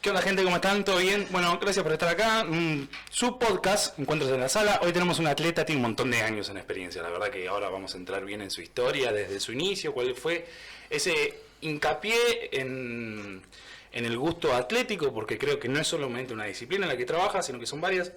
¿Qué onda gente? ¿Cómo están? ¿Todo bien? Bueno, gracias por estar acá. Mm, su podcast, Encuentros en la Sala. Hoy tenemos un atleta, tiene un montón de años en experiencia. La verdad que ahora vamos a entrar bien en su historia, desde su inicio, cuál fue ese hincapié en, en el gusto atlético, porque creo que no es solamente una disciplina en la que trabaja, sino que son varias.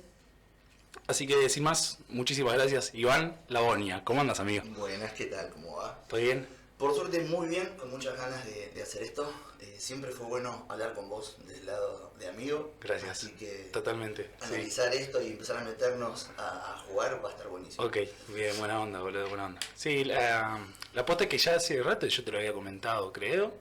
Así que sin más, muchísimas gracias. Iván Labonia, ¿cómo andas amigo? Buenas, ¿qué tal? ¿Cómo va? ¿Todo bien? Por suerte muy bien, con muchas ganas de, de hacer esto. Eh, siempre fue bueno hablar con vos desde el lado de amigo. Gracias. Así que Totalmente. sí. analizar esto y empezar a meternos a, a jugar va a estar buenísimo. Ok, bien, buena onda, boludo, buena onda. Sí, la, la posta que ya hace rato yo te lo había comentado, creo.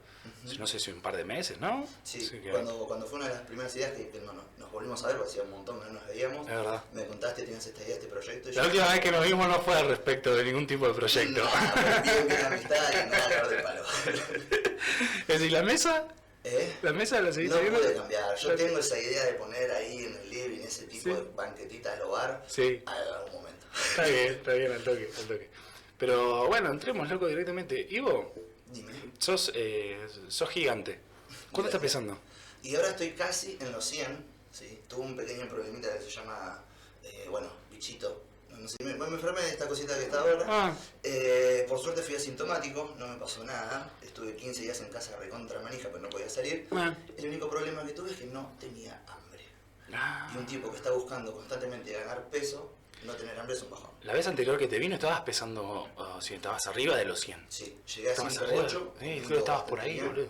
No sé si un par de meses, ¿no? Sí, cuando, cuando fue una de las primeras ideas que, que no, no, nos volvimos a ver, porque hacía un montón que no nos veíamos, Es verdad. me contaste, tienes esta idea, este proyecto. y La yo- última vez que nos vimos no fue al respecto de ningún tipo de proyecto. No, que la amistad y del palo. es decir, ¿la mesa? ¿Eh? ¿La mesa la seguís No teniendo? pude cambiar. Yo tengo esa idea de poner ahí en el living ese tipo Sí. de banquetitas al hogar Sí, a algún momento. está bien, está bien, al toque, al toque. Pero bueno, entremos loco directamente. Ivo. Sos, eh, sos gigante. ¿Cuánto estás pesando? Y ahora estoy casi en los 100, ¿sí? Tuve un pequeño problemita que se llama, eh, bueno, bichito. No, no sé, me, me enfermé de esta cosita que está ahora. Ah, Eh, por suerte fui asintomático, no me pasó nada. Estuve 15 días en casa recontra manija, pero no podía salir. ah. El único problema que tuve es que no tenía hambre. Ah. Y un tipo que está buscando constantemente ganar peso, no tener hambre es un bajón. La vez anterior que te vino estabas pesando, oh, sí, estabas arriba de los 100. Sí, llegué a Estabas 108. arriba. Sí, creo que estabas por ahí, boludo.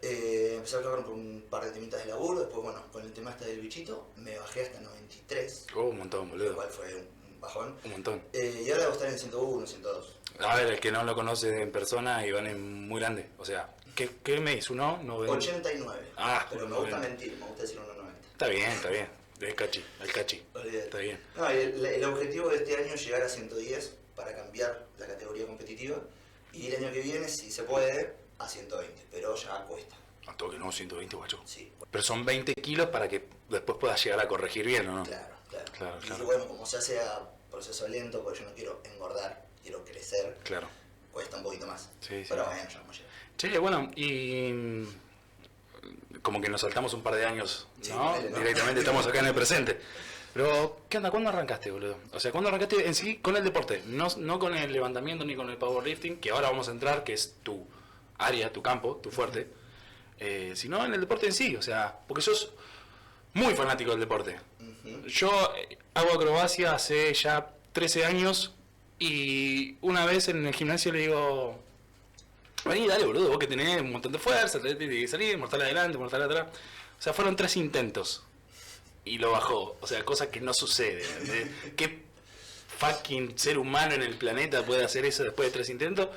Eh, empecé a trabajar por un par de temitas de laburo, después bueno, con el tema este del bichito, me bajé hasta 93, Oh, un montón, boludo. cual fue un bajón. Un montón. Eh, y ahora debo estar en 101, 102. A ver, el que no lo conoce en persona, Iván es muy grande. O sea, ¿qué, qué me dice? ¿Uno? No, 89. Ah, pero me gusta mentir, me gusta decir 1,90. Está bien, está bien. El cachi, el cachi. Está bien. No, el, el objetivo de este año es llegar a 110 para cambiar la categoría competitiva. Y el año que viene, si se puede, a 120, pero ya cuesta. A todo que no, 120, guacho. Sí, Pero son 20 kilos para que después puedas llegar a corregir bien, ¿o no? Claro, claro. Claro, y claro. bueno, como se hace a proceso lento, porque yo no quiero engordar, quiero crecer, Claro. cuesta un poquito más. Sí, sí. Pero bueno, ya vamos a llegar. Che, bueno, y como que nos saltamos un par de años. Directamente estamos acá en el presente. Pero, ¿qué onda? ¿Cuándo arrancaste, boludo? O sea, ¿cuándo arrancaste en sí con el deporte? No, no con el levantamiento ni con el powerlifting, que ahora vamos a entrar, que es tu área, tu campo, tu fuerte, eh, sino en el deporte en sí, o sea, porque sos muy fanático del deporte. Yo eh, hago acrobacia hace ya 13 años y una vez en el gimnasio le digo, vení, dale, boludo, vos que tenés un montón de fuerza, tenés que salir, mortal adelante, mortal atrás. O sea, fueron tres intentos y lo bajó. O sea, cosa que no sucede. ¿entendés? ¿Qué fucking ser humano en el planeta puede hacer eso después de tres intentos?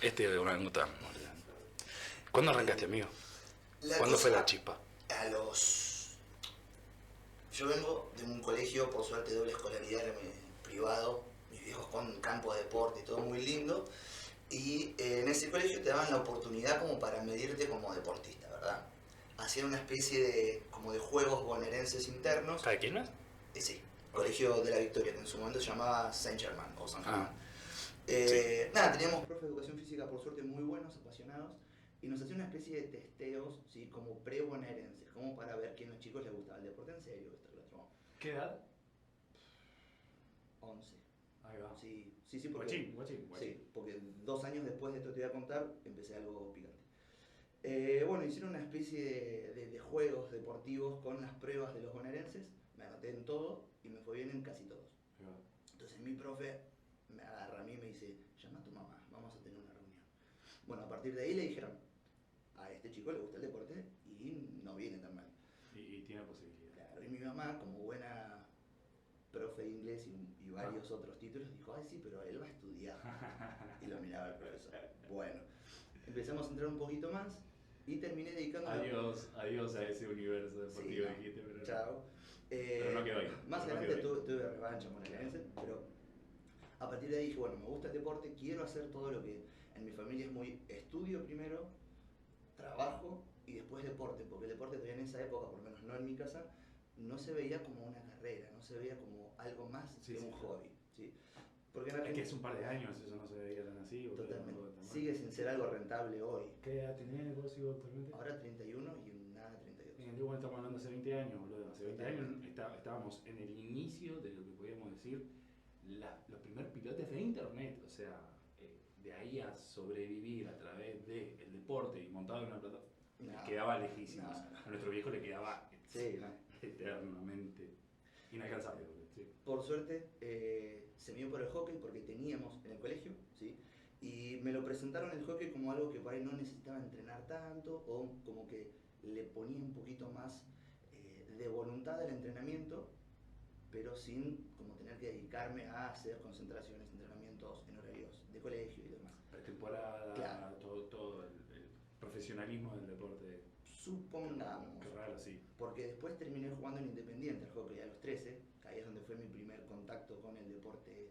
Este de orangután. boludo. ¿Cuándo arrancaste, amigo? La ¿Cuándo fue la chispa? A los... Yo vengo de un colegio, por suerte, doble escolaridad privado, mis viejos con campo de deporte y todo muy lindo. Y eh, en ese colegio te daban la oportunidad como para medirte como deportista, ¿verdad? Hacían una especie de, como de juegos bonaerenses internos. ¿Sabe quién es? Eh, sí, Colegio de la Victoria, que en su momento se llamaba Saint Germain o San Ah. Germán. Eh, Nada, teníamos profes de educación física, por suerte, muy buenos, apasionados, y nos hacían una especie de testeos, ¿sí? como pre-bonaerenses, como para ver quién a los chicos les gustaba el deporte en serio, esto, lo otro. ¿Qué edad? 11. Ahí va. Sí, sí, sí, porque, Guachín, guachín, guachín. sí, porque dos años después de esto te voy a contar, empecé algo picante. Eh, bueno, hicieron una especie de, de- de juegos deportivos con las pruebas de los bonaerenses, me anoté en todo y me fue bien en casi todos. Entonces mi profe me agarra a mí y me dice, llama a tu mamá, vamos a tener una reunión. Bueno, a partir de ahí le dijeron, a este chico le gusta el deporte y no viene tan mal. Y, tiene posibilidad. Claro, y mi mamá, como buena profe de inglés y, y varios otros títulos, dijo, ay sí, pero él va a estudiar. y lo miraba el profesor. Bueno, empezamos a entrar un poquito más y terminé dedicando... Adiós, adiós a ese universo deportivo Sí, no. dijiste, pero no. Chao. Eh, Pero no quedó ahí, Más pero adelante tuve, tuve revancha bonaerense, pero a partir de ahí dije, bueno, me gusta el deporte, quiero hacer todo lo que en mi familia es muy estudio primero, trabajo y después deporte, porque el deporte todavía en esa época, por lo menos no en mi casa, no se veía como una carrera, no se veía como algo más Sí, que sí, un claro. hobby. ¿sí? Porque Es que es un par de años, eso no se veía tan así. totalmente, tan sigue sin ser algo rentable hoy. ¿Qué edad tenías vos Ivo, actualmente? Ahora 31 y nada 32. En el antiguo está hace 20 años, boludo. Hace 20 años está- estábamos en el inicio de lo que podríamos decir la- los primeros pilotes de internet. O sea, eh, de ahí a sobrevivir a través del deporte y montado en una plataforma. No. Quedaba lejísimos. No. A nuestro viejo le quedaba Sí, no. Eternamente inalcanzable. Sí. Por suerte, eh, se me dio por el hockey porque teníamos en el colegio, ¿sí? Y me lo presentaron el hockey como algo que por ahí no necesitaba entrenar tanto o como que le ponía un poquito más eh, de voluntad al entrenamiento, pero sin como tener que dedicarme a hacer concentraciones, entrenamientos en horarios de colegio y demás. Pretemporada, Claro. todo, todo el, el profesionalismo del deporte. Supongamos. Qué raro, sí. Porque después terminé jugando en Independiente al hockey a los 13, que ahí es donde fue mi primer contacto con el deporte.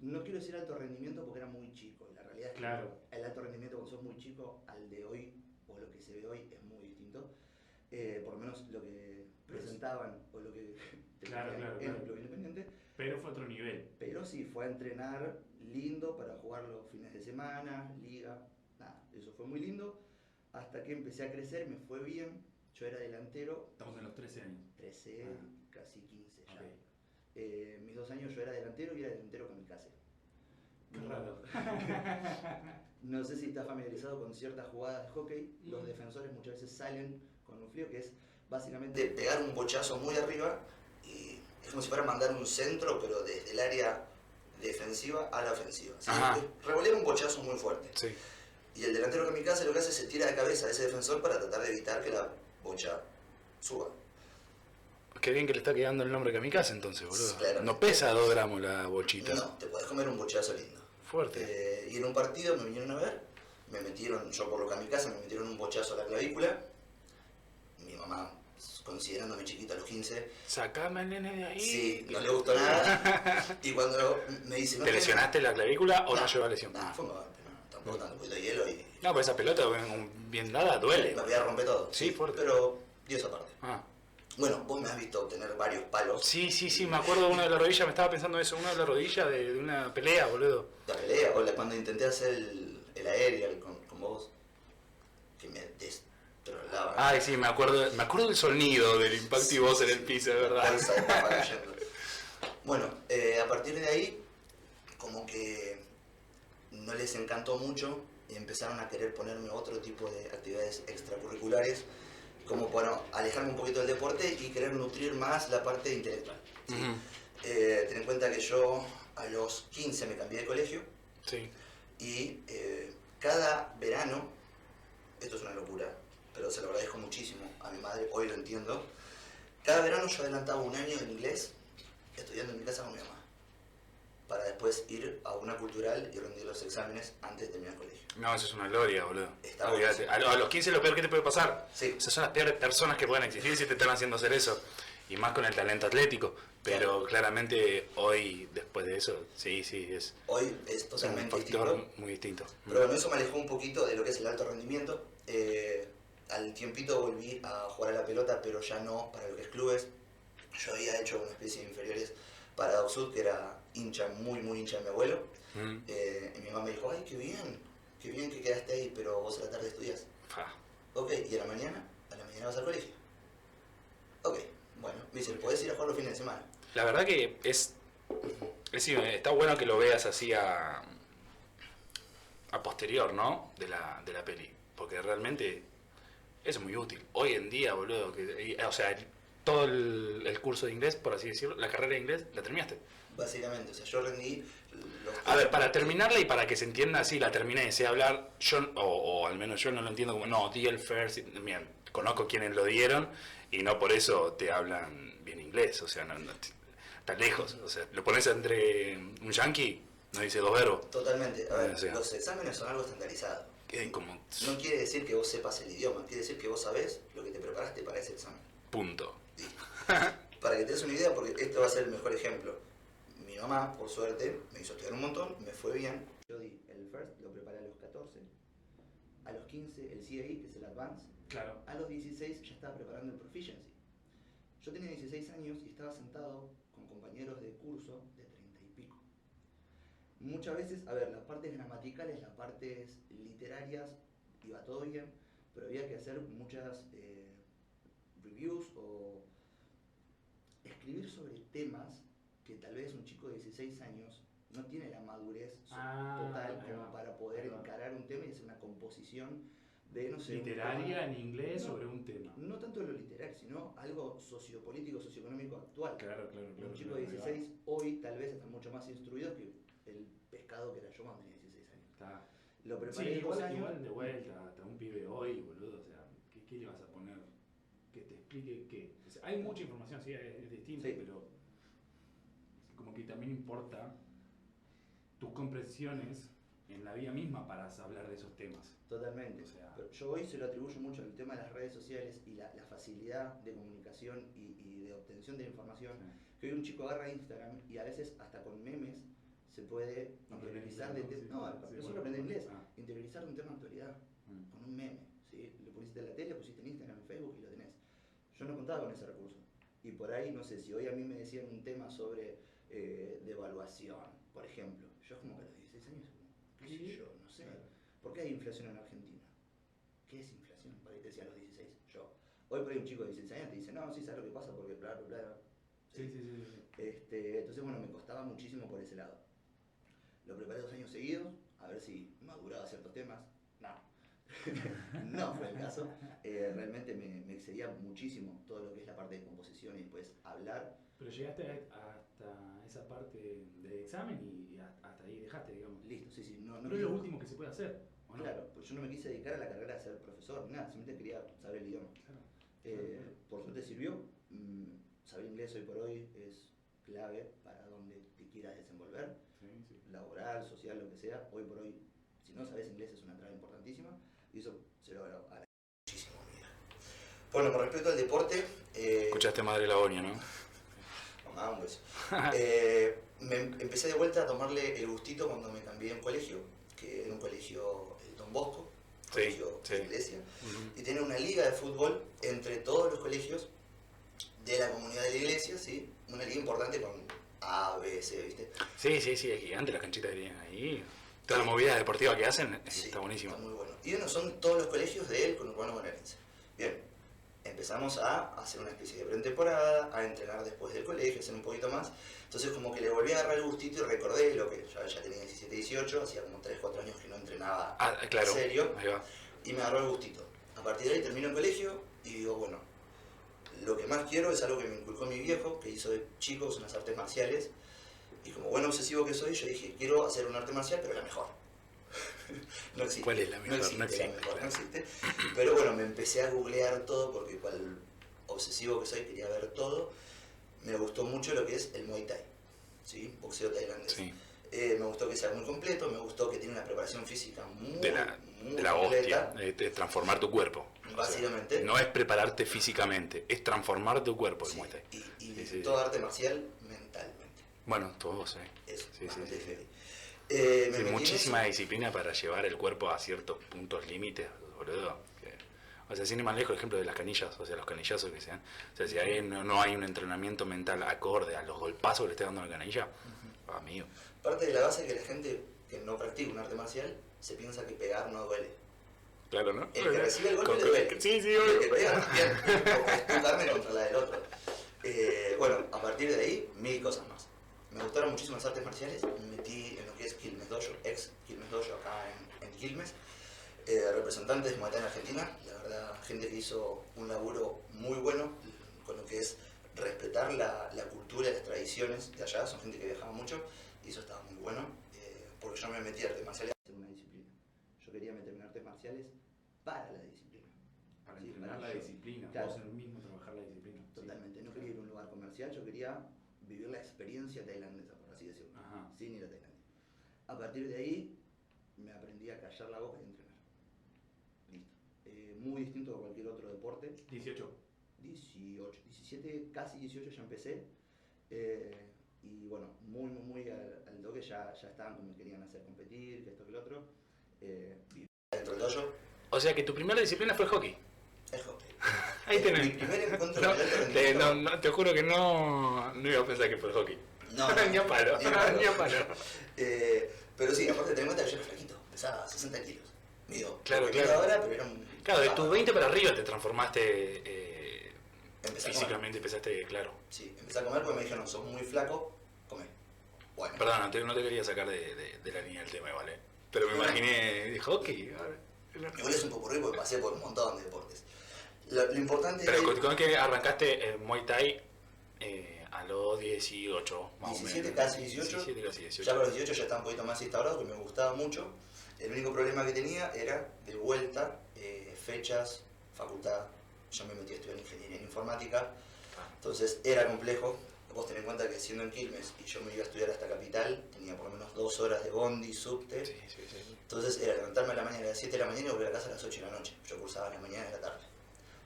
No quiero decir alto rendimiento porque era muy chico, y la realidad es que Claro. el alto rendimiento cuando sos muy chico al de hoy, o lo que se ve hoy, es muy distinto. Eh, por lo menos lo que presentaban o lo que Claro, claro, en el club Independiente. Pero fue otro nivel. Pero sí, fue a entrenar lindo para jugar los fines de semana, liga, nada, eso fue muy lindo. Hasta que empecé a crecer, me fue bien. Yo era delantero, Estamos en los 13 años. 13, Ah. casi 15 ya. Eh, mis dos años yo era delantero y era delantero kamikaze. Qué No- raro. No sé si estás familiarizado con ciertas jugadas de hockey. Los Mm. defensores muchas veces salen con un frío que es básicamente pegar un bochazo muy arriba y es como si fuera mandar un centro, pero desde el área defensiva a la ofensiva. ¿sí? Revolear un bochazo muy fuerte. Sí. Y el delantero kamikaze lo que hace es se tira de cabeza a ese defensor para tratar de evitar que la bocha suba. Qué bien que le está quedando el nombre Kamikaze entonces, boludo. Claro. No pesa 2 gramos la bochita. No, te podés comer un bochazo lindo. Fuerte. Eh, y en un partido me vinieron a ver, me metieron, yo por lo kamikaze, me metieron un bochazo a la clavícula. Mi mamá, considerándome chiquito a los 15, Sacame al nene de ahí. sí, no le gustó nada. Y cuando me dice, no ¿Te lesionaste la clavícula o no, No, lleva lesión? No, fue un tanto, un poquito de hielo y No, pues esa pelota bien, bien dada duele. me voy a romper todo. Sí, fuerte. Pero Dios aparte. Ah. Bueno, vos me has visto obtener varios palos Sí, sí, sí, me acuerdo de una de las rodillas, me estaba pensando eso, una de las rodillas de, de una pelea, boludo. la pelea, o la- cuando intenté hacer el, el aéreo con, con vos, que me destrolaba. Ay, sí, me acuerdo, me acuerdo del sonido del impacto y vos en el piso, de verdad. Bueno, eh, a partir de ahí, como que no les encantó mucho y empezaron a querer ponerme otro tipo de actividades extracurriculares, como para alejarme un poquito del deporte y querer nutrir más la parte intelectual. ¿sí? Eh, ten en cuenta que yo a los 15 me cambié de colegio Sí. y eh, cada verano, esto es una locura, pero se lo agradezco muchísimo a mi madre, hoy lo entiendo, cada verano yo adelantaba un año en inglés estudiando en mi casa con mi mamá, para después ir a una cultural y rendir los exámenes antes de terminar el colegio. No, eso es una gloria, boludo. Está. A, lo- a los 15 lo peor que te puede pasar. Sí, Esas son las peores personas que pueden existir si te están haciendo hacer eso. Y más con el talento atlético. Pero claramente hoy, después de eso, sí, sí, es, hoy es es un totalmente factor distinto, muy distinto. pero bueno, eso me alejó un poquito de lo que es el alto rendimiento. Eh, al tiempito volví a jugar a la pelota, pero ya no para lo que es clubes. Yo había hecho una especie de inferiores para Docsud, que era hincha, muy, muy hincha de mi abuelo. Mm, Eh, y mi mamá me dijo, ay, qué bien, qué bien que quedaste ahí, pero vos a la tarde estudias. fa. Ok, y a la mañana, a la mañana vas al colegio. Ok, bueno, me dice, podés ir a jugar los fines de semana. La verdad que es, es sí, está bueno que lo veas así a, a posterior, ¿no? De la, de la peli. Porque realmente es muy útil. Hoy en día, boludo, que, y- o sea, todo el, el curso de inglés, por así decirlo, la carrera de inglés, la terminaste. Básicamente, o sea, yo rendí los... A ver, para terminarla y para que se entienda así, la terminé, sé hablar, yo, o, o al menos yo no lo entiendo como, no, di el first, conozco quienes lo dieron y no por eso te hablan bien inglés, o sea, no, no, está lejos, o sea, lo pones entre un yankee, no dice dos verbos, Totalmente, a ver, O sea. los exámenes son algo estandarizado. como No quiere decir que vos sepas el idioma, quiere decir que vos sabés lo que te preparaste para ese examen. punto. Para que te des una idea, porque esto va a ser el mejor ejemplo. Mi mamá, por suerte, me hizo estudiar un montón, me fue bien. Yo di el first, lo preparé a los 14. A los 15 el CAE, que es el Advance. Claro. A los 16 ya estaba preparando el Proficiency. Yo tenía 16 años y estaba sentado con compañeros de curso de 30 y pico. Muchas veces, a ver, las partes gramaticales, las partes literarias, iba todo bien, pero había que hacer muchas eh, reviews o escribir sobre temas que tal vez un chico de 16 años no tiene la madurez Ah, total como para poder encarar un tema y hacer una composición de, no sé, Literaria en inglés No. sobre un tema. no tanto lo literal, sino algo sociopolítico, socioeconómico actual. Claro, claro, claro. un chico claro, de ahí va. 16 hoy tal vez está mucho más instruido que el pescado que era yo cuando tenía 16 años. Está. Lo Sí, preparé dos igual, años. igual de vuelta, hasta un pibe hoy, boludo, o sea, ¿qué, qué le vas a poner? Que te explique qué. O sea, hay mucha información, sí, es, es distinto, Sí. pero como que también importa tus comprensiones en la vida misma para hablar de esos temas. Totalmente. O sea- Pero yo hoy se lo atribuyo mucho al tema de las redes sociales y la, la facilidad de comunicación y, y de obtención de información. Que hoy un chico agarra Instagram y a veces hasta con memes se puede interiorizar de ¿no? Sí, no, sí, no solo aprender inglés, Ah. interiorizar un tema de actualidad Mm. con un meme. ¿sí? Lo pusiste en la tele, pusiste en Instagram, en Facebook y lo tenés. Yo no contaba con ese recurso. Y por ahí, no sé, si hoy a mí me decían un tema sobre eh, devaluación, por ejemplo, yo como que a los 16 años, qué sé yo, no sé. ¿Por qué hay inflación en Argentina? ¿Qué es inflación? Por ahí te decía a los 16, yo. Hoy por ahí un chico de 16 años te dice, no, sí, ¿sabes lo que pasa? Porque bla, bla, bla. Sí, sí, sí. sí. Este, entonces, bueno, me costaba muchísimo por ese lado. Lo preparé dos años seguidos, a ver si maduraba ciertos temas. No. no fue el caso. Eh, realmente me, me excedía muchísimo todo lo que es la parte de composición y después hablar. Pero llegaste a- hasta esa parte de examen y hasta ahí dejaste, digamos. Listo, sí, sí. No, no Pero es lo último que se puede hacer, ¿o no? Claro, pues yo no me quise dedicar a la carrera de ser profesor, nada, simplemente quería saber el idioma. Claro. Eh, por suerte sirvió. Mm, saber inglés hoy por hoy es clave para donde te quieras desenvolver, Sí, sí. laboral, social, lo que sea. Hoy por hoy, si no sabes inglés es una traba importantísima y eso se lo agradezco muchísimo. Bueno, con respecto al deporte, eh, Escuchaste Madre Lagonia, ¿no? Mamá, un beso. Eh, me empecé de vuelta a tomarle el gustito cuando me cambié en colegio, que era un colegio el Don Bosco, Sí, colegio sí. de iglesia. Y tiene una liga de fútbol entre todos los colegios de la comunidad de la iglesia, ¿sí? Una liga importante con A, B, C, ¿viste? Sí, sí, sí, es gigante las canchitas que tienen ahí. Toda la movida deportiva que hacen está buenísimo. Está muy bueno. Y uno son todos los colegios del conurbano bonaerense. Bien, empezamos a hacer una especie de pretemporada, a entrenar después del colegio, hacer un poquito más. Entonces como que le volví a agarrar el gustito y recordé lo que ya tenía 17, 18, hacía como 3, 4 años que no entrenaba Ah, claro. en serio. Y me agarró el gustito. A partir de ahí termino el colegio y digo, bueno, lo que más quiero es algo que me inculcó mi viejo, que hizo de chicos unas artes marciales. Y como buen obsesivo que soy, yo dije, quiero hacer un arte marcial, pero la mejor. no existe. ¿Cuál es la mejor? existe, No la existe, no existe. Pero bueno, me empecé a googlear todo porque cual obsesivo que soy quería ver todo. Me gustó mucho lo que es el Muay Thai, ¿sí? boxeo tailandés. Sí. Eh, me gustó que sea muy completo, me gustó que tiene una preparación física muy, De la, muy de la completa. hostia. De, transformar tu cuerpo. O sea, Básicamente. no es prepararte físicamente, es transformar tu cuerpo el Sí, Muay Thai. y, y Sí, todo arte marcial mentalmente. Bueno, todos, ¿eh? Eso, Sí, sí, sí. Eh, me Sí, muchísima disciplina para llevar el cuerpo a ciertos puntos límites, boludo. O sea, sin ir más lejos, el ejemplo de las canillas, o sea, los canillazos que sean. O sea, si ahí no, no hay un entrenamiento mental acorde a los golpazos que le esté dando la canilla, amigo. Parte de la base es que la gente que no practica un arte marcial se piensa que pegar no duele. Claro, ¿no? El que recibe el golpe Con- le duele. Sí, sí, El obvio. que pega es carne contra la del otro. Eh, bueno, a partir de ahí, mil cosas más. Me gustaron muchísimo las artes marciales, me metí en lo que es Quilmes Dojo, ex Quilmes Dojo acá en, en Quilmes. Eh, representantes de Muay Thai en Argentina, la verdad, gente que hizo un laburo muy bueno con lo que es respetar la, la cultura y las tradiciones de allá, son gente que viajaba mucho y eso estaba muy bueno, eh, porque yo me metí a artes marciales en una disciplina. Yo quería meterme en artes marciales para la disciplina. Para Sí, entrenar para la yo. disciplina, Claro. vos en mismo trabajar la disciplina. Sí. Totalmente, no quería ir a un lugar comercial, yo quería vivir la experiencia tailandesa, por así decirlo, Ajá. sin ir a Tailandia. A partir de ahí me aprendí a callar la boca y entrenar. Listo. Eh, muy distinto a cualquier otro deporte. 18. 18, 17, casi 18 ya empecé. Eh, y bueno, muy, muy, muy al, al toque ya, ya estaban como querían hacer competir, que esto que lo otro. Eh, dentro del dojo, O sea que tu primera disciplina fue el hockey. el hockey. Ahí Mi tenés. primer encuentro No, te, rendimiento- no, no, te juro que no, no iba a pensar que fue el hockey. No, no, ni a palo, ni a palo. ni a palo. Eh, pero sí, aparte ten en cuenta que yo era flaquito, pesaba 60 kilos. Mido, Claro, claro. ahora, pero era un... Claro, de tus 20 para arriba te transformaste. eh. Físicamente empezaste, claro. Sí, empecé a comer porque me dijeron, sos muy flaco, come. Bueno, Perdón, no te, no te quería sacar de, de- de la línea del tema, ¿vale? Pero me imaginé, ok, ahora- igual es un poco rico porque pasé por un montón de deportes. Lo, lo importante Pero es que arrancaste eh, Muay Thai eh, a los 18, más 17, o menos. casi 18. 17, casi 18. ya para los 18 ya estaba un poquito más instaurado, que me gustaba mucho. El único problema que tenía era de vuelta, eh, fechas, facultad. Yo me metí a estudiar ingeniería en informática, entonces era complejo. Vos ten en cuenta que siendo en Quilmes y yo me iba a estudiar hasta Capital, tenía por lo menos dos horas de bondi, subte. Sí, sí, sí. Entonces era levantarme a la mañana a las 7 de la mañana y volver a casa a las 8 de la noche. Yo cursaba a la mañana y a la tarde.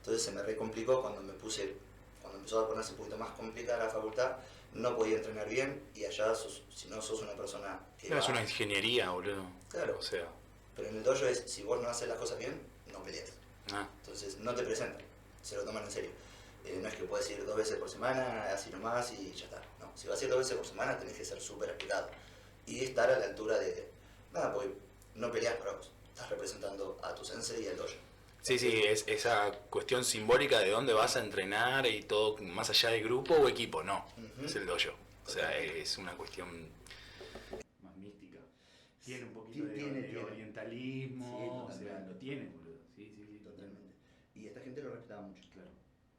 Entonces se me recomplicó cuando me puse, cuando empezó a ponerse un poquito más complicada la facultad, no podía entrenar bien y allá sos- si no sos una persona que No, es una ingeniería, boludo. Claro. O sea, Pero en el dojo es, si vos no haces las cosas bien, no peleas. ah, Entonces no te presentan, se lo toman en serio. Eh, no es que puedes ir dos veces por semana, así nomás y ya está. No, si vas a ir dos veces por semana tenés que ser súper aplicado. Y estar a la altura de... Nada, porque no peleas para vos. Estás representando a tu sensei y al dojo. Sí, sí, es esa cuestión simbólica de dónde vas a entrenar y todo más allá de grupo o equipo, no, es el dojo. O sea, es una cuestión... Más mística. Tiene un poquito de, Tiene, de tiene. orientalismo, Sí, o sea, lo tiene, boludo. Sí, sí, sí. Totalmente. Y esta gente lo respetaba mucho. Claro.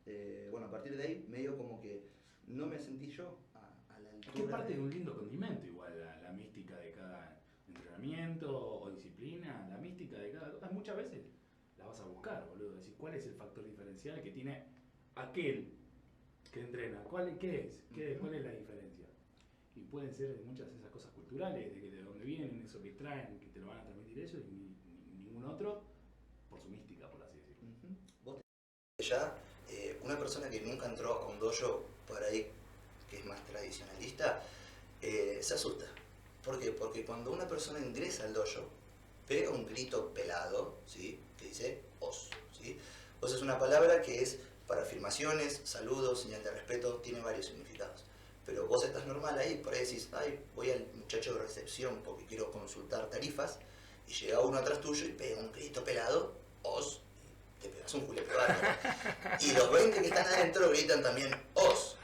Eh, bueno, a partir de ahí, medio como que no me sentí yo a, a la Es altura. que es parte de- de un lindo condimento igual la, la mística de cada entrenamiento o disciplina, la mística de cada cosa. Muchas veces vas a buscar, boludo. Decir, ¿cuál es el factor diferencial que tiene aquel que entrena? ¿Cuál, ¿Qué es? ¿Qué. ¿Cuál es la diferencia? Y pueden ser muchas de esas cosas culturales, de, que- de dónde vienen, eso que traen, que te lo van a transmitir ellos y ni- ni- ningún otro por su mística, por así decirlo. Vos te- ya, eh, una persona que nunca entró a un dojo por ahí, que es más tradicionalista, eh, se asusta. ¿Por qué? Porque cuando una persona ingresa al dojo, pega un grito pelado, ¿sí? Que dice Os es una palabra que es para afirmaciones, saludos, señal de respeto, tiene varios significados. Pero vos estás normal ahí, por ahí decís, ay, voy al muchacho de recepción porque quiero consultar tarifas, y llega uno atrás tuyo y pega un grito pelado, os, y te pegas un culete. Y los 20 que están adentro gritan también os.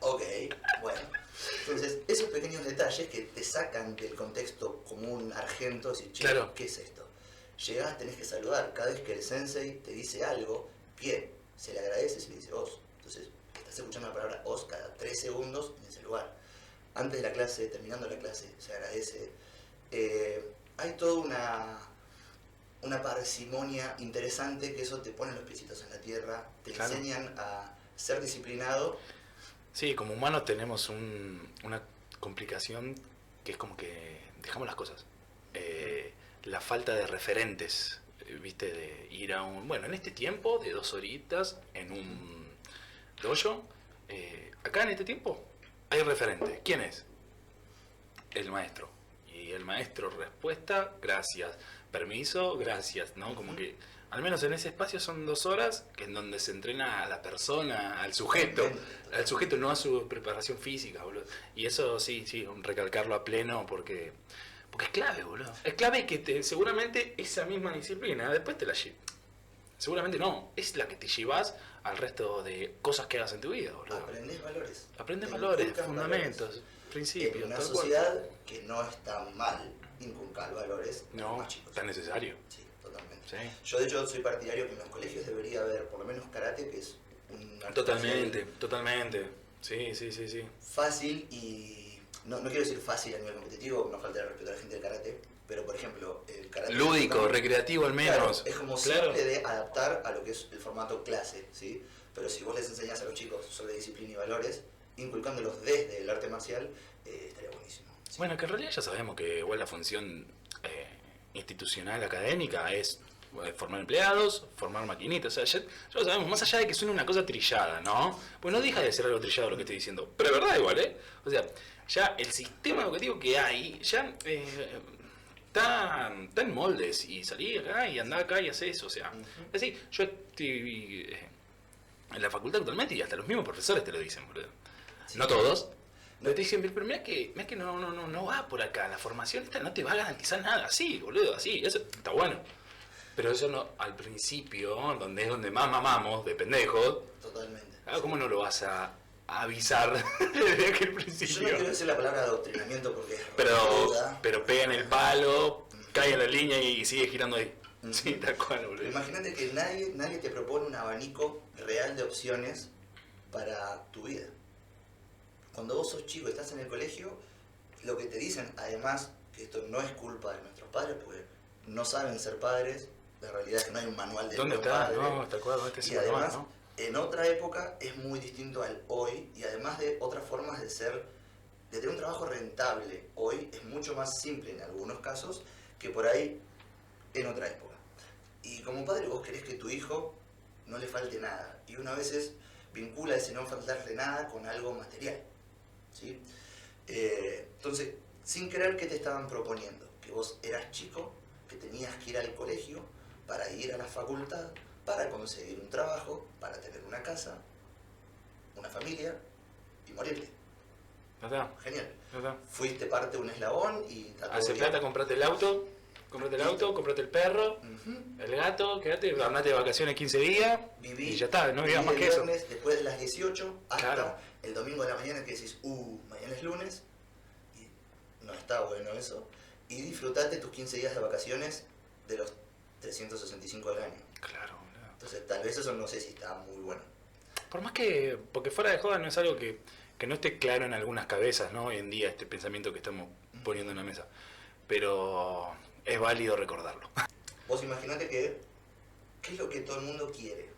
Ok, bueno. Entonces, esos pequeños detalles que te sacan del contexto común argento, decir, che, Claro. ¿qué es esto? Llegás, tenés que saludar. Cada vez que el sensei te dice algo, pie, se le agradece y se le dice os. Entonces, estás escuchando la palabra os cada 3 segundos en ese lugar. Antes de la clase, terminando la clase, se agradece. Eh, hay toda una, una parsimonia interesante que eso te pone los piecitos en la tierra, te Claro. enseñan a ser disciplinado. Sí, como humanos tenemos un- una complicación que es como que dejamos las cosas. Eh, la falta de referentes, eh, viste, de ir a un... Bueno, en este tiempo de dos horitas en un dojo, eh, acá en este tiempo hay referente. ¿Quién es? El maestro. Y el maestro respuesta, gracias. Permiso, gracias, ¿no? Como que al menos en ese espacio son dos horas que en donde se entrena a la persona, al sujeto. Al sujeto, no a su preparación física, boludo. Y eso sí, sí, recalcarlo a pleno porque, porque es clave, boludo. Es clave que te, seguramente esa misma disciplina después te la llevas. Seguramente no, es la que te llevas al resto de cosas que hagas en tu vida, boludo. Aprendés valores. Aprendes valores, fundamentos, valores. principios. En una cual. sociedad que no está mal inculcar valores No, más chicos. tan necesario. Sí, totalmente. Sí. Yo de hecho soy partidario que en los colegios debería haber por lo menos karate, que es un Totalmente, totalmente. Sí, sí, sí, sí. fácil y no, no quiero decir fácil a nivel competitivo, no falta de respeto a la gente del karate, pero por ejemplo el karate Lúdico, recreativo al Claro, menos. es como Claro. simple de adaptar a lo que es el formato clase, ¿sí? Pero si vos les enseñás a los chicos sobre disciplina y valores, inculcándolos desde el arte marcial, eh, estaría buenísimo. Sí. Bueno, que en realidad ya sabemos que igual la función eh, institucional académica es eh, formar empleados, formar maquinitas, o sea, ya, ya lo sabemos, más allá de que suene una cosa trillada, ¿no? Pues no deja de ser algo trillado lo que estoy diciendo, pero es verdad igual, ¿eh? O sea, ya el sistema educativo que hay, ya eh, está, está en moldes, y salí acá y andá acá y hace eso, o sea, así, yo estoy eh, en la facultad actualmente y hasta los mismos profesores te lo dicen, boludo. Sí. No todos, pero te dicen, pero mira que, mirá que no, no, no, no va por acá, la formación esta no te va a garantizar nada, así, boludo, así, eso está bueno. Pero eso no, al principio, donde es donde más mamamos, de pendejos, Totalmente. Ah, ¿Cómo no lo vas a avisar desde aquel Yo principio? no quiero decir la palabra adoctrinamiento porque es Pero, ruda. pero pega en el palo, cae en la línea y sigue girando ahí. Sí, tal cual, boludo. Imagínate que nadie, nadie te propone un abanico real de opciones para tu vida. Cuando vos sos chico estás en el colegio, lo que te dicen, además, que esto no es culpa de nuestros padres, porque no saben ser padres, la realidad es que no hay un manual de ¿Dónde está? No, tal cual, ¿dónde está Y ese manual, además, no? En otra época es muy distinto al hoy y además de otras formas de ser, de tener un trabajo rentable hoy es mucho más simple en algunos casos que por ahí en otra época. Y como padre vos querés que tu hijo no le falte nada y una veces vincula ese no faltarle nada con algo material. ¿sí? Eh, entonces, sin creer que te estaban proponiendo, que vos eras chico, que tenías que ir al colegio para ir a la facultad, para conseguir un trabajo, para tener una casa, una familia y morirte. Genial. Fuiste parte de un eslabón y Hace plata, comprate el auto, comprate el auto, comprate el perro, el gato, quédate, armate de vacaciones 15 días Viví, y ya está, no vivas más que eso. viernes después de las 18 hasta Claro. el domingo de la mañana que decís, uh, mañana es lunes, y no está bueno eso, y disfrutate tus 15 días de vacaciones de los 365 del año. Claro. Entonces tal vez eso no sé si está muy bueno. Por más que, porque fuera de joda no es algo que, que no esté claro en algunas cabezas, ¿no? Hoy en día, este pensamiento que estamos poniendo en la mesa. Pero es válido recordarlo. Vos imaginate que, ¿qué es lo que todo el mundo quiere?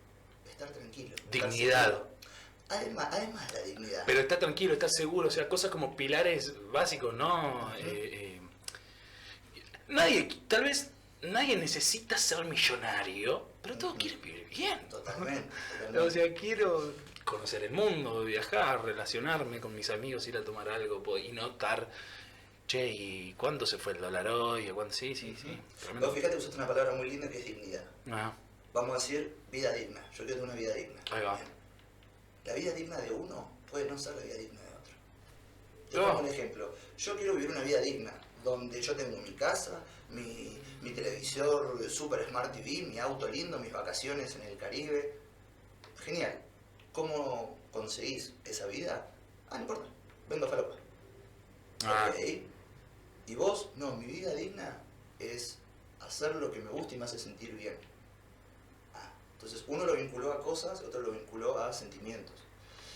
Estar tranquilo. Dignidad. Además, además la dignidad. Pero estar tranquilo, estar seguro, o sea, cosas como pilares básicos, ¿no? Eh, eh, nadie, tal vez nadie necesita ser millonario, pero todos quieren vivir bien. Totalmente. O sea, quiero conocer el mundo, viajar, relacionarme con mis amigos, ir a tomar algo y no estar, che, ¿y cuánto se fue el dólar hoy? ¿O cuánto? Sí, sí, sí. Vos fíjate usaste una palabra muy linda que es dignidad. Ah, Vamos a decir vida digna. Yo quiero una vida digna. Ahí va. La vida digna de uno puede no ser la vida digna de otro. Te No. pongo un ejemplo. Yo quiero vivir una vida digna, donde yo tengo mi casa, mi, mi televisor Super Smart TV, mi auto lindo, mis vacaciones en el Caribe. Genial. ¿Cómo conseguís esa vida? Ah, no importa. Vendo falopa. Ah. Y vos, no, mi vida digna es hacer lo que me gusta y me hace sentir bien. Ah, entonces uno lo vinculó a cosas, otro lo vinculó a sentimientos.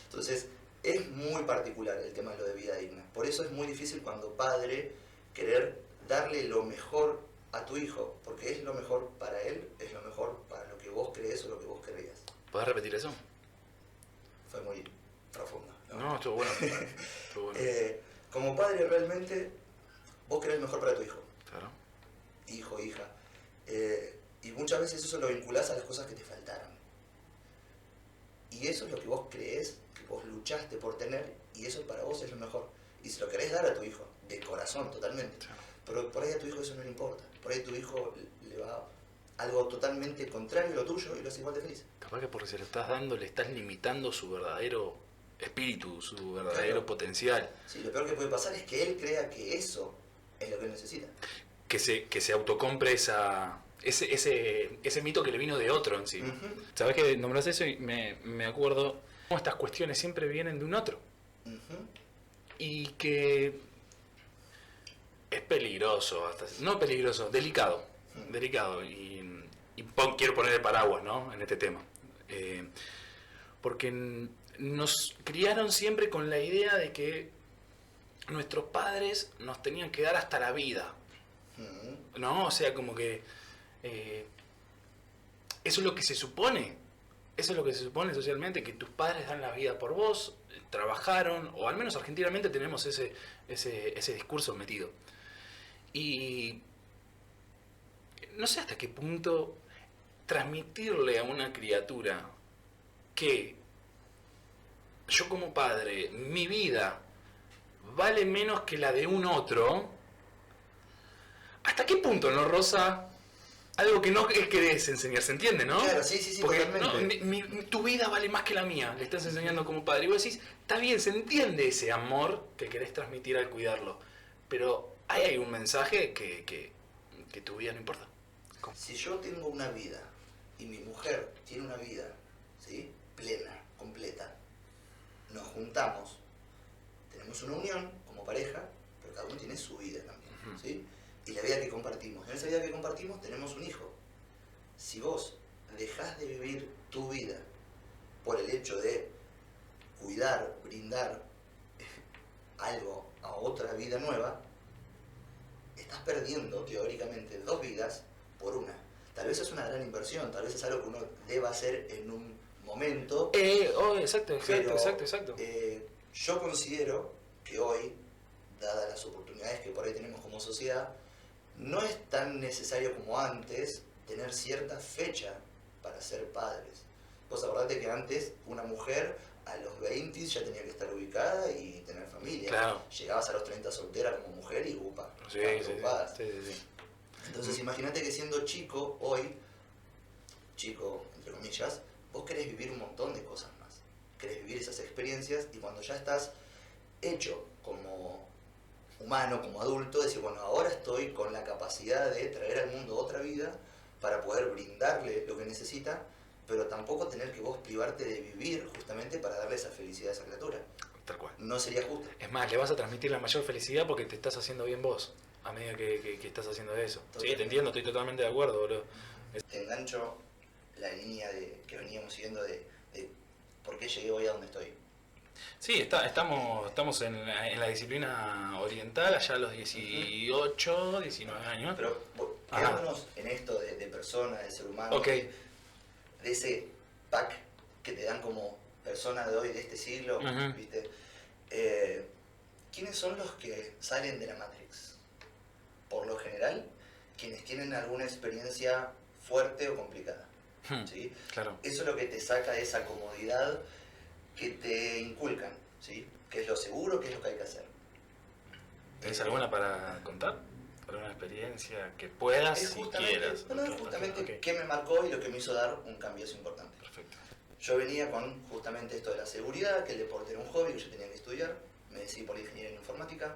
Entonces es muy particular el tema de lo de vida digna. Por eso es muy difícil cuando padre querer darle lo mejor a tu hijo, porque es lo mejor para él, es lo mejor para lo que vos crees o lo que vos querías. ¿Podés repetir eso? Fue muy profundo. ¿no? No, estuvo bueno. Estuvo bueno. Eh, como padre realmente vos querés lo mejor para tu hijo. Claro. hijo, hija. Eh, y muchas veces eso lo vinculás a las cosas que te faltaron. Y eso es lo que vos creés, que vos luchaste por tener, y eso para vos es lo mejor. Y se lo querés dar a tu hijo, de corazón, totalmente. Claro. Pero por ahí a tu hijo eso no le importa. Por ahí tu hijo le va algo totalmente contrario a lo tuyo y lo hace igual de feliz. Capaz que porque se lo estás dando le estás limitando su verdadero espíritu, su verdadero Claro. potencial. Sí, lo peor que puede pasar es que él crea que eso es lo que él necesita. Que se, que se autocompre esa, ese, ese, ese mito que le vino de otro encima. Ujú, Sabes que nombras eso y me, me acuerdo cómo estas cuestiones siempre vienen de un otro. Y que es peligroso, hasta, no peligroso, delicado. Delicado. Y, y pon- quiero poner el paraguas ¿no? en este tema. Eh, porque nos criaron siempre con la idea de que nuestros padres nos tenían que dar hasta la vida. ¿No? O sea, como que. eh, eso es lo que se supone. Eso es lo que se supone socialmente, que tus padres dan la vida por vos, trabajaron, o al menos argentinamente tenemos ese, ese, ese discurso metido. Y no sé hasta qué punto transmitirle a una criatura que yo como padre, mi vida vale menos que la de un otro, ¿hasta qué punto no rosa algo que no querés enseñar? ¿Se entiende, no? Claro, sí, sí, sí, Porque totalmente. no, mi- mi- tu vida vale más que la mía, le estás enseñando como padre. Y vos decís, está bien, se entiende ese amor que querés transmitir al cuidarlo, pero hay un mensaje que, que, que tu vida no importa. ¿Cómo? Si yo tengo una vida y mi mujer tiene una vida, ¿sí? Plena, completa, juntamos, tenemos una unión como pareja, pero cada uno tiene su vida también. ¿sí? Y la vida que compartimos. En esa vida que compartimos tenemos un hijo. Si vos dejás de vivir tu vida por el hecho de cuidar, brindar algo a otra vida nueva, estás perdiendo teóricamente dos vidas por una. Tal vez es una gran inversión, tal vez es algo que uno deba hacer en un momento. Eh, oh, exacto, exacto, Pero, exacto, exacto. eh, yo considero que hoy, dadas las oportunidades que por ahí tenemos como sociedad, no es tan necesario como antes tener cierta fecha para ser padres. Vos acordate que antes una mujer a los 20 ya tenía que estar ubicada y tener familia. Claro. Llegabas a los 30 soltera como mujer y upa. Sí, sí, sí. Entonces imagínate que siendo chico hoy, chico entre comillas, vos querés vivir un montón de cosas más. Querés vivir esas experiencias y cuando ya estás hecho como humano, como adulto, decir, bueno, ahora estoy con la capacidad de traer al mundo otra vida para poder brindarle lo que necesita, pero tampoco tener que vos privarte de vivir justamente para darle esa felicidad a esa criatura. Tal cual. No sería justo. Es más, le vas a transmitir la mayor felicidad porque te estás haciendo bien vos, a medida que, que- que estás haciendo eso. Sí, te entiendo, estoy totalmente de acuerdo, boludo. te engancho la línea de, que veníamos siguiendo de, de por qué llegué hoy a donde estoy. Sí, está, estamos, estamos en, la, en la disciplina oriental, allá a los 18, 19 años. Pero quedémonos en esto de, de persona, de ser humano, Ok. de, de ese pack que te dan como persona de hoy, de este siglo. ¿viste? Eh, ¿Quiénes son los que salen de la Matrix? Por lo general, quienes tienen alguna experiencia fuerte o complicada, Hmm, ¿sí? Claro. Eso es lo que te saca de esa comodidad que te inculcan, ¿sí? Que es lo seguro, que es lo que hay que hacer. ¿Tenés alguna para contar? ¿Alguna experiencia que puedas si justamente, quieras? no, no, justamente qué me marcó y lo que me hizo dar un cambio importante. Perfecto. Yo venía con justamente esto de la seguridad, que el deporte era un hobby, que yo tenía que estudiar, me decidí por ingeniería en informática,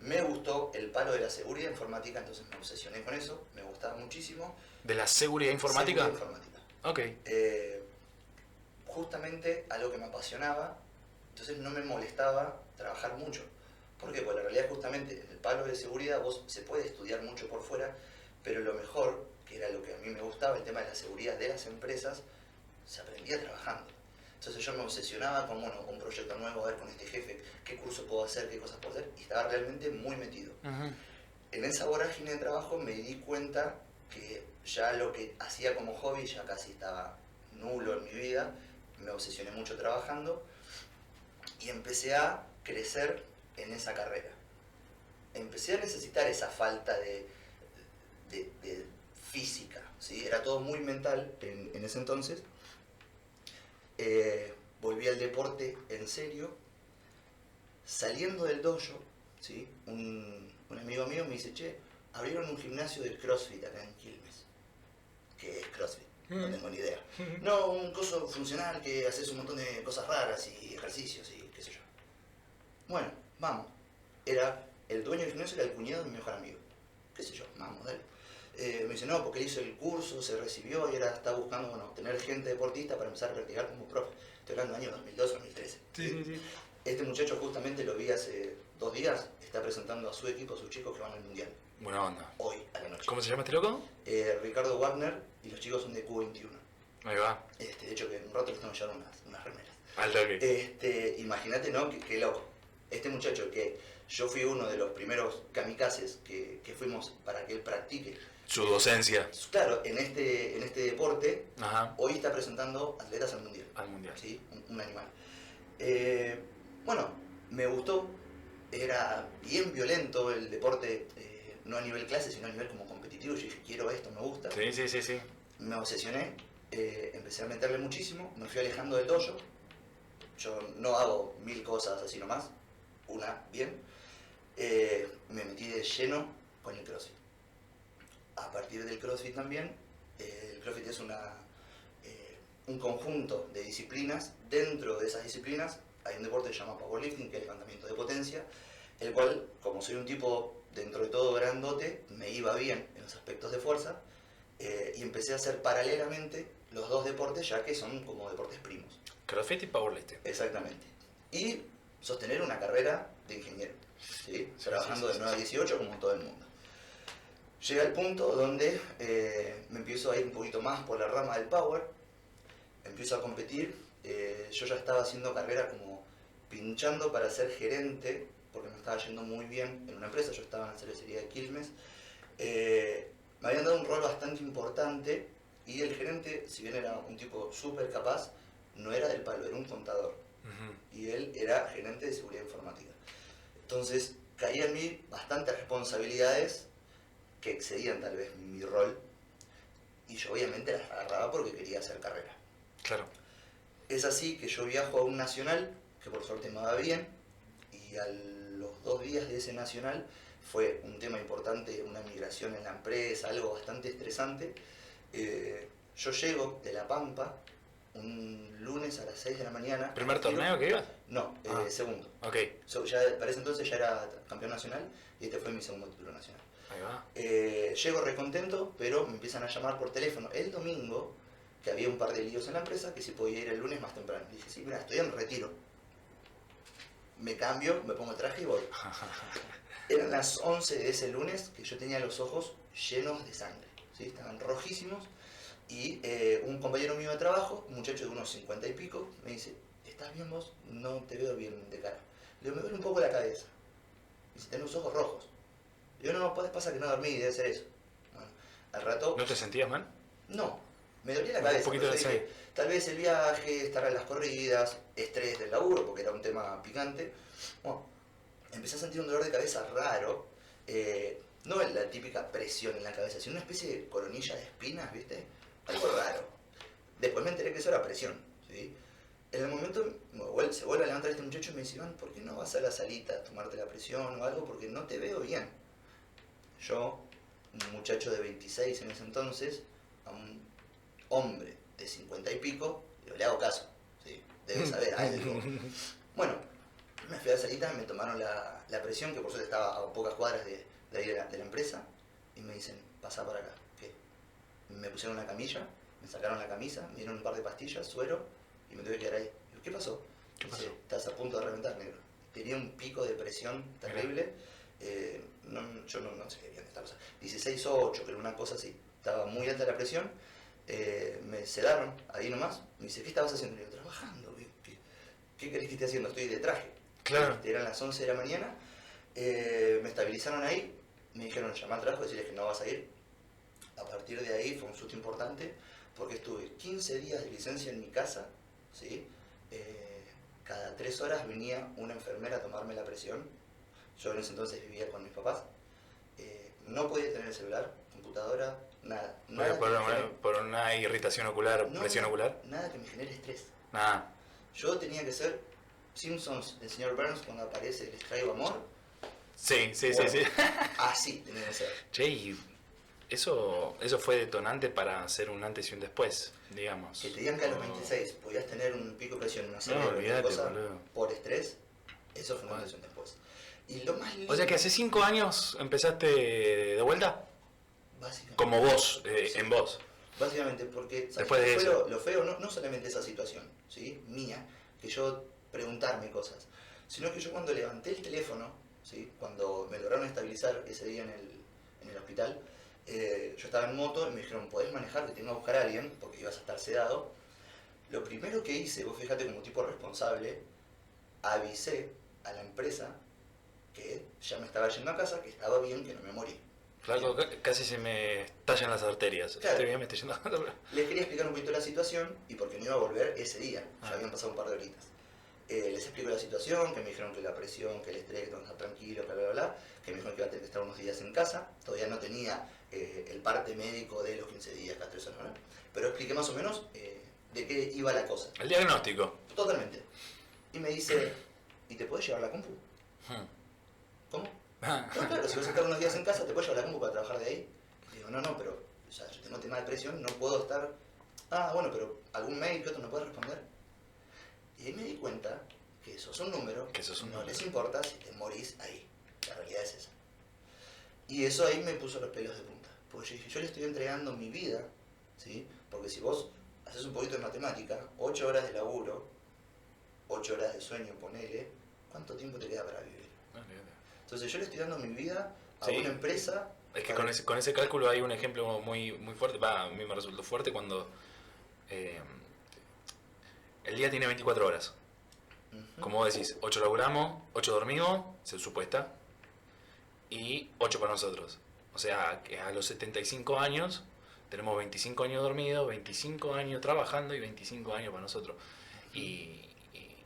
me gustó el palo de la seguridad informática, entonces me obsesioné con eso, me gustaba muchísimo. ¿De la seguridad informática? Seguridad informática. Ok. Eh, justamente algo que me apasionaba, entonces no me molestaba trabajar mucho. ¿Por qué? Porque la realidad justamente en el palo de seguridad vos se puede estudiar mucho por fuera, pero lo mejor, que era lo que a mí me gustaba, el tema de la seguridad de las empresas, se aprendía trabajando. Entonces yo me obsesionaba con, bueno, un proyecto nuevo, a ver con este jefe, qué curso puedo hacer, qué cosas puedo hacer, y estaba realmente muy metido. En esa vorágine de trabajo me di cuenta que ya lo que hacía como hobby ya casi estaba nulo en mi vida, me obsesioné mucho trabajando y empecé a crecer en esa carrera. Empecé a necesitar esa falta de, de- de física, ¿sí? era todo muy mental en, en ese entonces. Eh, volví al deporte en serio, saliendo del dojo, ¿sí? un, un amigo mío me dice, che, abrieron un gimnasio de CrossFit acá en Quilmes. ¿Qué es CrossFit? No Mm. tengo ni idea. No, un coso funcional que haces un montón de cosas raras y ejercicios y qué sé yo. Bueno, vamos. Era el dueño del gimnasio, era el cuñado de mi mejor amigo. Qué sé yo, vamos, dale. Eh, me dice, no, porque él hizo el curso, se recibió y ahora está buscando, bueno, tener gente deportista para empezar a practicar como profe. Estoy hablando del año 2002 o 2013. Sí, sí, sí. Este muchacho justamente lo vi hace dos días, está presentando a su equipo, a sus chicos que van al mundial, Buena onda. hoy a la noche. ¿Cómo se llama este loco? Eh, Ricardo Wagner y los chicos son de Q21. Ahí va. Este, de hecho, que en un rato les que llevar unas, unas remeras. Al toque. Este, imagínate, ¿no? Qué, qué loco. Este muchacho que yo fui uno de los primeros kamikazes que, que fuimos para que él practique. Su docencia. Claro, en este, en este deporte, Ajá. hoy está presentando atletas al mundial. Al mundial. ¿sí? Un, un animal. Eh, bueno, me gustó. Era bien violento el deporte, eh, no a nivel clase, sino a nivel como competitivo. Yo dije, quiero esto, me gusta. Sí, sí, sí, sí. Me obsesioné, eh, empecé a meterle muchísimo, me fui alejando del dojo. Yo no hago mil cosas así nomás, una bien. Eh, me metí de lleno con el CrossFit. A partir del CrossFit también, eh, el CrossFit es una, eh, un conjunto de disciplinas. Dentro de esas disciplinas hay un deporte que se llama powerlifting, que es levantamiento de potencia, el cual, como soy un tipo dentro de todo grandote, me iba bien en los aspectos de fuerza eh, y empecé a hacer paralelamente los dos deportes ya que son como deportes primos. Crossfit y powerlifting. Exactamente. y sostener una carrera de ingeniero, ¿sí? Sí, trabajando sí, de sí, 9 a 18 como todo el mundo. Llega el punto donde eh, me empiezo a ir un poquito más por la rama del power, empiezo a competir, eh, yo ya estaba haciendo carrera como pinchando para ser gerente, porque me estaba yendo muy bien en una empresa, yo estaba en la cervecería de Quilmes, eh, me habían dado un rol bastante importante y el gerente, si bien era un tipo súper capaz, no era del palo, era un contador y él era gerente de seguridad informática. Entonces caía en mí bastantes responsabilidades que excedían tal vez mi rol y yo obviamente las agarraba porque quería hacer carrera. Claro. Es así que yo viajo a un nacional, que por suerte me va bien, y a los dos días de ese nacional fue un tema importante, una migración en la empresa, algo bastante estresante. Eh, yo llego de La Pampa un lunes a las 6 de la mañana. ¿Primer torneo que ibas? No, eh, Ah. segundo. Ok, So, ya, para ese entonces ya era campeón nacional y este fue mi segundo título nacional. Eh, llego recontento, pero me empiezan a llamar por teléfono el domingo, que había un par de líos en la empresa, que si podía ir el lunes más temprano. Dije, sí, mira, estoy en retiro. Me cambio, me pongo el traje y voy. Eran las 11 de ese lunes que yo tenía los ojos llenos de sangre, ¿sí? estaban rojísimos. Y eh, un compañero mío de trabajo, un muchacho de unos 50 y pico, me dice, ¿estás bien vos? No te veo bien de cara. Le digo, me duele un poco la cabeza. Me dice, tenés los ojos rojos. Le digo, no, pues pasa que no dormí, debe ser eso. Bueno, al rato, ¿No te sentías mal? no, me dolía la Un cabeza. poquito de yo dije, tal vez el viaje, estar en las corridas, estrés del laburo, porque era un tema picante. Bueno, empecé a sentir un dolor de cabeza raro. eh, no la típica presión en la cabeza, sino una especie de coronilla de espinas, ¿viste? Algo raro. Después me enteré que eso era presión, ¿sí? En el momento se vuelve a levantar este muchacho y me dice, Iván, ¿por qué no vas a la salita a tomarte la presión o algo? Porque no te veo bien. Yo, un muchacho de 26 en ese entonces, a un hombre de 50 y pico, le hago caso, ¿sí? Debe saber algo. Bueno, me fui a la salita, me tomaron la, la presión, que por suerte estaba a pocas cuadras de, de ahí de la, de la empresa, y me dicen, pasa para acá. ¿Qué? Me pusieron una camilla, me sacaron la camisa, me dieron un par de pastillas, suero, y me tuve que quedar ahí. Digo, ¿qué pasó? ¿Qué Dice? Estás a punto de reventar, negro. Tenía un pico de presión terrible. eh, no- yo no, no sé qué bien esta cosa. 16-8, pero una cosa así. Estaba muy alta la presión. eh, me sedaron ahí nomás. Me dice, ¿qué estabas haciendo? Le digo, trabajando. ¿Qué, qué, querés que esté haciendo? Estoy de traje. Claro. Este, Eran las 11 de la mañana. eh, me estabilizaron ahí. Me dijeron, llama al trabajo, decirles que no vas a ir. A partir de ahí fue un susto importante porque estuve 15 días de licencia en mi casa. ¿sí? Eh, cada tres horas venía una enfermera a tomarme la presión. Yo en ese entonces vivía con mis papás. Eh, no podía tener el celular, computadora, nada. nada por, una, genere- por una irritación ocular, no, presión no, ocular. Nada que me genere estrés. Nada. Yo tenía que ser Simpsons del señor Burns cuando aparece Les traigo amor. Sí, sí, Bueno. sí, sí. Así tenía que ser. Che, y eso, eso fue detonante para hacer un antes y un después, digamos. Que te digan que a los O- 26 podías tener un pico de presión, una No, cosas boludo. por estrés, eso fue una Bueno. presión después. Y lo más lindo, O sea que hace cinco años empezaste de vuelta, básicamente, como vos, eh, Sí. en vos. Básicamente, porque ¿sabes Después de fue eso. Lo, lo feo, no, no solamente esa situación, ¿sí? mía, que yo preguntarme cosas, sino que yo cuando levanté el teléfono, ¿sí? cuando me lograron estabilizar ese día en el, en el hospital, eh, yo estaba en moto y me dijeron, ¿podés manejar? Que tengo que buscar a alguien, porque ibas a estar sedado. Lo primero que hice, vos fíjate como tipo responsable, avisé a la empresa que ya me estaba yendo a casa, que estaba bien, que no me morí. Ca- casi se me estallan las arterias. Claro. Estoy bien, me estoy yendo. Les quería explicar un poquito la situación y por qué no iba a volver ese día. Ya Ah. habían pasado un par de horitas. Eh, les explico la situación, que me dijeron que la presión, que el estrés, que que estar tranquilo, bla, bla, bla. Que me dijeron que iba a tener que estar unos días en casa. Todavía no tenía eh, el parte médico de los 15 días, cada 3 horas, ¿no? Pero expliqué más o menos eh, de qué iba la cosa. El diagnóstico. Totalmente. Y me dice, ¿y te puedes llevar la compu? Hmm. ¿Cómo? No, claro, si vas a estar unos días en casa, ¿te puedes llevar la compu para trabajar de ahí? Digo, no, no, pero o sea, yo tengo tema de presión, no puedo estar... Ah, bueno, pero algún mail que otro me puede responder. Y ahí me di cuenta que eso es un número, Que sos un no número. les importa si te morís ahí. La realidad es esa. Y eso ahí me puso los pelos de punta. Porque yo dije, yo le estoy entregando mi vida, ¿sí? Porque si vos haces un poquito de matemática, 8 horas de laburo, 8 horas de sueño, ponele, ¿cuánto tiempo te queda para vivir? Entonces yo le estoy dando mi vida a Sí. una empresa. Es que con ese, con ese cálculo hay un ejemplo muy, muy fuerte, va, a mí me resultó fuerte cuando eh, el día tiene 24 horas. Como vos decís, 8 laburamos, 8 dormimos, se supuesta, y 8 para nosotros. O sea, que a los 75 años tenemos 25 años dormidos, 25 años trabajando y 25 años para nosotros. Y... y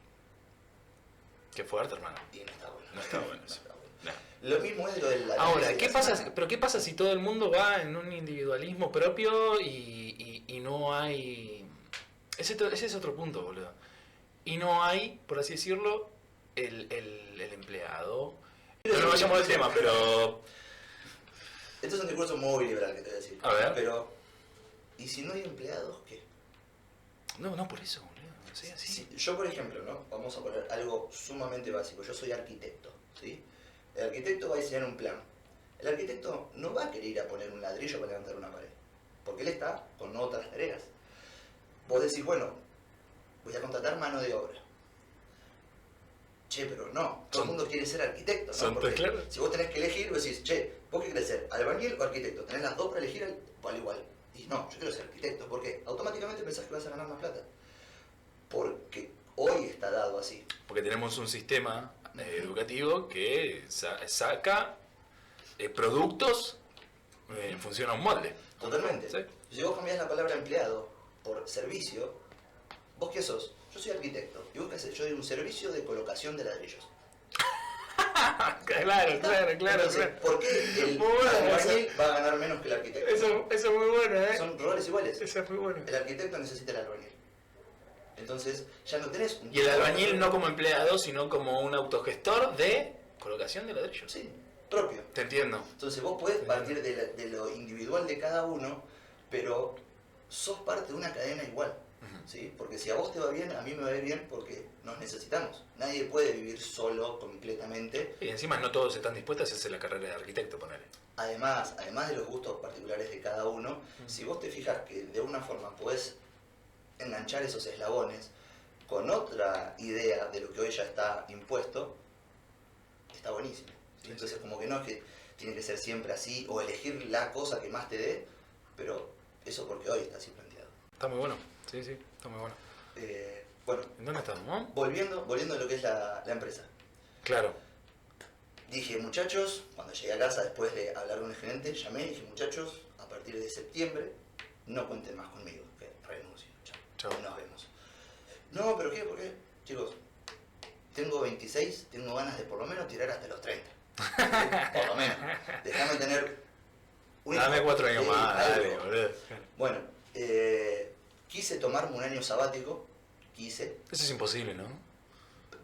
qué fuerte, hermano. Y no está bueno. No está bueno eso. Lo mismo es lo de la. Ahora, ¿qué semana. pasa? Pero ¿qué pasa si todo el mundo va en un individualismo propio y, y- y no hay... Ese, ese es otro punto, boludo. Y no hay, por así decirlo, el, el- el empleado. No nos vayamos del tema, pero... Esto es un discurso muy liberal que te voy a decir. A ver. Pero, ¿y si no hay empleados, qué? No, no por eso, boludo. Sé, así. Si- yo, por ejemplo, ¿no? Vamos a poner algo sumamente básico. Yo soy arquitecto, ¿sí? El arquitecto va a diseñar un plan. El arquitecto no va a querer ir a poner un ladrillo para levantar una pared. Porque él está con otras tareas. Vos decís, bueno, voy a contratar mano de obra. Che, pero no, todo el mundo quiere ser arquitecto, ¿no? Porque claro. si vos tenés que elegir, vos decís, che, ¿vos qué querés ser? ¿Albañil o arquitecto? Tenés las dos para elegir al, al igual. Y no, yo quiero ser arquitecto. ¿Por qué? Automáticamente pensás que vas a ganar más plata. Porque hoy está dado así. Porque tenemos un sistema educativo que sa- saca eh, productos eh, en función a un molde. Totalmente. Sí. Si vos cambiás la palabra empleado por servicio, ¿vos qué sos? Yo soy arquitecto. ¿Y vos qué haces? Yo doy un servicio de colocación de ladrillos. Claro, claro, claro, Entonces, claro. ¿por qué el bueno, albañil va a ganar menos que el arquitecto? Eso, eso es muy bueno, ¿eh? Son roles iguales. Eso es muy bueno. El arquitecto necesita el albañil. Entonces, ya no tenés un... Y el albañil no como empleado, sino como un autogestor de colocación de ladrillos. Sí, propio. Te entiendo. Entonces vos podés partir de, la- de lo individual de cada uno, pero sos parte de una cadena igual. ¿sí? Porque si a vos te va bien, a mí me va a ir bien porque nos necesitamos. Nadie puede vivir solo completamente. Y encima no todos están dispuestos a hacerse la carrera de arquitecto, ponele. Además, además de los gustos particulares de cada uno, si vos te fijas que de una forma podés enganchar esos eslabones con otra idea de lo que hoy ya está impuesto, está buenísimo. Entonces, como que no es que tiene que ser siempre así o elegir la cosa que más te dé, pero eso porque hoy está así planteado. Está muy bueno. Sí, sí, está muy bueno. Eh, bueno, ¿En dónde estamos? volviendo, volviendo a lo que es la, la empresa. Claro. Dije, muchachos, cuando llegué a casa después de hablar con el gerente, llamé y dije, muchachos, a partir de septiembre no cuenten más conmigo, chao, nos vemos. No, pero ¿qué? ¿Por qué? Chicos, tengo 26, tengo ganas de por lo menos tirar hasta los 30. por lo menos. Déjame tener Dame cuatro años más, algo. dale, boludo. Bueno, eh, quise tomarme un año sabático, quise, Eso es imposible, ¿no?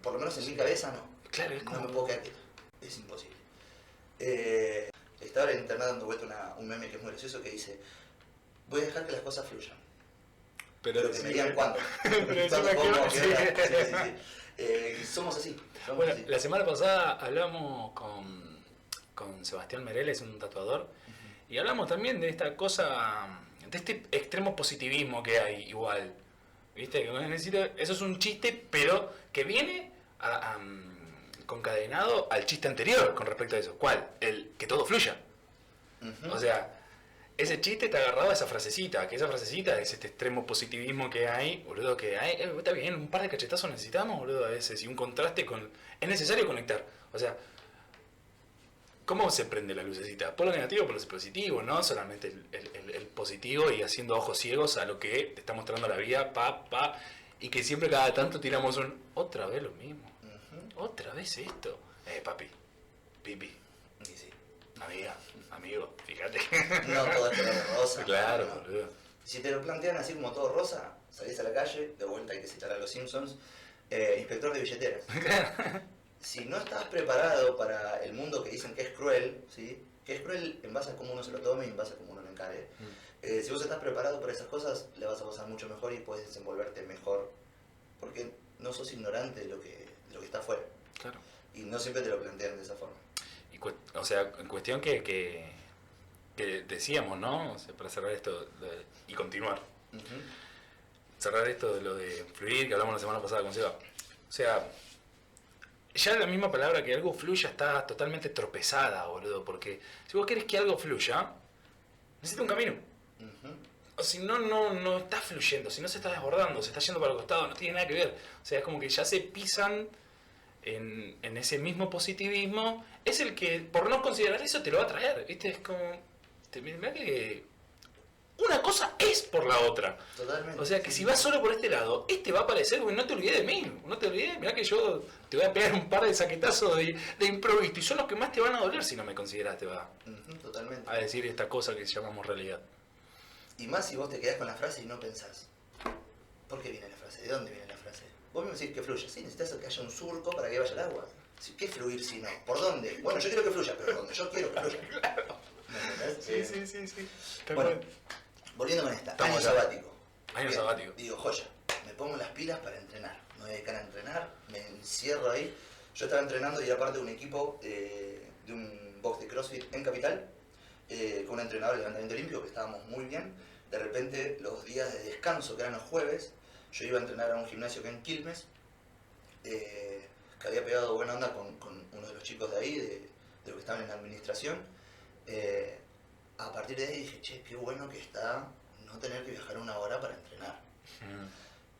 por lo menos en mi cabeza no. Claro, es No como... me puedo quedar quieto. Es imposible. Eh, estaba en internet dando vuelta una- un meme que es muy gracioso que dice: Voy a dejar que las cosas fluyan. Pero, digan cuándo. Eh, somos así. Somos Bueno, así. la semana pasada hablamos con, con Sebastián Mereles, un tatuador, y hablamos también de esta cosa, de este extremo positivismo que hay igual. ¿Viste? Que eso es un chiste, pero que viene a- a, concadenado al chiste anterior con respecto a eso. ¿Cuál? El que todo fluya. O sea, ese chiste te agarraba a esa frasecita, que esa frasecita es este extremo positivismo que hay, boludo, que hay, eh, está bien, un par de cachetazos necesitamos, boludo, a veces, y un contraste con... Es necesario conectar, o sea, ¿cómo se prende la lucecita? Por lo negativo, por lo positivo, no solamente el, el- el- el positivo y haciendo ojos ciegos a lo que te está mostrando la vida, pa, pa, y que siempre cada tanto tiramos un, otra vez lo mismo, otra vez esto. Eh, papi, pipi, Y sí. amiga, amigo, fíjate. No todo es color de rosa. Claro, no. boludo. Si te lo plantean así como todo rosa, salís a la calle, de vuelta hay que citar a los Simpsons, eh, inspector de billeteras. si no estás preparado para el mundo que dicen que es cruel, ¿sí? que es cruel en base a cómo uno se lo tome y en base a cómo uno lo encare, eh, si vos estás preparado para esas cosas, le vas a pasar mucho mejor y puedes desenvolverte mejor, porque no sos ignorante de lo que, de lo que está afuera. Claro. Y no siempre te lo plantean de esa forma. O sea, en cuestión que, que, que decíamos, ¿no? O sea, para cerrar esto de- y continuar. Ujú. Cerrar esto de lo de fluir, que hablamos la semana pasada con Seba. O sea, ya la misma palabra que algo fluya está totalmente tropezada, boludo. Porque si vos querés que algo fluya, necesita un camino. Ujú. O si no, no, no está fluyendo, si no se está desbordando, se está yendo para el costado, no tiene nada que ver. O sea, es como que ya se pisan en, en ese mismo positivismo. Es el que, por no considerar eso, te lo va a traer. ¿Viste? Es como. Te, mirá que. Una cosa es por la otra. Totalmente. O sea que si vas solo por este lado, este va a aparecer, no te olvides de mí, no te olvides, mirá que yo te voy a pegar un par de saquetazos de, de improviso y son los que más te van a doler si no me consideras, te va totalmente. a decir esta cosa que llamamos realidad. Y más si vos te quedás con la frase y no pensás. ¿Por qué viene la frase? ¿De dónde viene la frase? Vos me decís que fluya. Sí, necesitas que haya un surco para que vaya el agua. Sí, ¿Qué fluir si no? ¿Por dónde? Bueno, yo quiero que fluya, pero donde yo quiero que fluya. Eh, sí, sí. Bueno, volviendo con esta. Estamos año acá. sabático. Año Bien, sabático. Digo, joya, me pongo las pilas para entrenar. Me voy a dedicar a entrenar, me encierro ahí. Yo estaba entrenando y era parte de un equipo eh, de un box de CrossFit en Capital, eh, con un entrenador de levantamiento olímpico que estábamos muy bien. De repente, los días de descanso, que eran los jueves, yo iba a entrenar a un gimnasio que en Quilmes, eh, que había pegado buena onda con, con uno de los chicos de ahí, de, de los que estaban en la administración. Eh, a partir de ahí dije, che, qué bueno que está no tener que viajar una hora para entrenar.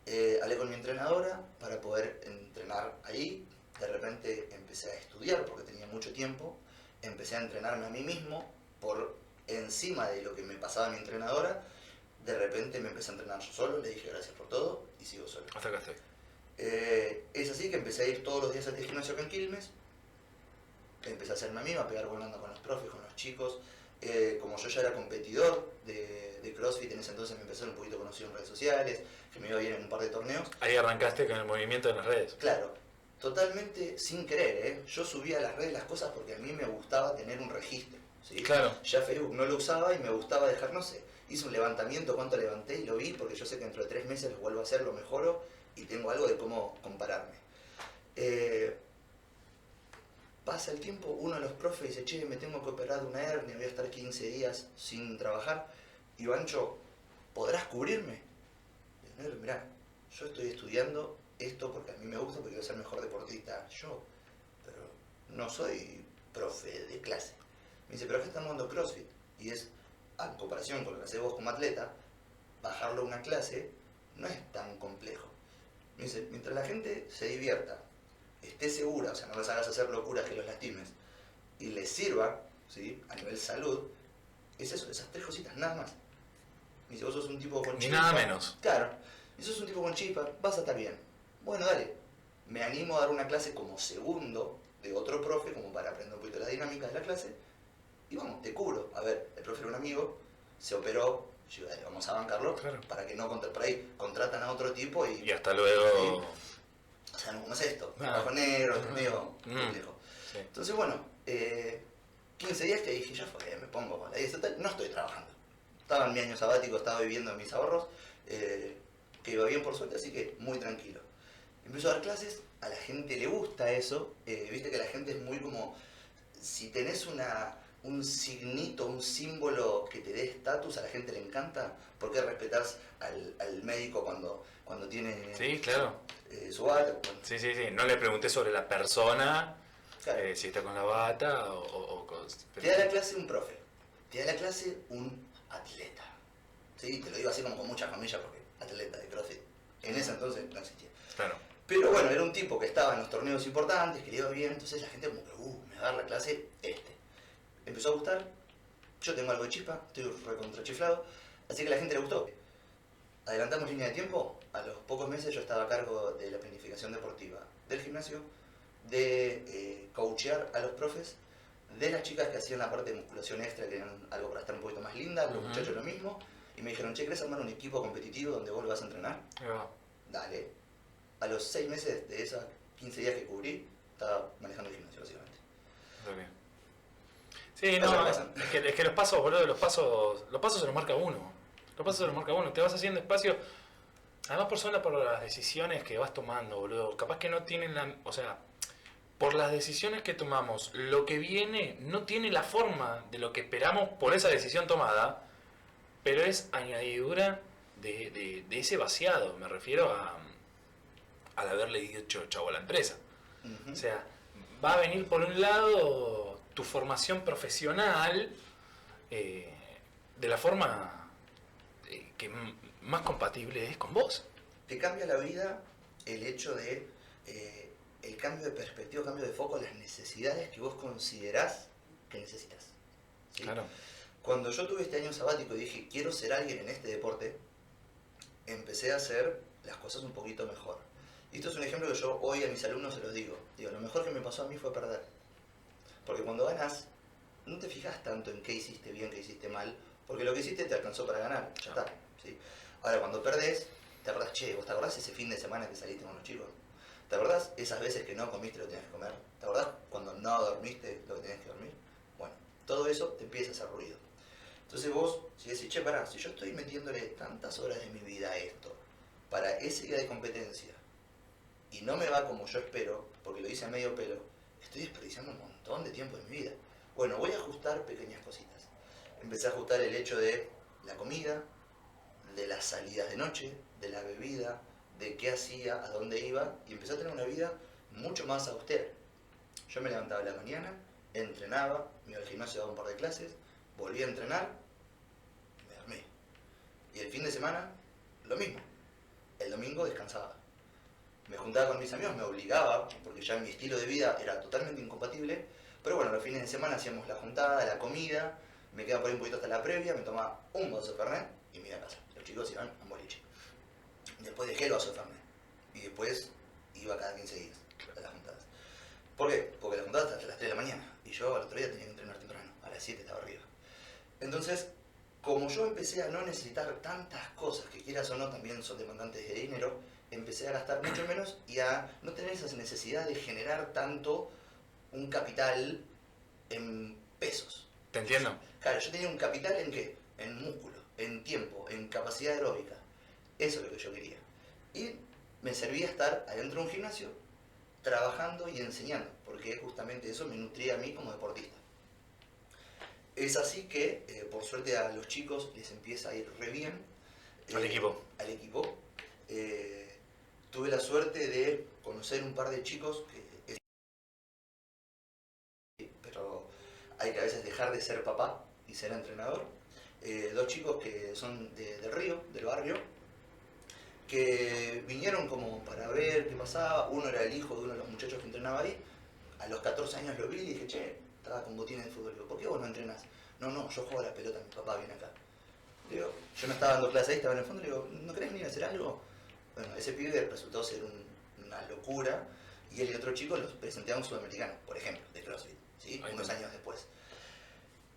Eh, hablé con mi entrenadora para poder entrenar ahí. De repente empecé a estudiar porque tenía mucho tiempo. Empecé a entrenarme a mí mismo por encima de lo que me pasaba mi entrenadora. De repente me empecé a entrenar yo solo, le dije gracias por todo y sigo solo. Hasta acá estoy. Eh, es así que empecé a ir todos los días al gimnasio acá en Quilmes. Empecé a hacerme amigo, a pegar onda con los profes, con los chicos. Eh, como yo ya era competidor de, de CrossFit, en ese entonces me ser un poquito conocido en redes sociales, que me iba bien en un par de torneos. Ahí arrancaste con el movimiento de las redes. Claro, totalmente sin querer, ¿eh? Yo subía a las redes las cosas porque a mí me gustaba tener un registro. ¿sí? Claro. Ya Facebook no lo usaba y me gustaba dejar, no sé, hice un levantamiento, cuánto levanté y lo vi porque yo sé que dentro de tres meses lo vuelvo a hacer, lo mejoro y tengo algo de cómo compararme. Eh, pasa el tiempo, uno de los profes dice, che, me tengo que operar de una hernia, voy a estar 15 días sin trabajar. Y Bancho, ¿podrás cubrirme? Y yo, "Negro, mirá, yo estoy estudiando esto porque a mí me gusta, porque quiero ser mejor deportista yo, pero no soy profe de clase. Me dice, pero acá estamos dando CrossFit. Y es, a comparación con lo que haces vos como atleta, bajarlo a una clase no es tan complejo. Me dice, mientras la gente se divierta, esté segura, o sea, no les hagas hacer locuras que los lastimes, y les sirva, ¿sí? A nivel salud, es eso, esas tres cositas, nada más. Me dice, vos sos un tipo con Ni chispa. nada menos. Claro, y sos un tipo con chispa, vas a estar bien. Bueno, dale, me animo a dar una clase como segundo de otro profe, como para aprender un poquito las dinámicas de la clase, y vamos, te cubro. A ver, el profe era un amigo, se operó, yo dale, vamos a bancarlo, Claro. para que no contra, por ahí contratan a otro tipo y, Y hasta luego. o sea, ¿cómo es esto? Ah. Trabajo negro, medio Mm. complejo. Sí. Entonces, bueno, eh, 15 días que dije, ya fue, me pongo con la 10 total, no estoy trabajando. Estaba en mi año sabático, estaba viviendo en mis ahorros, eh, que iba bien por suerte, así que muy tranquilo. Empiezo a dar clases, a la gente le gusta eso, eh, viste que la gente es muy como, si tenés una, un signito, un símbolo que te dé estatus, a la gente le encanta, ¿por qué respetás al, al médico cuando, cuando tiene Sí, claro. eh, su bata? Bueno, Sí, sí, sí. No le pregunté sobre la persona, claro. eh, si está con la bata o, o-. Te da la clase un profe, te da la clase un atleta. ¿Sí? Te lo digo así como con muchas comillas porque atleta de CrossFit. En ese entonces no existía. Claro. Pero bueno, era un tipo que estaba en los torneos importantes, que le iba bien, entonces la gente como que, uh, me va a dar la clase este. Empezó a gustar, yo tengo algo de chispa, estoy recontrachiflado, así que a la gente le gustó. Adelantamos línea de tiempo, a los pocos meses yo estaba a cargo de la planificación deportiva del gimnasio, de eh, coachear a los profes, de las chicas que hacían la parte de musculación extra, que eran algo para estar un poquito más lindas, los Ujú. muchachos lo mismo, y me dijeron, che, ¿querés armar un equipo competitivo donde vos lo vas a entrenar? Dale. A los seis meses de esos 15 días que cubrí, estaba manejando el gimnasio, básicamente. Bien. Sí, no, es que, es que los pasos, boludo, los pasos, los pasos se los marca uno. Los pasos se los marca uno. Te vas haciendo espacio. Además por solo por las decisiones que vas tomando, boludo. Capaz que no tienen la... O sea, por las decisiones que tomamos, lo que viene no tiene la forma de lo que esperamos por esa decisión tomada, pero es añadidura de, de- de ese vaciado. Me refiero a, al haberle dicho chavo a la empresa. O sea, va a venir por un lado tu formación profesional eh, de la forma eh, que más compatible es con vos. Te cambia la vida el hecho de eh, el cambio de perspectiva, cambio de foco las necesidades que vos considerás que necesitas. ¿sí? Cuando yo tuve este año sabático y dije, quiero ser alguien en este deporte, empecé a hacer las cosas un poquito mejor. Y esto es un ejemplo que yo hoy a mis alumnos se los digo. Digo, lo mejor que me pasó a mí fue perder. Porque cuando ganas, no te fijas tanto en qué hiciste bien, qué hiciste mal, porque lo que hiciste te alcanzó para ganar. Ya está. ¿sí? Ahora, cuando perdés, te acordás, che, ¿vos te acordás ese fin de semana que saliste con los chicos? ¿Te acordás esas veces que no comiste lo que tenías que comer? ¿Te acordás cuando no dormiste lo que tenías que dormir? Bueno, todo eso te empieza a hacer ruido. Entonces vos, si decís, che, pará, si yo estoy metiéndole tantas horas de mi vida a esto, para ese día de competencia, y no me va como yo espero, porque lo hice a medio pelo, estoy desperdiciando un montón de tiempo de mi vida. Bueno, voy a ajustar pequeñas cositas. Empecé a ajustar el hecho de la comida, de las salidas de noche, de la bebida, de qué hacía, a dónde iba, y empecé a tener una vida mucho más austera. Yo me levantaba la mañana, entrenaba, me iba al gimnasio, daba un par de clases, volví a entrenar, me dormí. Y el fin de semana, lo mismo. El domingo descansaba. Me juntaba con mis amigos, me obligaba, porque ya mi estilo de vida era totalmente incompatible. Pero bueno, los fines de semana hacíamos la juntada, la comida, me quedaba por ahí un poquito hasta la previa, me tomaba un vaso de Fernet y me iba a casa. Los chicos iban a un boliche. Después dejé el vaso de Fernet. Y después iba cada 15 días a las juntadas. ¿Por qué? Porque las juntadas hasta las 3 de la mañana. Y yo al otro día tenía que entrenar temprano. A las 7 estaba arriba. Entonces, como yo empecé a no necesitar tantas cosas que quieras o no también son demandantes de dinero, empecé a gastar mucho menos y a no tener esa necesidad de generar tanto un capital en pesos. ¿Te entiendo? Claro, yo tenía un capital en qué? En músculo, en tiempo, en capacidad aeróbica. Eso es lo que yo quería. Y me servía estar adentro de un gimnasio, trabajando y enseñando, porque justamente eso me nutría a mí como deportista. Es así que, eh, por suerte, a los chicos les empieza a ir re bien. Al Eh, equipo. Al equipo. Eh, tuve la suerte de conocer un par de chicos que pero hay que a veces dejar de ser papá y ser entrenador. Eh, dos chicos que son de, del río, del barrio, que vinieron como para ver qué pasaba. Uno era el hijo de uno de los muchachos que entrenaba ahí. A los 14 años lo vi y dije, che, estaba con botines de fútbol. Digo, ¿por qué vos no entrenás? No, no, yo juego a la pelota, mi papá viene acá. Digo, yo no estaba dando clase ahí, estaba en el fondo, le digo, ¿no querés venir a hacer algo? Bueno, ese pibe resultó ser un- una locura y él y otro chico los presenté a un sudamericano, por ejemplo, de CrossFit, ¿sí? Unos años después.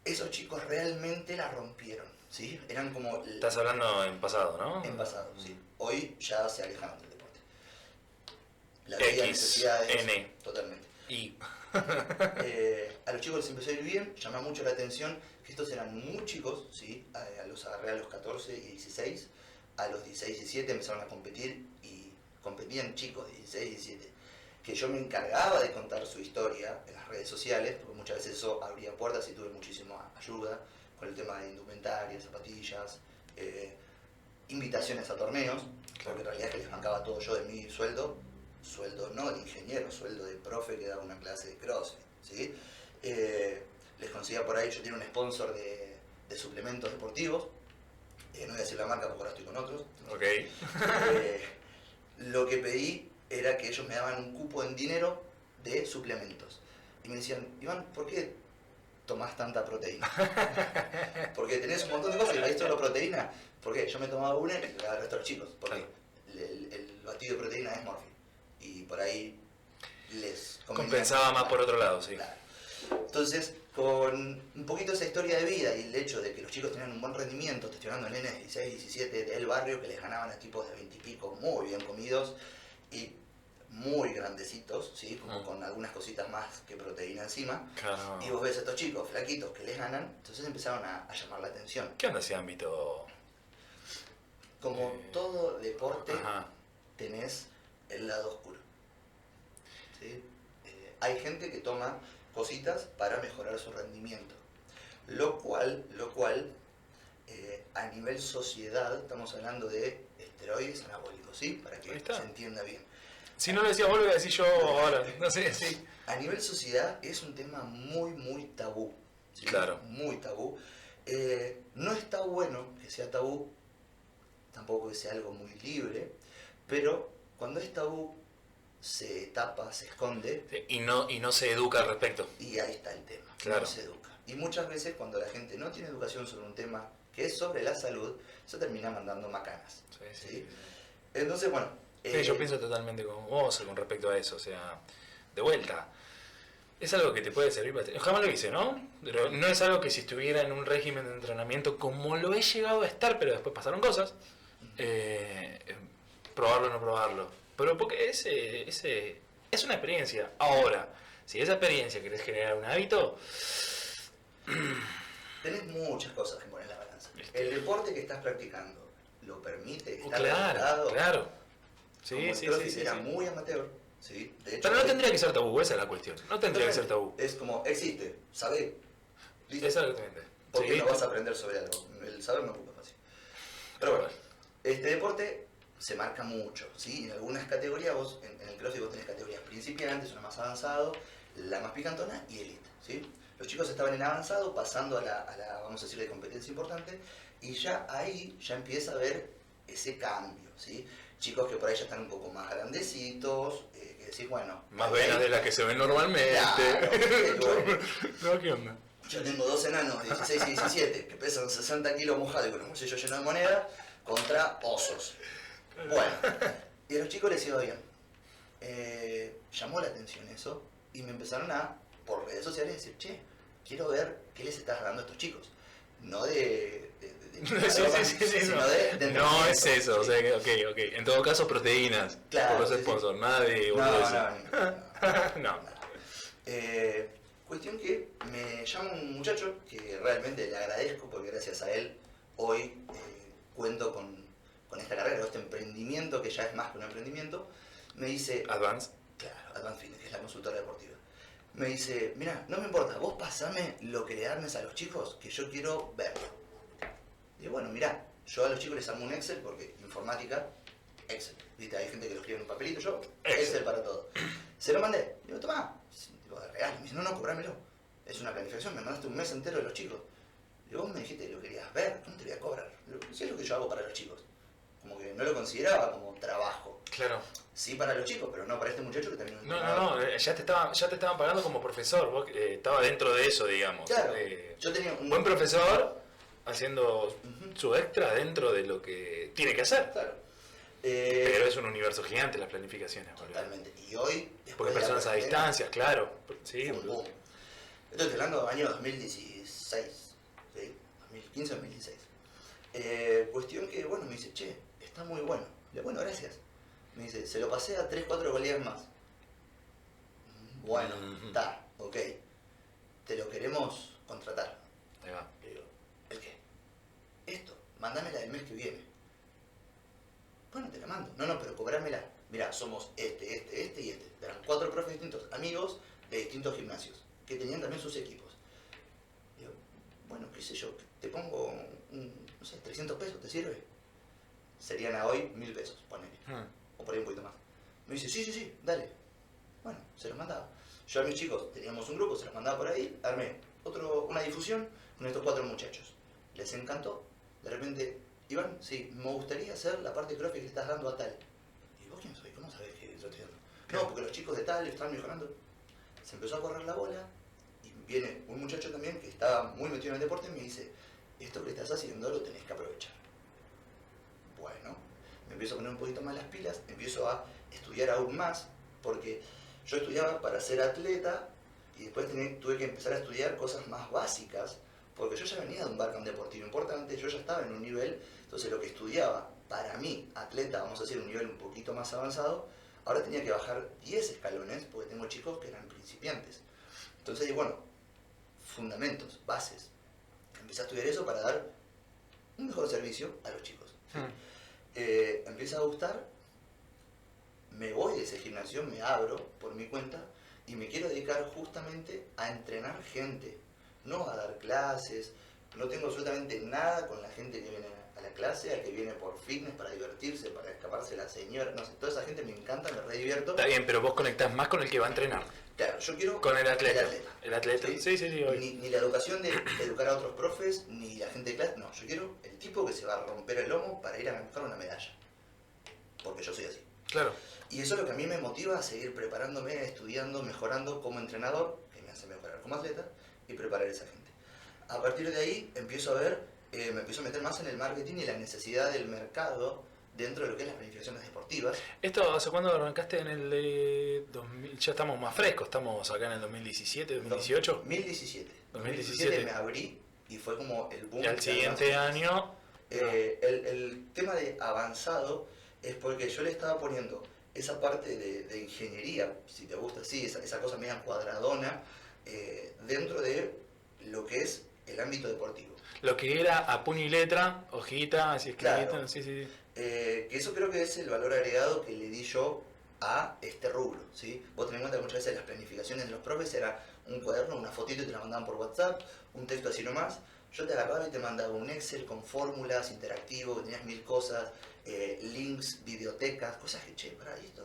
Esos chicos realmente la rompieron, ¿sí? Eran como Estás hablando en pasado, ¿no? en pasado, sí. Hoy ya se alejaron del deporte. La vida necesidades, N. totalmente. Y Eh, a los chicos les empezó a ir bien, llama mucho la atención que estos eran muy chicos, ¿sí? a, a los agarré a los 14 y 16, a los 16 y 17 empezaron a competir y competían chicos de 16 y 17, que yo me encargaba de contar su historia en las redes sociales, porque muchas veces eso abría puertas y tuve muchísima ayuda con el tema de indumentaria, zapatillas, eh, invitaciones a torneos, porque en realidad es que les bancaba todo yo de mi sueldo, sueldo no de ingeniero, sueldo de profe que daba una clase de CrossFit, ¿sí? Eh, les conseguía por ahí, yo tenía un sponsor de suplementos deportivos, eh, no voy a decir la marca porque ahora estoy con otros, Ok. eh, lo que pedí era que ellos me daban un cupo en dinero de suplementos. Y me decían, Iván, ¿por qué tomás tanta proteína? Porque tenés un montón de cosas y la proteína. ¿Por qué? Yo me tomaba una y le daba de los chicos. Porque el, el- el batido de proteína es morfina. Y por ahí les. Compensaba más por otro lado, sí. Claro. Entonces, con un poquito esa historia de vida y el hecho de que los chicos tenían un buen rendimiento, te de nenes de 16, 17 del barrio que les ganaban a tipos de 20 y pico muy bien comidos y muy grandecitos, ¿sí? como Mm. con algunas cositas más que proteína encima. Claro. Y vos ves a estos chicos flaquitos que les ganan, entonces empezaron a, a llamar la atención. ¿Qué onda ese ámbito? Como Eh, todo deporte, Ajá. tenés el lado oscuro. ¿sí? Eh, hay gente que toma cositas para mejorar su rendimiento. Lo cual, lo cual eh, a nivel sociedad, estamos hablando de esteroides anabólicos, ¿sí? Para que se entienda bien. Si no lo decía vos, lo voy a decir yo ahora. No sé, sí. A nivel sociedad es un tema muy, muy tabú. ¿sí? Claro. Muy tabú. Eh, no está bueno que sea tabú, tampoco que sea algo muy libre, pero cuando es tabú se tapa, se esconde Sí, Y, no, y no se educa al respecto. y ahí está el tema. Claro. No se educa. Y muchas veces cuando la gente no tiene educación sobre un tema que es sobre la salud, se termina mandando macanas. Sí, ¿sí? Entonces, bueno. Sí, eh, yo pienso totalmente como vos con respecto a eso. O sea, de vuelta. Es algo que te puede servir para... Jamás lo hice, ¿no? Pero no es algo que si estuviera en un régimen de entrenamiento como lo he llegado a estar, pero después pasaron cosas, eh, probarlo o no probarlo. Pero porque ese, ese, es una experiencia. Ahora, si esa experiencia querés generar un hábito, Tenés muchas cosas que poner en la balanza. Este. El deporte que estás practicando lo permite, oh, está claro, regulado. claro. Como Sí, el sí, sí, era sí. muy amateur, ¿sí? De hecho, Pero no es- tendría que ser tabú, esa es la cuestión. No tendría que ser tabú. Es como, existe, sabés. Listo. Exactamente. ¿Por qué Sí. no vas a aprender sobre algo? El saber no ocupa fácil. Pero bueno, este deporte se marca mucho, ¿sí? En algunas categorías, vos, en, en el CrossFit vos tenés categorías principiantes, una más avanzado, la más picantona y elite, ¿sí? Los chicos estaban en avanzado, pasando a la, a la, vamos a decir, de competencia importante, y ya ahí ya empieza a haber ese cambio, ¿sí? Chicos que por ahí ya están un poco más grandecitos, eh, que decís, bueno... Más ahí- venas de las que se ven normalmente. Claro, bueno. no, ¿qué onda? Yo tengo dos enanos, 16 y 17, que pesan 60 kilos mojados y con un bolsillo lleno de moneda, contra osos. Bueno, y a los chicos les iba bien. Eh, llamó la atención eso y me empezaron a, por redes sociales, decir, che, quiero ver qué les estás dando a estos chicos. No de... Sí, sí, sí, sí, no. es eso, o sea, que, ok, ok. En todo caso, proteínas. Claro, por los sí, sí. sponsors, nada de no, no, no. No. Eh, cuestión que me llama un muchacho que realmente le agradezco porque gracias a él hoy eh, cuento con, con esta carrera, con este emprendimiento que ya es más que un emprendimiento. Me dice, Advance. claro, Advance Fitness, que es la consultora deportiva. Me dice, mira, no me importa, vos pasame lo que le armes a los chicos que yo quiero verlo. Digo, bueno, mira, yo a los chicos les armo un Excel porque informática, Excel. ¿Viste? Hay gente que lo escribe en un papelito, yo Excel. Excel, para todo. Se lo mandé. Digo, toma, digo, de real. Me dice, no, no, cobrámelo. Es una planificación, me mandaste un mes entero de los chicos. Digo, vos me dijiste que lo querías ver, ¿cómo te voy a cobrar? Digo, sí es lo que yo hago para los chicos. Como que no lo consideraba como trabajo. Claro. Sí para los chicos, pero no para este muchacho que también No, no, no. eh, Ya te estaban, ya te estaban pagando como profesor. Vos eh, estaba dentro de eso, digamos. Claro, Eh, yo tenía un buen profesor haciendo su extra dentro de lo que tiene que hacer. Claro. Eh, Pero es un universo gigante las planificaciones, boludo. Totalmente. Y hoy, Porque personas a distancia, claro. Sí, boludo. Estoy hablando del año 2016, ¿sí? 2015-2016. Eh, cuestión que, bueno, me dice, che, está muy bueno. Le digo, bueno, gracias. Me dice, se lo pasé a 3-4 colegas más. "Mm, Bueno, Ujú. está, ok. Te lo queremos contratar. Ahí va. Le digo, ¿el qué? Esto, mándamela el mes que viene. Bueno, te la mando. No, no, pero cobrámela. Mira, somos este, este, este y este. Eran cuatro profes distintos, amigos de distintos gimnasios, que tenían también sus equipos. Digo, bueno, qué sé yo, te pongo, un, no sé, 300 pesos, ¿te sirve? Serían a hoy mil pesos, ponele Hmm. o por ahí un poquito más. Me dice, sí, sí, sí, dale. Bueno, se los mandaba. Yo a mis chicos teníamos un grupo, se los mandaba por ahí, armé otro, una difusión con estos cuatro muchachos. Les encantó. De repente, Iván, sí, me gustaría hacer la parte CrossFit que le estás dando a tal. ¿Y vos quién soy? ¿Cómo sabés que yo estoy dando? No, porque los chicos de tal están mejorando. Se empezó a correr la bola y viene un muchacho también que estaba muy metido en el deporte y me dice, esto que estás haciendo lo tenés que aprovechar. Bueno, me empiezo a poner un poquito más las pilas, empiezo a estudiar aún más, porque yo estudiaba para ser atleta y después tuve que empezar a estudiar cosas más básicas, porque yo ya venía de un background deportivo importante, yo ya estaba en un nivel, entonces lo que estudiaba para mí, atleta, vamos a decir, un nivel un poquito más avanzado, ahora tenía que bajar 10 escalones, porque tengo chicos que eran principiantes. Entonces, bueno, fundamentos, bases. Empecé a estudiar eso para dar un mejor servicio a los chicos. Hmm. Eh, empieza a gustar, me voy de ese gimnasio, me abro por mi cuenta y me quiero dedicar justamente a entrenar gente, no a dar clases, no tengo absolutamente nada con la gente que viene a la clase, al que viene por fitness, para divertirse, para escaparse la señora, no sé, toda esa gente me encanta, me re divierto. Está bien, pero vos conectás más con el que va a entrenar. Claro, yo quiero Con el atleta. El atleta. El atleta. ¿Sí? Sí, sí, ni la educación de educar a otros profes, ni la gente de clase, no, yo quiero el tipo que se va a romper el lomo para ir a buscar una medalla. Porque yo soy así. Claro. Y eso es lo que a mí me motiva a seguir preparándome, estudiando, mejorando como entrenador, que me hace mejorar como atleta, y preparar a esa gente. A partir de ahí empiezo a ver, eh, me empiezo a meter más en el marketing y la necesidad del mercado dentro de lo que es las planificaciones deportivas. ¿Esto hace cuándo arrancaste en el de 2000? Ya estamos más frescos, estamos acá en el 2017, 2018. 2017. 2017 me abrí y fue como el boom. Y al siguiente año. Eh, el, el tema de avanzado es porque yo le estaba poniendo esa parte de, de ingeniería, si te gusta así, esa, esa cosa media cuadradona, eh, dentro de lo que es el ámbito deportivo. Lo que era a puño y letra, hojita, así escribita, Claro. sí, sí, sí. Eh, que eso creo que es el valor agregado que le di yo a este rubro. ¿sí? Vos tenés en cuenta que muchas veces las planificaciones de los profes era un cuaderno, una fotito y te la mandaban por WhatsApp, un texto así nomás. Yo te agarraba y te mandaba un Excel con fórmulas, interactivo, que tenías mil cosas, eh, links, videotecas, cosas que, che, pará, ¿y esto?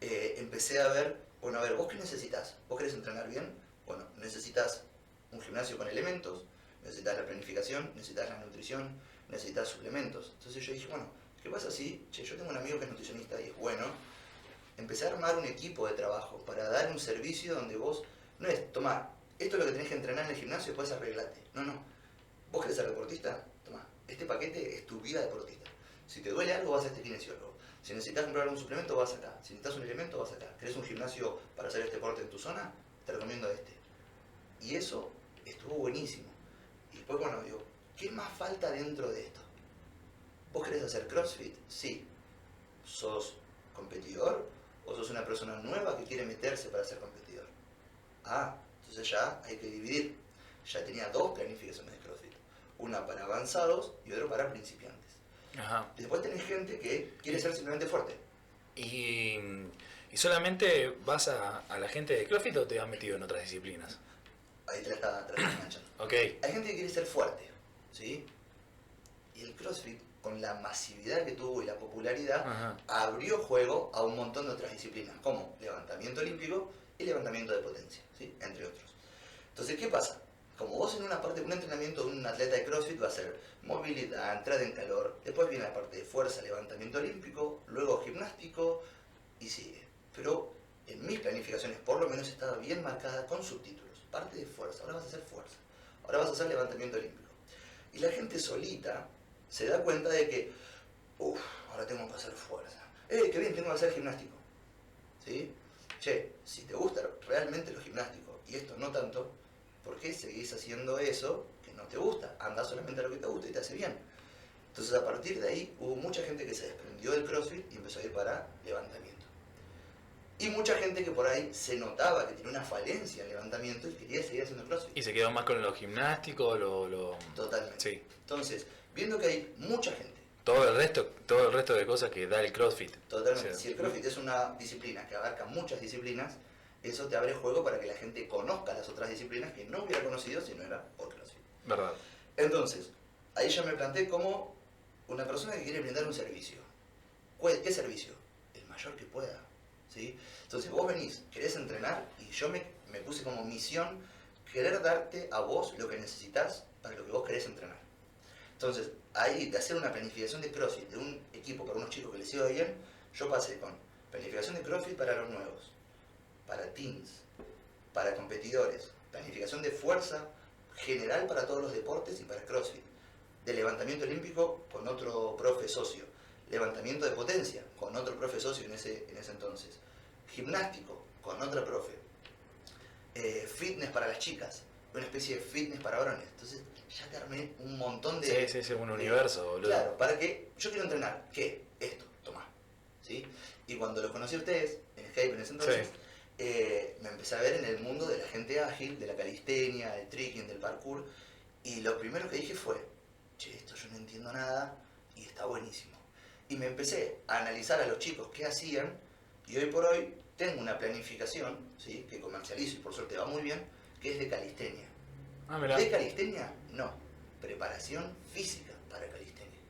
Eh, empecé a ver, bueno, a ver, ¿vos qué necesitas? ¿Vos querés entrenar bien? Bueno, necesitas un gimnasio con elementos, necesitas la planificación, necesitas la nutrición, necesitas suplementos. Entonces yo dije, bueno, ¿qué pasa si, che, yo tengo un amigo que es nutricionista y es bueno, empecé a armar un equipo de trabajo para dar un servicio donde vos, no es, toma, esto es lo que tenés que entrenar en el gimnasio, puedes arreglarte. No, no. ¿Vos querés ser deportista? Toma, este paquete es tu vida deportista. Si te duele algo, vas a este kinesiólogo. Si necesitas comprar un suplemento, vas acá. Si necesitas un elemento, vas acá. ¿Querés un gimnasio para hacer este deporte en tu zona? Te recomiendo este. Y eso estuvo buenísimo. Y después, bueno, digo, ¿qué más falta dentro de esto? ¿Vos querés hacer CrossFit? Sí. ¿Sos competidor? ¿O sos una persona nueva que quiere meterse para ser competidor? Ah, entonces ya hay que dividir. Ya tenía dos planificaciones de CrossFit. Una para avanzados y otra para principiantes. Ajá. Después tenés gente que quiere ser simplemente fuerte. Y, y solamente vas a, a la gente de CrossFit o te has metido en otras disciplinas? Ahí te la está, enganchando. Ok. Hay gente que quiere ser fuerte, ¿sí? Y el CrossFit, con la masividad que tuvo y la popularidad, Ajá. abrió juego a un montón de otras disciplinas, como levantamiento olímpico y levantamiento de potencia, ¿sí? entre otros. Entonces, ¿qué pasa? Como vos en una parte, un entrenamiento de un atleta de CrossFit va a ser movilidad, entrada en calor, después viene la parte de fuerza, levantamiento olímpico, luego gimnástico y sigue. Pero en mis planificaciones por lo menos estaba bien marcada con subtítulos. Parte de fuerza, ahora vas a hacer fuerza, ahora vas a hacer levantamiento olímpico. Y la gente solita se da cuenta de que, uff, ahora tengo que hacer fuerza. ¡Eh, qué bien, tengo que hacer gimnástico! ¿Sí? Che, si te gusta realmente lo gimnástico y esto no tanto, ¿por qué seguís haciendo eso que no te gusta? Anda solamente a lo que te gusta y te hace bien. Entonces a partir de ahí hubo mucha gente que se desprendió del CrossFit y empezó a ir para levantamiento. Y mucha gente que por ahí se notaba que tenía una falencia en levantamiento y quería seguir haciendo CrossFit. Y se quedó más con lo gimnástico, lo, lo... Totalmente. Sí. Entonces, viendo que hay mucha gente, Todo el resto, todo el resto de cosas que da el CrossFit. totalmente, si el CrossFit es una disciplina que abarca muchas disciplinas, eso te abre juego para que la gente conozca las otras disciplinas que no hubiera conocido si no era por CrossFit. ¿Verdad? Entonces, ahí ya me planteé como una persona que quiere brindar un servicio. ¿Cuál- ¿Qué servicio? El mayor que pueda. Entonces vos venís, querés entrenar y yo me, me puse como misión querer darte a vos lo que necesitas para lo que vos querés entrenar. Entonces, ahí de hacer una planificación de CrossFit de un equipo para unos chicos que les iba bien, yo pasé con planificación de CrossFit para los nuevos, para teens, para competidores, planificación de fuerza general para todos los deportes y para CrossFit, de levantamiento olímpico con otro profe socio, levantamiento de potencia con otro profe socio en ese, en ese entonces, gimnástico con otra profe, eh, fitness para las chicas, una especie de fitness para varones. Entonces ya te armé un montón de... Sí, sí, sí, un de- universo, boludo. Claro, para que yo quiero entrenar, ¿qué? Esto, tomá. ¿Sí? Y cuando los conocí a ustedes, en Skype en ese entonces, Sí. eh, me empecé a ver en el mundo de la gente ágil, de la calistenia, del tricking, del parkour, y lo primero que dije fue, che, esto yo no entiendo nada y está buenísimo. Y me empecé a analizar a los chicos qué hacían, y hoy por hoy tengo una planificación, ¿sí? que comercializo y por suerte va muy bien, que es de calistenia. Ah. ¿De calistenia? No. Preparación física para calistenia.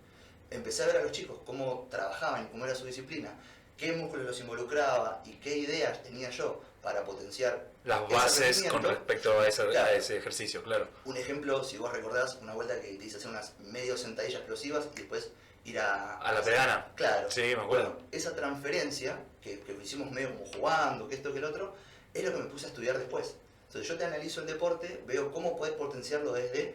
empecé a ver a los chicos cómo trabajaban cómo era su disciplina, qué músculos los involucraba y qué ideas tenía yo para potenciar Las ese bases con respecto a, a Claro. ese ejercicio, claro. Un ejemplo, si vos recordás, una vuelta que te hice hacer unas medio sentadillas explosivas y después ir a... A la pegana. Claro. Sí, me acuerdo. Bueno, esa transferencia, que, que hicimos medio como jugando, que esto, que el otro, es lo que me puse a estudiar después. Entonces yo te analizo el deporte, veo cómo puedes potenciarlo desde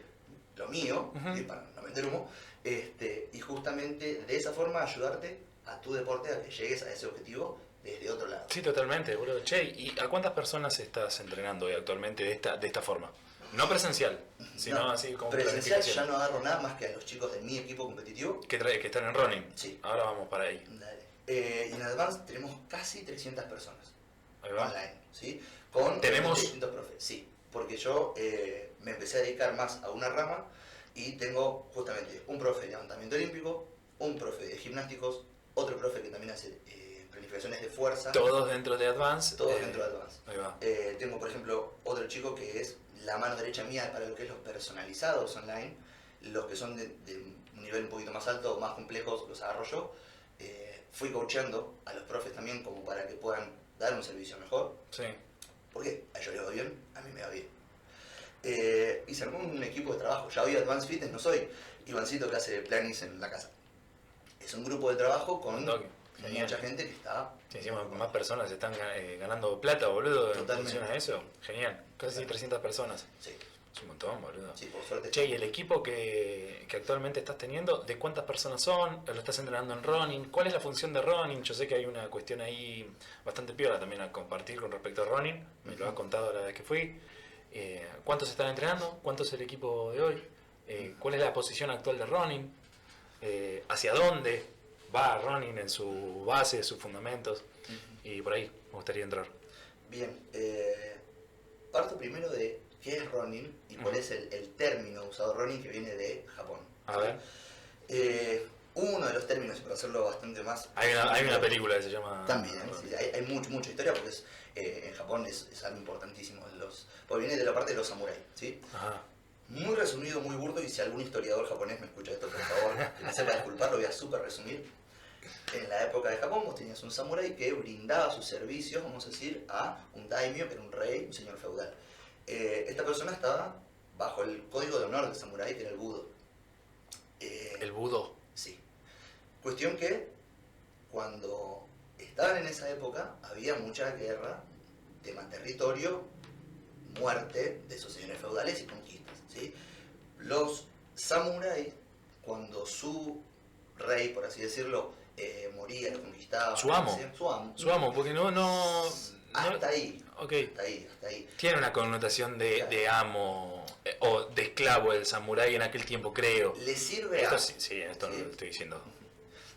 lo mío, y para no vender humo, este, y justamente de esa forma ayudarte a tu deporte a que llegues a ese objetivo desde otro lado. Sí, totalmente, boludo. Che, ¿y a cuántas personas estás entrenando hoy actualmente de esta, de esta forma? No presencial, sino No, así como Presencial ya no agarro nada más que a los chicos de mi equipo competitivo. Que, trae- que están en running. Sí. Ahora vamos para ahí. Dale. Eh, y en Advance tenemos casi 300 personas. Ahí va. online, ¿sí? Con ¿Tenemos? distintos profes, sí, porque yo eh, me empecé a dedicar más a una rama y tengo justamente un profe de levantamiento olímpico, un profe de gimnásticos, otro profe que también hace eh, planificaciones de fuerza, Todos dentro de Advance. todos eh, dentro de Advance. Ahí va. Eh, tengo, por ejemplo, otro chico que es la mano derecha mía para lo que es los personalizados online, los que son de, de un nivel un poquito más alto, más complejos, los agarro yo. Eh, fui coacheando a los profes también como para que puedan dar un servicio mejor. Sí. Porque a ellos les va bien, a mí me va bien. Y se armó un equipo de trabajo. Ya hoy Advanced Fitness no soy Ivancito que hace planis en la casa. Es un grupo de trabajo con Genial. mucha gente que está. Sí, encima más personas están eh, ganando plata, boludo, en Totalmente. función a eso. Genial. Casi 300 personas. Sí, Es un montón, boludo. sí, por suerte. Che, ¿y el equipo que, que actualmente estás teniendo, de cuántas personas son? ¿Lo estás entrenando en running? ¿Cuál es la función de running? Yo sé que hay una cuestión ahí bastante piola también a compartir con respecto a running. Me lo has contado la vez que fui. Eh, ¿Cuántos están entrenando? ¿Cuánto es el equipo de hoy? Eh, ¿Cuál es la posición actual de running? Eh, ¿Hacia dónde va running en su base, sus fundamentos? Ujú. Y por ahí me gustaría entrar. Bien, eh, parto primero de qué es running y cuál Ujú. es el, el término usado running que viene de Japón. A ver. Eh, uno de los términos, para hacerlo bastante más. Hay una, hay una película que se llama... También, sí, hay, hay mucho, mucha historia porque es, eh, en Japón es, es algo importantísimo. Los, pues viene de la parte de los samuráis, ¿sí? Ajá. Muy resumido, muy burdo, y si algún historiador japonés me escucha esto, por favor, me sepa disculpar, lo voy a súper resumir. En la época de Japón vos tenías un samurái que brindaba sus servicios, vamos a decir, a un daimyo, que era un rey, un señor feudal. Eh, esta persona estaba bajo el código de honor del samurái, que era el budo. Eh, El budo. Sí. Cuestión que cuando estaban en esa época había mucha guerra, tema territorio, muerte de esos señores feudales y conquistas. ¿sí? Los samuráis, cuando su rey, por así decirlo, eh, moría, lo conquistaba, Su amo. su amo, Su amo, porque no, no, no- hasta ahí, Ok. hasta ahí, hasta ahí. Tiene una connotación de, de amo eh, o de esclavo el samurái en aquel tiempo, creo. Le sirve Esto a... sí, sí, esto no lo estoy diciendo.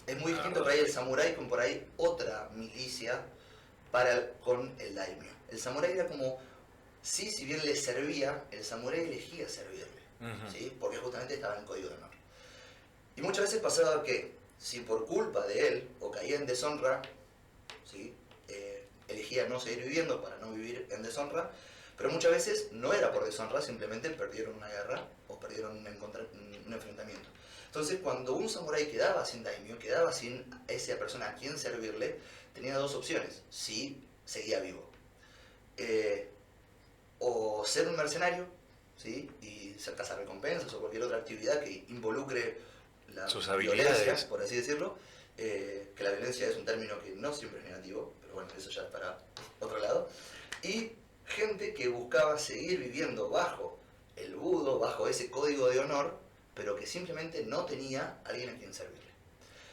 Es muy Ah, distinto por ahí el samurái con por ahí otra milicia para con el daimyo. El samurái era como, sí, si bien le servía, el samurái elegía servirle. ¿sí? porque justamente estaba en el código de honor. Y muchas veces pasaba que, si por culpa de él o caía en deshonra, ¿sí? Eh, elegía no seguir viviendo para no vivir en deshonra, pero muchas veces no era por deshonra, simplemente perdieron una guerra o perdieron un, enfrentamiento. Entonces, cuando un samurái quedaba sin daimyo, quedaba sin esa persona a quien servirle, tenía dos opciones, si seguía vivo. Eh, o ser un mercenario, ¿sí? y ser recompensas o cualquier otra actividad que involucre la Sus violencia, por así decirlo, eh, que la violencia es un término que no siempre es negativo, pero bueno, eso ya es para otro lado, y gente que buscaba seguir viviendo bajo el budo, bajo ese código de honor, pero que simplemente no tenía alguien a quien servirle.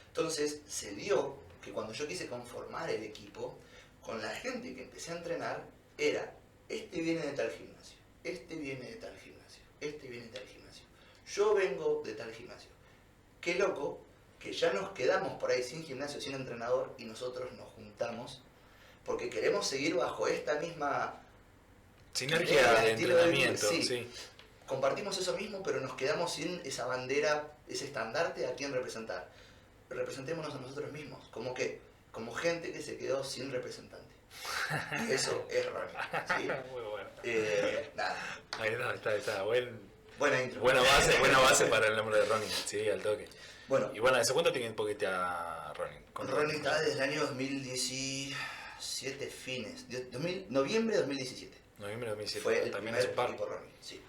Entonces se dio que cuando yo quise conformar el equipo, con la gente que empecé a entrenar, era, este viene de tal gimnasio, este viene de tal gimnasio, este viene de tal gimnasio, yo vengo de tal gimnasio. Qué loco que ya nos quedamos por ahí sin gimnasio, sin entrenador, y nosotros nos juntamos porque queremos seguir bajo esta misma Sinergia de estilo de entrenamiento, sí. sí. compartimos eso mismo, pero nos quedamos sin esa bandera, ese estandarte a quien representar. Representémonos a nosotros mismos, como que, como gente que se quedó sin representante. Eso es running. ¿sí? Muy bueno. Eh, nada, Ahí está, está, está. Buen, buena intro. buena base, buena base para el nombre de Ronnie. Sí, al toque. Bueno, Y bueno, ¿hace cuánto tiempo que está Ronin? con Ronnie está desde el año 2017 fines, de- 2000 noviembre de 2017. Noviembre de 2007. Fue el También primer par. equipo Ronnie, sí.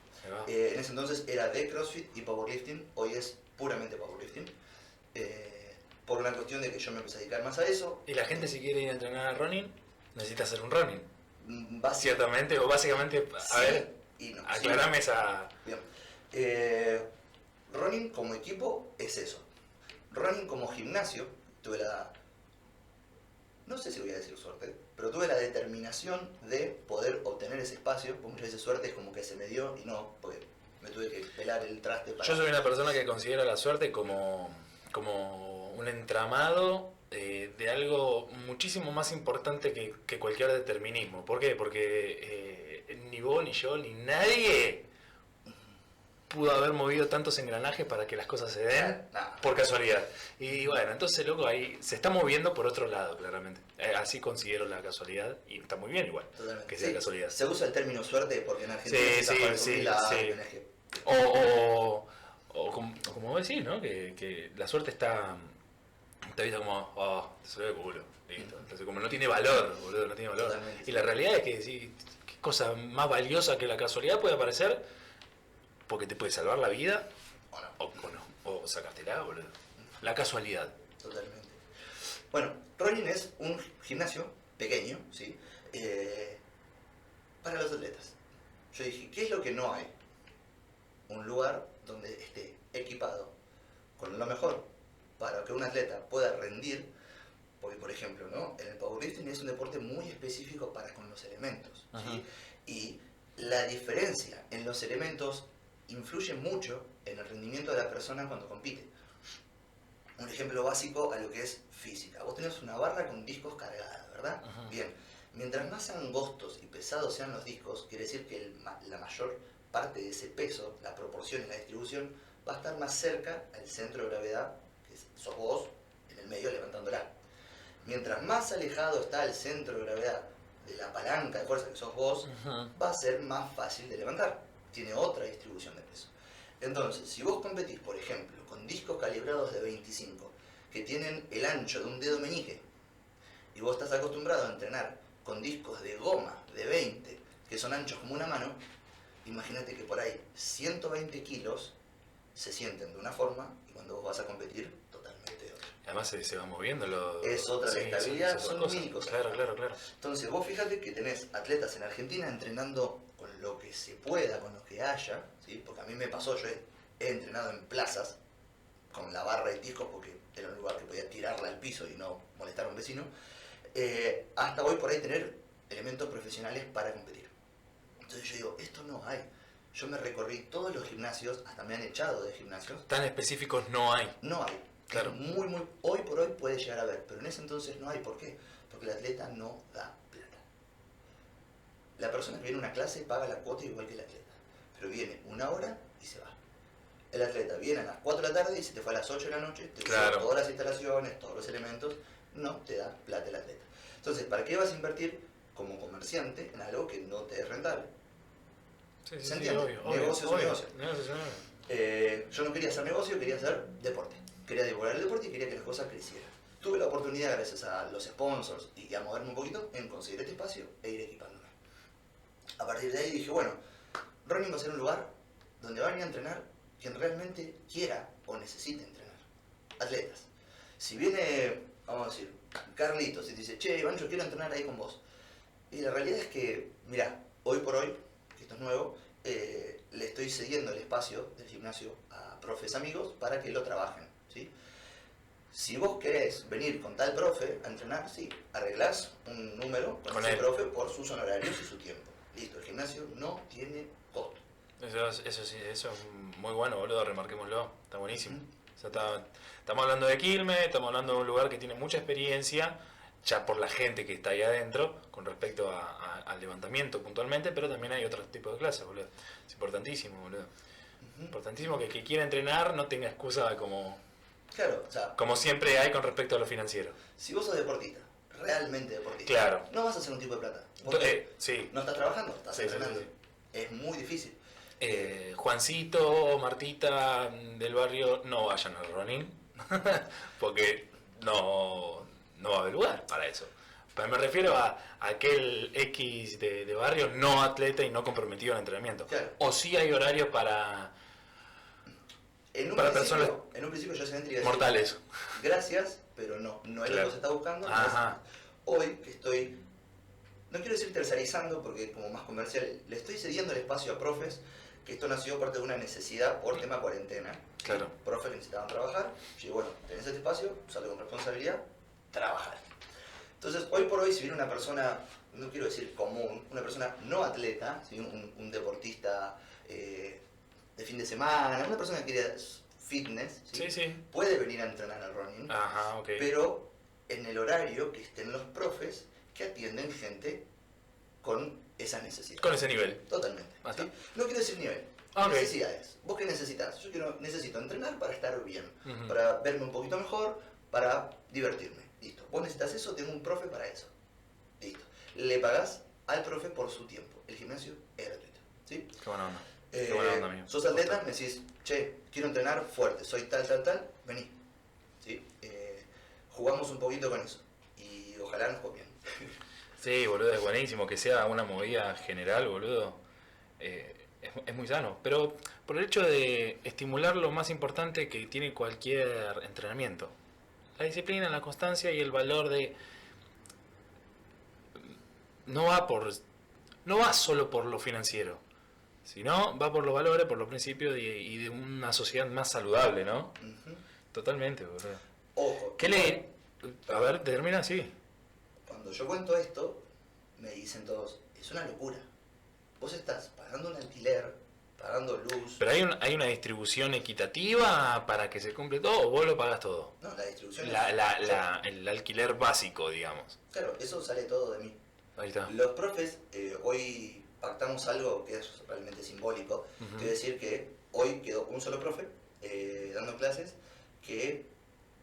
Eh, en ese entonces era de CrossFit y Powerlifting, hoy es puramente Powerlifting. Eh, por una cuestión de que yo me empecé a dedicar más a eso. Y la gente si quiere ir a entrenar a Ronin, necesita hacer un Ronin. mm, básicamente Ciertamente, o básicamente, a sí ver, y no. aclarame esa... Bien. Eh, running como equipo es eso. Running como gimnasio, tuve la. No sé si voy a decir suerte, pero tuve la determinación de poder obtener ese espacio. Muchas veces suerte es como que se me dio y no, porque me tuve que pelar el traste para. Yo soy una persona que considera la suerte como, como un entramado eh, de algo muchísimo más importante que, que cualquier determinismo. ¿Por qué? Porque eh, ni vos, ni yo, ni nadie pudo haber movido tantos engranajes para que las cosas se den Nah, por casualidad. Y bueno, entonces, loco, ahí se está moviendo por otro lado, claramente. Eh, así considero la casualidad y está muy bien igual. totalmente. que sea Sí, casualidad. Se usa el término suerte porque en Argentina Sí, se sí, para sí, jubilar, sí. O, o, o como, o como decís, ¿no? Que, que la suerte está, está vista como, oh, te salió de culo, listo. Entonces, como no tiene valor, boludo, no tiene valor. Totalmente. Y la realidad es que sí, qué cosa más valiosa que la casualidad puede aparecer porque te puede salvar la vida o no. o, o no, o sacártela, boludo. La casualidad. Totalmente. Bueno, Ronin es un gimnasio pequeño, ¿sí? Eh, para los atletas. Yo dije, ¿qué es lo que no hay? Un lugar donde esté equipado con lo mejor para que un atleta pueda rendir, porque por ejemplo, ¿no? En el powerlifting es un deporte muy específico para con los elementos. ¿sí? Y la diferencia en los elementos influye mucho en el rendimiento de la persona cuando compite un ejemplo básico a lo que es física. Vos tenés una barra con discos cargada, ¿verdad? Ajá. Bien. Mientras más angostos y pesados sean los discos, quiere decir que el la mayor parte de ese peso, la proporción y la distribución, va a estar más cerca al centro de gravedad, que sos vos, en el medio levantándola. Mientras más alejado está el centro de gravedad de la palanca de fuerza que sos vos, va a ser más fácil de levantar. Tiene otra distribución de peso. Entonces, si vos competís, por ejemplo, con discos calibrados de 25, que tienen el ancho de un dedo meñique, y vos estás acostumbrado a entrenar con discos de goma de 20, que son anchos como una mano, imagínate que por ahí 120 kilos se sienten de una forma y cuando vos vas a competir, totalmente de otra. Además se, se va moviendo lo... Es otra la estabilidad, son mil cosas. Claro, claro, claro. Entonces, vos fíjate que tenés atletas en Argentina entrenando que se pueda, con lo que haya, ¿sí? porque a mí me pasó, yo he, he entrenado en plazas con la barra de discos porque era un lugar que podía tirarla al piso y no molestar a un vecino, eh, hasta hoy por ahí tener elementos profesionales para competir. Entonces yo digo, esto no hay. Yo me recorrí todos los gimnasios, hasta me han echado de gimnasios, Tan específicos no hay. no hay. Claro. Es Muy, muy, hoy por hoy puede llegar a haber, pero en ese entonces no hay. ¿Por qué? Porque el atleta no da. La persona que viene a una clase paga la cuota igual que el atleta, pero viene una hora y se va. El atleta viene a las 4 de la tarde y se te fue a las 8 de la noche, te Claro. todas las instalaciones, todos los elementos, no te da plata el atleta. Entonces, ¿para qué vas a invertir como comerciante en algo que no te es rentable? Sí, ¿Se entiende? obvio, Negocio es obvio, negocio. es negocio. Eh, yo no quería hacer negocio, quería hacer deporte. Quería divulgar el deporte y quería que las cosas crecieran. Tuve la oportunidad, gracias a los sponsors y a moverme un poquito, en conseguir este espacio e ir equipándome. A partir de ahí dije, bueno, Running va a ser un lugar donde va a entrenar quien realmente quiera o necesite entrenar. Atletas. Si viene, vamos a decir, Carlitos y te dice, che, Iván, yo quiero entrenar ahí con vos. Y la realidad es que, mira, hoy por hoy, que esto es nuevo, eh, le estoy cediendo el espacio del gimnasio a profes amigos para que lo trabajen. ¿sí? Si vos querés venir con tal profe a entrenar, sí, arreglás un número con, Con ese él. profe por sus honorarios y su tiempo. Listo, el gimnasio no tiene costo. Eso, es- eso sí, eso es muy bueno, boludo, remarquémoslo. Está buenísimo. Ujú. O sea, está- estamos hablando de Quilmes, estamos hablando de un lugar que tiene mucha experiencia, ya por la gente que está ahí adentro, con respecto a- a- al levantamiento puntualmente, pero también hay otro tipo de clases, boludo. Es importantísimo, boludo. Importantísimo que el que quiera entrenar no tenga excusa como, Claro, o sea, como siempre hay con respecto a lo financiero. si vos sos deportista, realmente deportista, Claro. no vas a hacer un tipo de plata. Porque Eh, sí. no estás trabajando, estás Sí, sí, entrenando. sí, Es muy difícil. Eh, Juancito, Martita mm, del barrio, no vayan al running. Porque no, no va a haber lugar para eso. Pero me refiero a, a aquel X de, de barrio no atleta y no comprometido en entrenamiento. Claro. O sí hay horarios para En un, Para principio, personas en un principio yo mortales. gracias, pero no, no es Claro. lo que se está buscando. Ajá. Hoy que estoy, no quiero decir tercerizando porque es como más comercial, le estoy cediendo el espacio a profes, que esto nació parte de una necesidad por tema cuarentena. Claro. Profes que necesitaban trabajar, digo, bueno, tenés este espacio, sale con responsabilidad, trabajar. Entonces, hoy por hoy, si viene una persona, no quiero decir común, una persona no atleta, ¿sí? un, un deportista eh, de fin de semana, una persona que quiere fitness, ¿sí? Sí, sí. puede venir a entrenar al running, Ajá, ok. pero en el horario que estén los profes que atienden gente con esa necesidad. Con ese nivel. Totalmente. No quiero decir nivel. Ah, ok. Necesidades. ¿Vos qué necesitas? Yo quiero, necesito entrenar para estar bien, Ujú. para verme un poquito mejor, para divertirme. Listo. Vos necesitas eso, tengo un profe para eso. Listo. Le pagás al profe por su tiempo. El gimnasio es gratuito. ¿sí? Qué buena onda. Eh, onda, sos atleta, me decís, che, quiero entrenar fuerte, soy tal, tal, tal, vení. ¿Sí? Eh, jugamos un poquito con eso. Y ojalá nos copien. Sí, boludo, es buenísimo que sea una movida general, boludo. Eh, es, es muy sano. Pero por el hecho de estimular lo más importante que tiene cualquier entrenamiento. La disciplina, la constancia y el valor de... No va por... No va solo por lo financiero. Sino va por los valores, por los principios y, y de una sociedad más saludable, ¿no? Totalmente, boludo. Ojo. ¿Qué le... A ver, termina así. Cuando yo cuento esto, me dicen todos, es una locura. Vos estás pagando un alquiler, pagando luz. Pero hay, un- hay una distribución equitativa para que se cumple todo o vos lo pagas todo. No, la distribución. La, es- la, la- el alquiler básico, digamos. Claro, eso sale todo de mí. Ahí está. Los profes, eh, hoy pactamos algo que es realmente simbólico, quiere decir que hoy quedó un solo profe eh, dando clases que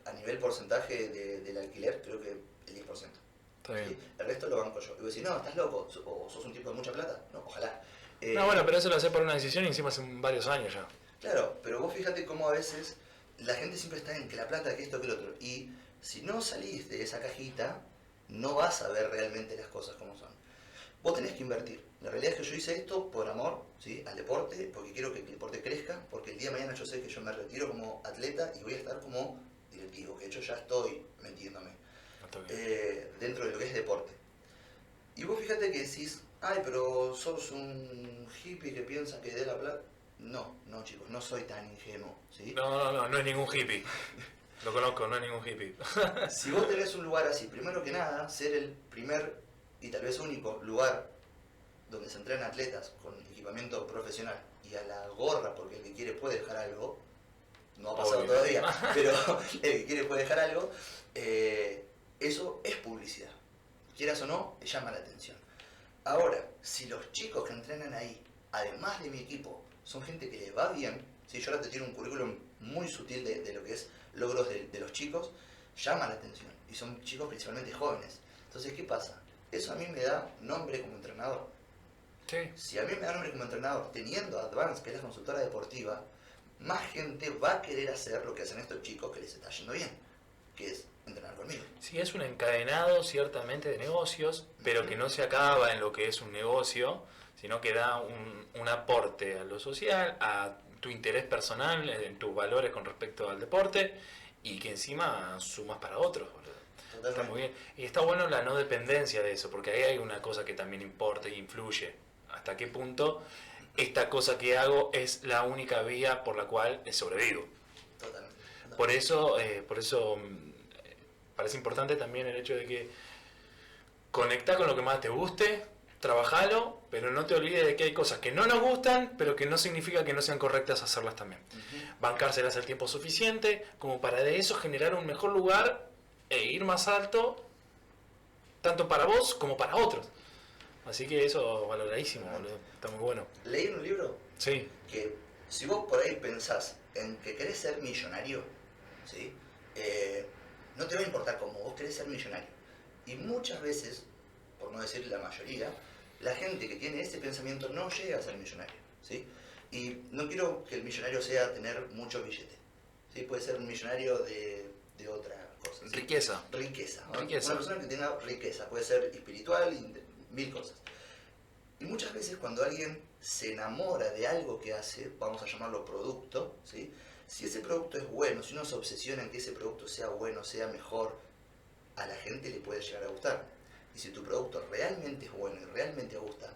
a nivel porcentaje de- del alquiler creo que el 10%. Está ¿sí? El resto lo banco yo. Y vos decís, no, estás loco, o sos un tipo de mucha plata. No, ojalá. Eh, No, bueno, pero eso lo hace por una decisión y encima hace varios años ya. Claro, pero vos fíjate cómo a veces la gente siempre está en que la plata, que esto, que lo otro. Y si no salís de esa cajita, no vas a ver realmente las cosas como son. Vos tenés que invertir. La realidad es que yo hice esto por amor ¿sí? al deporte, porque quiero que el deporte crezca, porque el día de mañana yo sé que yo me retiro como atleta y voy a estar como directivo, que de hecho ya estoy metiéndome bien. eh, dentro de lo que es deporte. Y vos fíjate que decís, ay, pero sos un hippie que piensa que de la plata. No, no chicos, no soy tan ingenuo, ¿sí? No, no, no, no es ningún hippie. Lo conozco, no es ningún hippie. Si vos tenés un lugar así, primero que nada, ser el primer y tal vez único lugar donde se entrenan atletas con equipamiento profesional y a la gorra, porque el que quiere puede dejar algo, no ha pasado Obvio. todavía, pero el que quiere puede dejar algo, eh, eso es publicidad. Quieras o no, llama la atención. Ahora, si los chicos que entrenan ahí, además de mi equipo, son gente que le va bien, si yo ahora te tiro un currículum muy sutil de, de lo que es logros de, de los chicos, llama la atención. Y son chicos principalmente jóvenes. Entonces, ¿qué pasa? Eso a mí me da nombre como entrenador. Sí. Si a mí me da nombre como entrenador, teniendo Advance, que es la consultora deportiva, más gente va a querer hacer lo que hacen estos chicos que les está yendo bien, que es entrenar conmigo. Sí, es un encadenado ciertamente de negocios, pero que no se acaba en lo que es un negocio, sino que da un, un aporte a lo social, a tu interés personal, en tus valores con respecto al deporte, y que encima sumas para otros, Está muy bien. Y está bueno la no dependencia de eso, porque ahí hay una cosa que también importa e influye. ¿Hasta qué punto esta cosa que hago es la única vía por la cual sobrevivo? Totalmente. Por eso, eh, por eso mm, eh, parece importante también el hecho de que conecta con lo que más te guste, trabajalo, pero no te olvides de que hay cosas que no nos gustan, pero que no significa que no sean correctas hacerlas también. Ujú. Bancárselas el tiempo suficiente como para de eso generar un mejor lugar e ir más alto, tanto para vos como para otros. Así que eso valoradísimo, boludo. Está muy bueno. Leí en un libro Sí, que si vos por ahí pensás en que querés ser millonario, ¿sí? Eh, no te va a importar cómo vos querés ser millonario. Y muchas veces, por no decir la mayoría, la gente que tiene ese pensamiento no llega a ser millonario. ¿sí? Y no quiero que el millonario sea tener mucho billete. ¿sí? Puede ser un millonario de, de otra cosa. ¿sí? Riqueza. Riqueza. ¿no? Riqueza. Una persona que tenga riqueza, puede ser espiritual, mil cosas. Y muchas veces cuando alguien se enamora de algo que hace, vamos a llamarlo producto, ¿sí? si ese producto es bueno, si uno se obsesiona en que ese producto sea bueno, sea mejor, a la gente le puede llegar a gustar. Y si tu producto realmente es bueno y realmente gusta,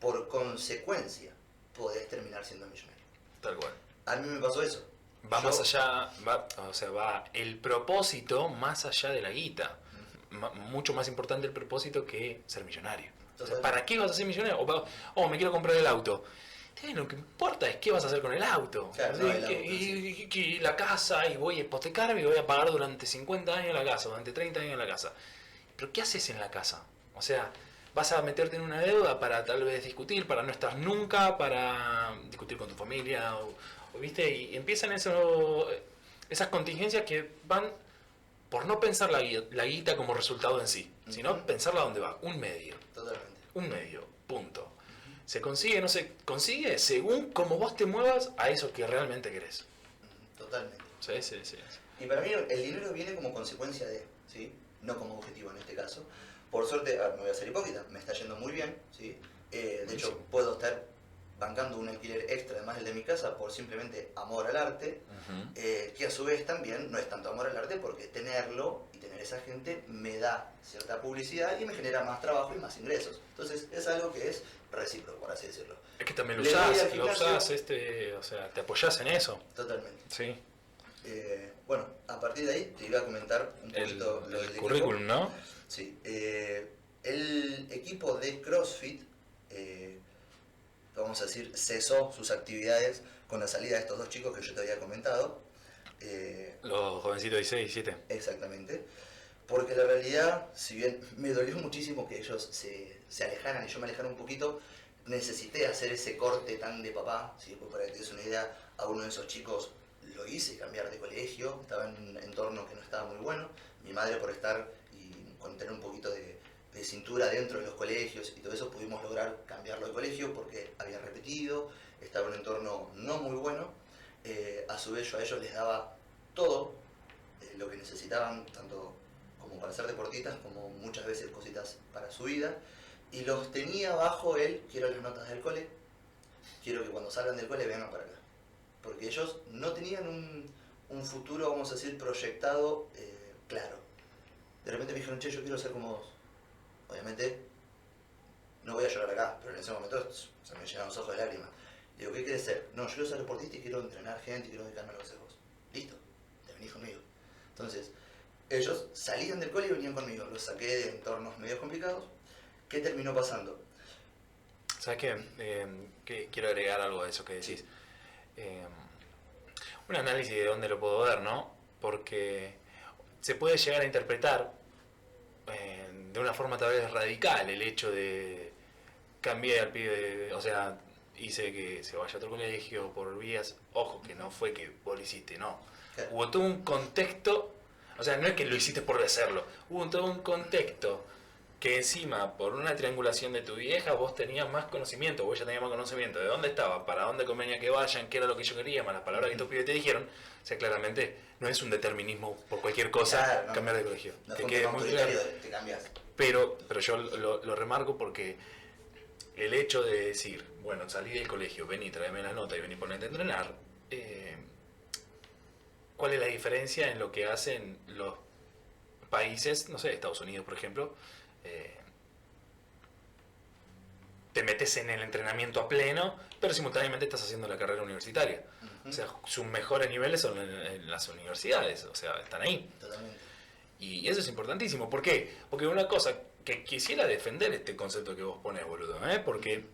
por consecuencia podés terminar siendo millonario. Tal cual. A mí me pasó eso. Va Yo- más allá, va, o sea, va el propósito más allá de la guita. Ma- mucho más importante el propósito que ser millonario. O sea. ¿Para qué vas a ser millonario? O, oh, me quiero comprar el auto. Eh, lo que importa es qué vas a hacer con el auto. Claro, Sí, no, el auto, y, y- que la casa, y voy a hipotecarme y voy a pagar durante 50 años la casa, durante 30 años la casa. Pero ¿qué haces en la casa? O sea, vas a meterte en una deuda para tal vez discutir, para no estar nunca, para discutir con tu familia, o, ¿viste? Y empiezan eso, esas contingencias que van por no pensar la, la guita como resultado en sí, sino pensarla dónde va, un medio, Totalmente. un medio, punto. Se consigue, no se consigue según como vos te muevas a eso que realmente querés. Totalmente. Sí, sí, sí. Y para mí el dinero viene como consecuencia de, ¿sí? No como objetivo en este caso. Por suerte, ah, no voy a ser hipócrita, me está yendo muy bien, ¿sí? Eh, de hecho, puedo estar bancando un alquiler extra además del de mi casa por simplemente amor al arte, eh, que a su vez también no es tanto amor al arte porque tenerlo y tener esa gente me da cierta publicidad y me genera más trabajo y más ingresos. Entonces es algo que es recíproco, por así decirlo. Es que también lo usás, lo usás, este, o sea, te apoyás en eso. Totalmente. Sí. Eh, bueno, a partir de ahí te iba a comentar un El, poquito lo el del equipo. currículum, ¿no? Sí, eh, el equipo de CrossFit, eh, vamos a decir, cesó sus actividades con la salida de estos dos chicos que yo te había comentado. Eh, Los jovencitos de 16 y 17. exactamente. Porque la realidad, si bien me dolió muchísimo que ellos se, se alejaran y yo me alejara un poquito, necesité hacer ese corte tan de papá. ¿sí? Pues para que te des una idea, a uno de esos chicos lo hice cambiar de colegio, estaba en un entorno que no estaba muy bueno. Mi madre por estar y con tener un poquito de, de cintura dentro de los colegios y todo eso pudimos lograr cambiarlo de colegio porque había repetido, estaba en un entorno no muy bueno. Eh, a su vez yo a ellos les daba todo eh, lo que necesitaban, tanto como para ser deportistas, como muchas veces cositas para su vida. Y los tenía bajo él, quiero las notas del cole, quiero que cuando salgan del cole vengan para acá. Porque ellos no tenían un, un futuro, vamos a decir, proyectado eh, claro. De repente me dijeron, che, yo quiero ser como vos. Obviamente, no voy a llorar acá, pero en ese momento se me llenan los ojos de lágrimas. Digo, ¿qué quieres ser? No, yo quiero ser deportista y quiero entrenar gente y quiero dedicarme a lo que vos. Listo, te venís conmigo. Entonces, ellos salían del cole y venían conmigo. Los saqué de entornos medio complicados. ¿Qué terminó pasando? ¿Sabes qué? Eh, quiero agregar algo a eso que decís. Eh, un análisis de dónde lo puedo ver, ¿no? Porque se puede llegar a interpretar eh, de una forma tal vez radical el hecho de cambié al pibe, o sea, hice que se vaya a otro colegio por vías, ojo, que no fue que vos lo hiciste, no. Hubo todo un contexto, o sea, no es que lo hiciste por hacerlo, hubo todo un contexto que encima, por una triangulación de tu vieja, vos tenías más conocimiento, vos ya tenías más conocimiento de dónde estaba, para dónde convenía que vayan, qué era lo que yo quería, más las palabras que tus pibes te dijeron, o sea, claramente no es un determinismo por cualquier cosa Claro, no. cambiar de colegio. No que fue un quede tema muy claro. te cambias. Pero, pero yo lo, lo remarco porque el hecho de decir, bueno, salí del colegio, vení, tráeme la nota y vení ponerte a entrenar, eh, ¿cuál es la diferencia en lo que hacen los países, no sé, Estados Unidos, por ejemplo? Eh, te metes en el entrenamiento a pleno, pero simultáneamente estás haciendo la carrera universitaria. O sea, sus mejores niveles son en, en las universidades, o sea, están ahí. Totalmente. Y eso es importantísimo. ¿Por qué? Porque una cosa que quisiera defender este concepto que vos pones, boludo, ¿eh? Porque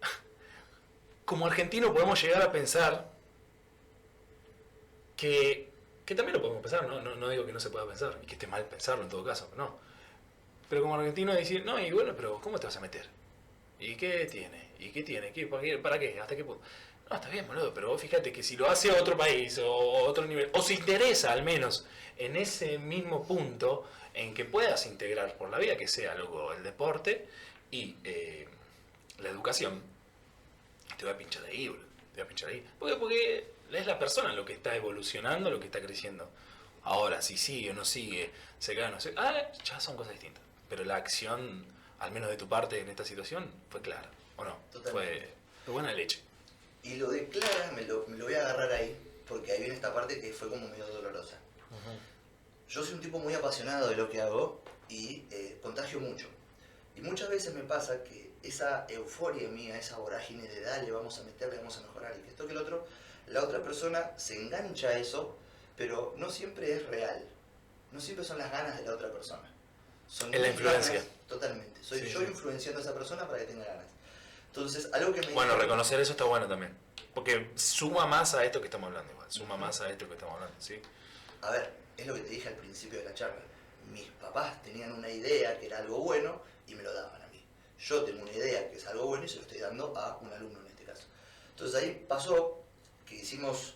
como argentino podemos llegar a pensar que, que también lo podemos pensar, ¿no? ¿no? No digo que no se pueda pensar y que esté mal pensarlo en todo caso, no. Pero como argentino decir, no, y bueno, pero ¿cómo te vas a meter? ¿Y qué tiene? ¿Y qué tiene? ¿Qué, para, qué. ¿Hasta qué punto? No, está bien, boludo, pero vos fíjate que si lo hace otro país o otro nivel, o se interesa al menos en ese mismo punto en que puedas integrar por la vía que sea luego el deporte y eh, la educación, te va a pinchar de ahí, boludo. te voy a pinchar ahí. Porque, porque es la persona lo que está evolucionando, lo que está creciendo. Ahora, si sigue o no sigue, se cae o no se ah, ya son cosas distintas. Pero la acción, al menos de tu parte en esta situación, fue clara, ¿o no? Totalmente. Fue, fue buena leche. Y lo de Clara me lo, me lo voy a agarrar ahí, porque ahí viene esta parte que fue como medio dolorosa. Yo soy un tipo muy apasionado de lo que hago y eh, contagio mucho. Y muchas veces me pasa que esa euforia mía, esa vorágine de dale, vamos a meterle, vamos a mejorar y que esto que el otro, la otra persona se engancha a eso, pero no siempre es real. No siempre son las ganas de la otra persona. Son Es la influencia. ganas, totalmente. Soy Sí, yo sí. influenciando a esa persona para que tenga ganas. Entonces, algo que me Bueno, reconocer eso está bueno también. Porque suma más a esto que estamos hablando igual. Suma más a esto que estamos hablando, ¿sí? A ver, es lo que te dije al principio de la charla. Mis papás tenían una idea que era algo bueno y me lo daban a mí. Yo tengo una idea que es algo bueno y se lo estoy dando a un alumno en este caso. Entonces ahí pasó que hicimos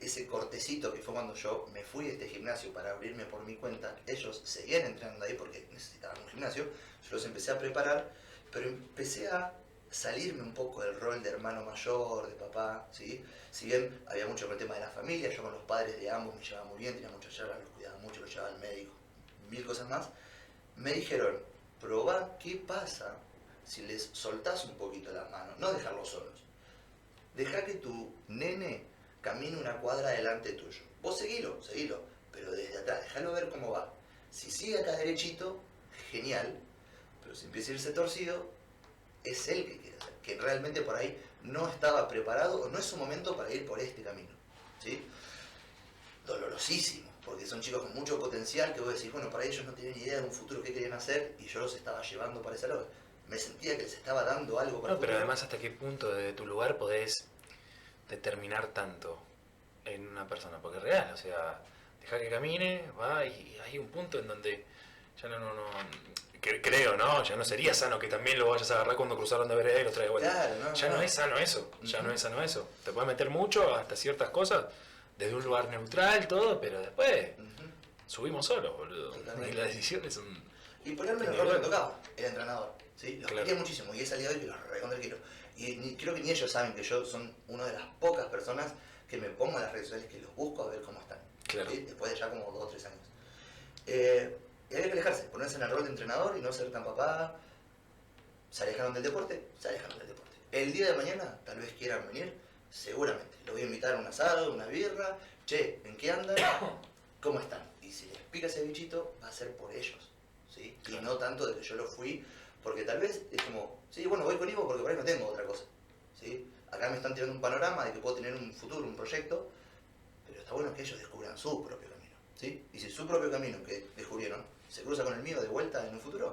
ese cortecito que fue cuando yo me fui de este gimnasio para abrirme por mi cuenta. Ellos seguían entrenando ahí porque necesitaban un gimnasio. Yo los empecé a preparar, pero empecé a salirme un poco del rol de hermano mayor, de papá, ¿sí? Si bien había mucho con el tema de la familia, yo con los padres de ambos me llevaba muy bien, tenía muchas charlas, los cuidaba mucho, los llevaba al médico, mil cosas más. Me dijeron, probá qué pasa si les soltás un poquito las manos, no dejarlos solos. Deja que tu nene camine una cuadra delante tuyo. Vos seguilo, seguilo, pero desde atrás, déjalo ver cómo va. Si sigue acá derechito, genial, pero si empieza a irse torcido, es él que quiere hacer, que realmente por ahí no estaba preparado o no es su momento para ir por este camino. ¿sí? Dolorosísimo, porque son chicos con mucho potencial que vos decís, bueno, para ellos no tienen ni idea de un futuro que querían hacer y yo los estaba llevando para ese lado. Me sentía que les estaba dando algo para No, pero además hasta qué punto de tu lugar podés determinar tanto en una persona. Porque es real, o sea, deja que camine, va y hay un punto en donde ya no, no, no cre- creo, ¿no? Ya no sería sano que también lo vayas a agarrar cuando cruzaron de vereda y los traes de vuelta. Claro, no, ya no no. es sano eso, ya no es sano eso. Te puedes meter mucho hasta ciertas cosas, desde un lugar neutral, todo, pero después subimos solos, boludo. Totalmente. Y las decisiones son... Y ponerme en el rol que tocaba, el entrenador. ¿sí? Los Claro. quería muchísimo y he salido hoy que los recontra quiero. Y ni- creo que ni ellos saben que yo son una de las pocas personas que me pongo en las redes sociales que los busco a ver cómo están. Claro. ¿sí? Después de ya como dos o tres años. Eh, y había que alejarse, ponerse en el rol de entrenador y no ser tan papá. Se alejaron del deporte, se alejaron del deporte. El día de mañana tal vez quieran venir, seguramente. Los voy a invitar a un asado, una birra. Che, ¿en qué andan? ¿Cómo están? Y si les pica ese bichito, va a ser por ellos. ¿sí? Y no tanto de que yo lo fui, porque tal vez es como, sí, bueno, voy con Ivo porque por ahí no tengo otra cosa. ¿sí? Acá me están tirando un panorama de que puedo tener un futuro, un proyecto, pero está bueno que ellos descubran su propio camino. ¿sí? Y si su propio camino que descubrieron se cruza con el mío de vuelta en un futuro,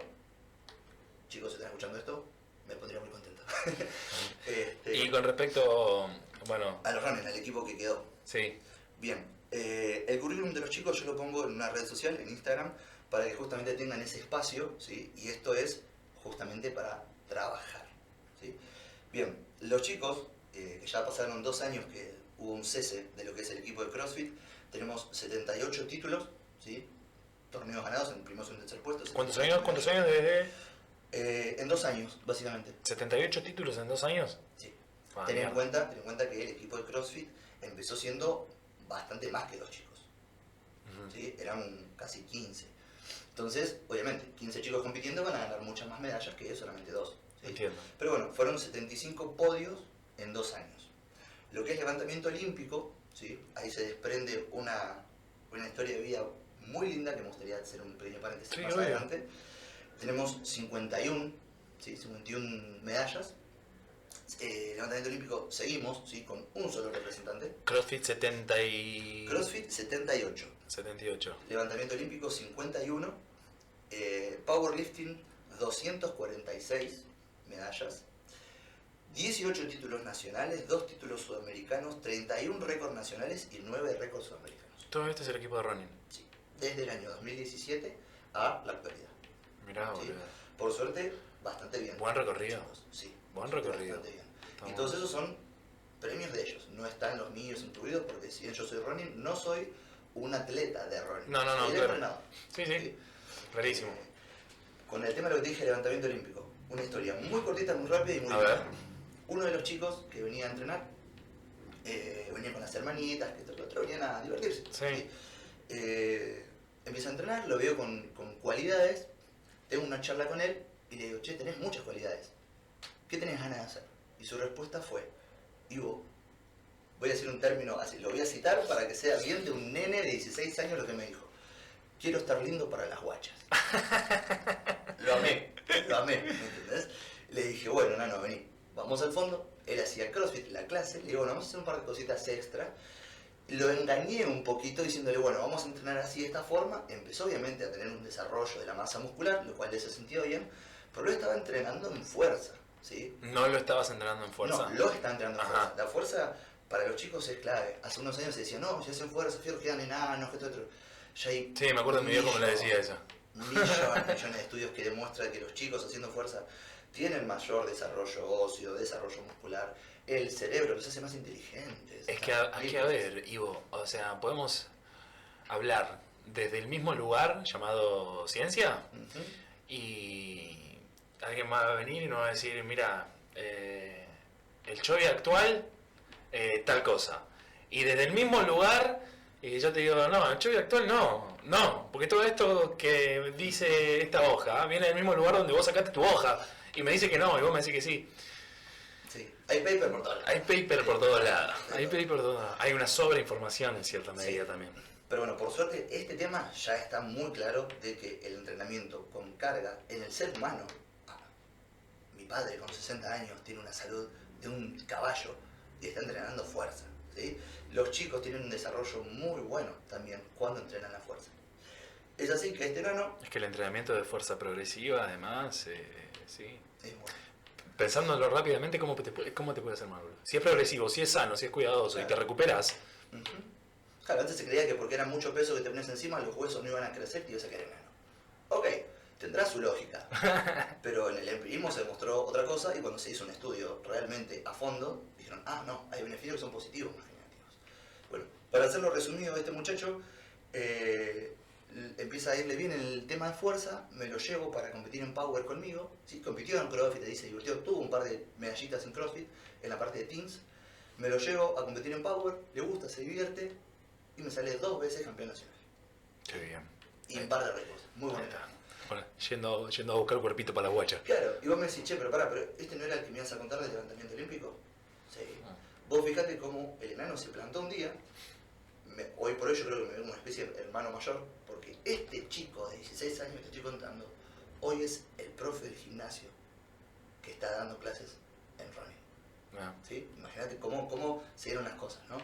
chicos, si están escuchando esto, me pondría muy contento. Este, Y con respecto, bueno, A los runners, al equipo que quedó. sí, Bien, eh, el currículum de los chicos yo lo pongo en una red social, en Instagram, para que justamente tengan ese espacio, ¿sí? Y esto es justamente para trabajar, ¿sí? Bien, los chicos, eh, que ya pasaron dos años que hubo un cese de lo que es el equipo de CrossFit, tenemos 78 títulos, ¿sí? Torneos ganados en primer, segundo y tercer puesto. ¿cuántos años? ¿Cuántos años desde Eh, en dos años, básicamente. 78 títulos en dos años? Sí. Ah, ten, en cuenta, ten en cuenta que el equipo de CrossFit empezó siendo bastante más que dos chicos. ¿sí? eran casi 15. Entonces, obviamente, 15 chicos compitiendo van a ganar muchas más medallas que solamente dos. ¿sí? Entiendo. Pero bueno, fueron 75 podios en dos años. Lo que es levantamiento olímpico, ¿sí? ahí se desprende una, una historia de vida muy linda que me gustaría hacer un pequeño paréntesis Sí, más obvio. adelante. Tenemos 51, ¿sí? 51 medallas. Eh, levantamiento olímpico seguimos ¿sí? con un solo representante. CrossFit 70 y... CrossFit 78. 78. Levantamiento olímpico 51, eh, powerlifting 246 medallas, 18 títulos nacionales, 2 títulos sudamericanos, 31 récords nacionales y 9 récords sudamericanos. Todo esto es el equipo de running. Sí, desde el año 2017 a la actualidad. Mirá, Sí. Por suerte, bastante bien. Buen recorrido. chicos, Sí, Buen bastante recorrido. bien. Está Y bueno. todos esos son premios de ellos, no están los míos incluidos porque si bien yo soy running, no soy un atleta de running. No, no, no, claro. entrenador. Sí, sí. Sí. Rarísimo. Eh, Con el tema de lo que te dije, levantamiento olímpico. Una historia muy cortita, muy rápida y muy A ver. Uno de los chicos que venía a entrenar eh, venía con las hermanitas, que esto, que otro, venían a divertirse. Sí. Eh, empiezo a entrenar, lo veo con, con cualidades, tengo una charla con él y le digo, che, tenés muchas cualidades. ¿Qué tenés ganas de hacer? Y su respuesta fue, Ivo, voy a decir un término así, lo voy a citar para que sea bien de un nene de 16 años lo que me dijo. Quiero estar lindo para las guachas. lo amé, lo amé, ¿me entendés? Le dije, bueno, nano, vení, vamos al fondo. Él hacía CrossFit, la clase, le digo, bueno, vamos a hacer un par de cositas extra. Lo engañé un poquito diciéndole, bueno, vamos a entrenar así de esta forma. Empezó obviamente a tener un desarrollo de la masa muscular, lo cual le se sintió bien, pero lo estaba entrenando en fuerza, ¿sí? No lo estabas entrenando en fuerza. No, lo está entrenando en fuerza. La fuerza para los chicos es clave. Hace unos años se decía, no, si hacen fuerza, fierro, quedan enanos, que esto otro. Ya hay Sí, me acuerdo de mi viejo me lo decía eso. millones, millones de estudios que demuestran que los chicos haciendo fuerza tienen mayor desarrollo óseo, desarrollo muscular, el cerebro los hace más inteligentes. Es que hay que ver, Ivo, o sea, podemos hablar desde el mismo lugar llamado ciencia y alguien va a venir y nos va a decir, mira, eh, el Choi actual, eh, tal cosa. Y desde el mismo lugar, y yo te digo, no, el Choi actual no, no, porque todo esto que dice esta hoja viene del mismo lugar donde vos sacaste tu hoja. Y me dice que no, y vos me decís que sí. Sí, hay paper por todos lados. Hay paper por todos lados. Hay paper por todos lados. Hay una sobreinformación en cierta medida Sí. también. Pero bueno, por suerte este tema ya está muy claro de que el entrenamiento con carga en el ser humano, mi padre con 60 años tiene una salud de un caballo y está entrenando fuerza. ¿sí? Los chicos tienen un desarrollo muy bueno también cuando entrenan la fuerza. Es así que este nano Es que el entrenamiento de fuerza progresiva, además, eh, sí. es bueno. Pensándolo rápidamente, ¿cómo te, puede- ¿cómo te puede hacer mal? Si es progresivo, si es sano, si es cuidadoso y te recuperas, Ujú. Claro, antes se creía que porque era mucho peso que te pones encima, los huesos no iban a crecer y ibas a quedar enano. Ok, tendrá su lógica. Pero en el empirismo se demostró otra cosa y cuando se hizo un estudio realmente a fondo, dijeron, ah, no, hay beneficios que son positivos más que negativos. Bueno, para hacerlo resumido, este muchacho eh, empieza a irle bien en el tema de fuerza, me lo llevo para competir en Power conmigo, ¿sí? compitió en CrossFit, ahí se divirtió, tuvo un par de medallitas en CrossFit, en la parte de Teams, me lo llevo a competir en Power, le gusta, se divierte y me sale dos veces campeón nacional. qué bien. Y un par de récords, muy está. Bueno, yendo, yendo a buscar cuerpito para la guacha. Claro, y vos me decís, che, pero pará, pero este no era el que me ibas a contar del levantamiento olímpico. Sí. Ah. Vos fijate cómo el enano se plantó un día, me- hoy por hoy yo creo que me veo una especie de hermano mayor, porque este chico de 16 años que te estoy contando, hoy es el profe del gimnasio que está dando clases en running. Ah, ¿sí? Imagínate cómo, cómo se dieron las cosas, ¿no?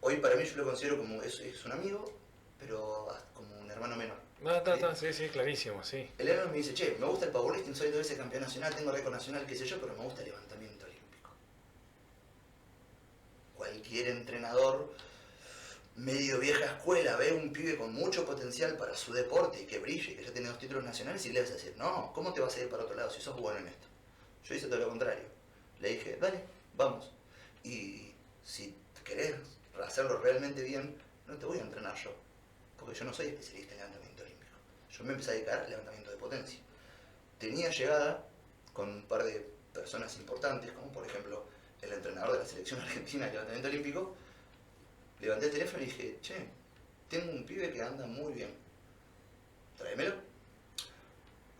Hoy para mí yo lo considero como, es, es un amigo, pero como un hermano menor. No, está, está, sí, sí, clarísimo, sí. El enano me dice, che, me gusta el powerlifting, soy dos veces campeón nacional, tengo récord nacional, qué sé yo, pero me gusta el levantamiento olímpico. Entrenador medio vieja escuela ve un pibe con mucho potencial para su deporte y que brille que ya tiene dos títulos nacionales y le vas a decir, no, ¿cómo te vas a ir para otro lado si sos bueno en esto? Yo hice todo lo contrario. Le dije, dale, vamos. Y si querés hacerlo realmente bien, no te voy a entrenar yo, porque yo no soy especialista en levantamiento olímpico. Yo me empecé a dedicar al levantamiento de potencia. Tenía llegada con un par de personas importantes, como por ejemplo el entrenador de la selección argentina de levantamiento olímpico. Levanté el teléfono y dije, che, tengo un pibe que anda muy bien. Tráemelo.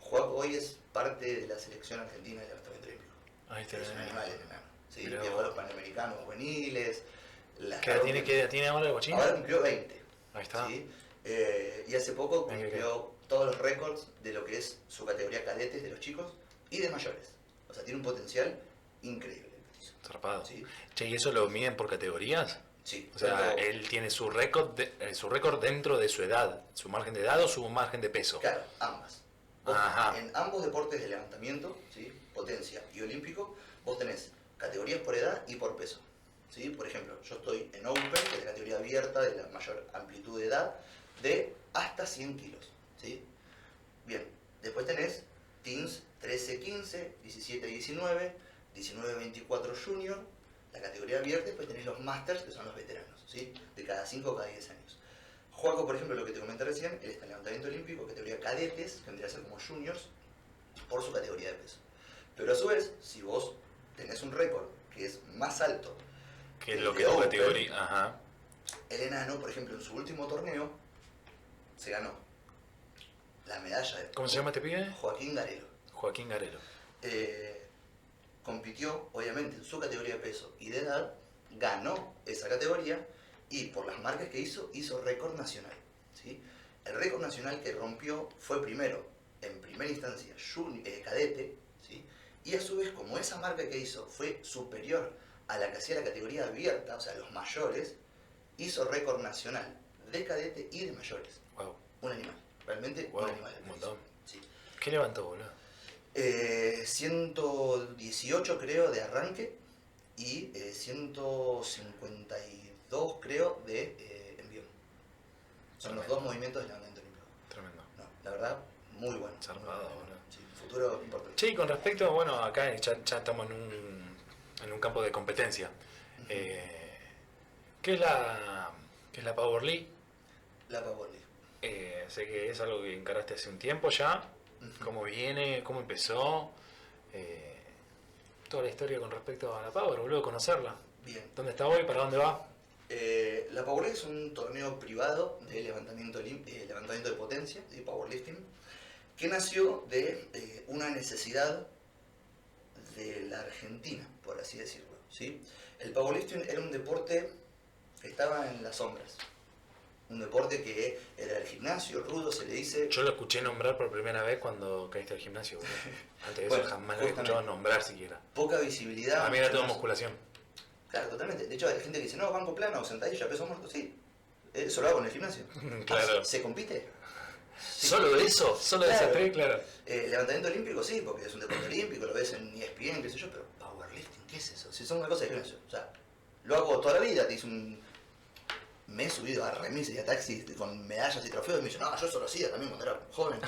Juaco hoy es parte de la selección argentina de levantamiento olímpico. Ahí está. Es un animal el enano. Sí, viajó a los panamericanos juveniles. las ¿Qué edad tiene, tiene ahora el guachín? Ahora cumplió 20. Ahí está. ¿sí? Eh, y hace poco cumplió todos los récords de lo que es su categoría cadetes de los chicos y de mayores. O sea, tiene un potencial increíble. Zarpado. ¿sí? Che, ¿y eso lo miden por categorías? Sí, O sea, él tiene su récord de- eh, su récord dentro de su edad, su margen de edad o su margen de peso. Claro, ambas. Vos, Ajá. En ambos deportes de levantamiento, ¿sí? potencia y olímpico, vos tenés categorías por edad y por peso. ¿sí? Por ejemplo, yo estoy en Open, que es la categoría abierta de la mayor amplitud de edad, de hasta 100 kilos. ¿sí? Bien, después tenés Teens 13-15, 17-19, 19-24 Junior, la categoría abierta, después tenés los Masters, que son los veteranos, ¿sí? de cada 5 o cada 10 años. Juaco, por ejemplo, lo que te comenté recién, él está en levantamiento olímpico, categoría cadetes, que vendría a ser como juniors, por su categoría de peso. Pero a su vez, si vos tenés un récord que es más alto Que es lo que tu Open, categoría. Ajá. El enano, por ejemplo, en su último torneo, se ganó la medalla de ¿Cómo se llama este pibe? Joaquín Garelo. Joaquín Garelo. Eh, compitió, obviamente, en su categoría de peso y de edad, ganó esa categoría y por las marcas que hizo, hizo récord nacional. ¿sí? El récord nacional que rompió fue primero, en primera instancia, eh, cadete, ¿sí? y a su vez, como esa marca que hizo fue superior a la que hacía la categoría abierta, o sea, los mayores, hizo récord nacional de cadete y de mayores. Wow. Un animal, realmente Wow, un animal. un montón. Sí. ¿Qué levantó, boludo? Eh, 118 creo de arranque y eh, 152 creo de eh, envío. Son los dos movimientos de levantamiento olímpico. Tremendo. No, la verdad, muy bueno. Zarpado, bueno. Sí, futuro importante. Sí, con respecto, bueno, acá ya, ya estamos en un, en un campo de competencia. Eh, ¿Qué es la, qué es la Power League? La Power League. Eh, sé que es algo que encaraste hace un tiempo ya. ¿Cómo viene? ¿Cómo empezó? Eh, toda la historia con respecto a la Power, boludo, conocerla. Bien. ¿Dónde está hoy? ¿Para dónde va? Eh, la Power es un torneo privado de levantamiento, eh, levantamiento de potencia, de powerlifting, que nació de eh, una necesidad de la Argentina, por así decirlo. ¿sí? El powerlifting era un deporte que estaba en las sombras. Un deporte que era el gimnasio, rudo, se le dice. Yo lo escuché nombrar por primera vez cuando caíste al gimnasio. Antes de eso Bueno, jamás lo había escuchado nombrar siquiera. Poca visibilidad. A mí era todo más- musculación. Claro, totalmente. De hecho, hay gente que dice, no, banco plano o sentadilla, peso muerto, sí. Eso lo hago en el gimnasio. Claro. ¿Se compite? Sí. ¿Solo de eso? ¿Solo de Claro. ese tres? Claro. Eh, levantamiento olímpico sí, porque es un deporte olímpico, lo ves en ESPN, qué sé yo, pero powerlifting, ¿qué es eso? Si son una cosa de gimnasio. O sea, lo hago toda la vida, te hice un... Me he subido a remises y a taxis con medallas y trofeos y me dicen, no, yo eso lo hacía también cuando era joven.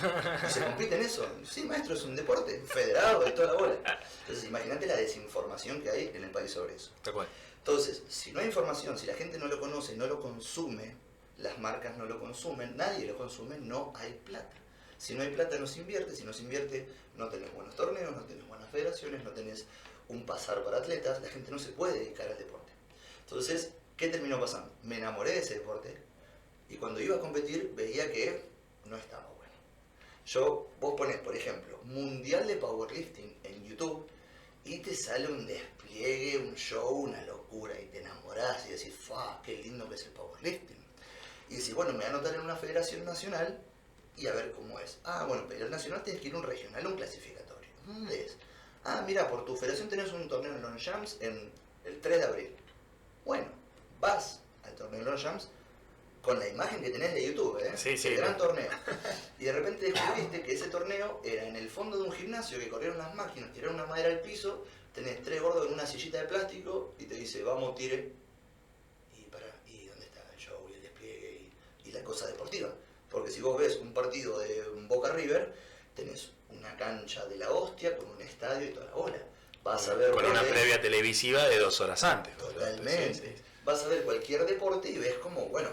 ¿Y ¿Se compite en eso? Sí, maestro, es un deporte federado y toda la bola. Entonces, imagínate la desinformación que hay en el país sobre eso. Tal cual. Entonces, si no hay información, si la gente no lo conoce, no lo consume, las marcas no lo consumen, nadie lo consume, no hay plata. Si no hay plata no se invierte, si no se invierte no tenés buenos torneos, no tenés buenas federaciones, no tenés un pasar para atletas, la gente no se puede dedicar al deporte. Entonces, ¿qué terminó pasando? Me enamoré de ese deporte y cuando iba a competir veía que no estaba bueno. Yo, vos pones, por ejemplo, Mundial de Powerlifting en YouTube y te sale un despliegue, un show, una locura y te enamorás y decís, ¡fa! ¡Qué lindo que es el powerlifting! Y decís, bueno, me voy a anotar en una federación nacional y a ver cómo es. Ah, bueno, pero el nacional tienes que ir a un regional, un clasificatorio. ¿Dónde es? Ah, mira, por tu federación tenés un torneo en Longchamps en el 3 de abril. Bueno, vas al torneo de Longchamps con la imagen que tenés de YouTube, ¿eh? Sí, sí, El gran torneo. Y de repente descubriste que ese torneo era en el fondo de un gimnasio que corrieron las máquinas, tiraron una madera al piso, tenés tres gordos en una sillita de plástico y te dice, vamos, tire. Y para, ¿y dónde está el show y el despliegue y, y la cosa deportiva? Porque si vos ves un partido de Boca River, tenés una cancha de la hostia con un estadio y toda la bola. Vas a ver Con una previa televisiva de dos horas antes. Totalmente. Sí, sí. Vas a ver cualquier deporte y ves como, bueno,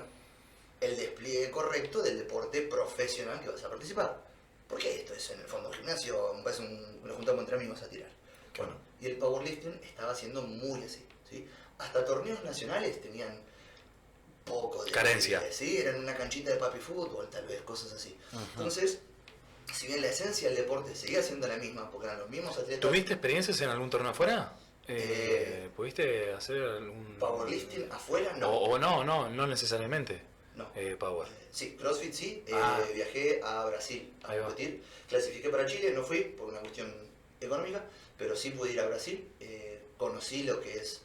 el despliegue correcto del deporte profesional que vas a participar. Porque esto es en el fondo gimnasio, es un, nos juntamos entre amigos a tirar. Bueno, y el powerlifting estaba siendo muy así, ¿sí? Hasta torneos nacionales tenían poco de Carencia. Sí, eran una canchita de papi fútbol, tal vez, cosas así. Entonces, si bien la esencia del deporte seguía siendo la misma, porque eran los mismos atletas. ¿Tuviste experiencias en algún torneo afuera? Eh, Eh, ¿Pudiste hacer algún... Powerlifting afuera, no. O, o no, no, no necesariamente. no. Eh, power. Sí, CrossFit sí. eh, Ah. viajé a Brasil a Ahí va. competir. Clasifiqué para Chile, no fui por una cuestión económica, pero sí pude ir a Brasil. eh, conocí lo que es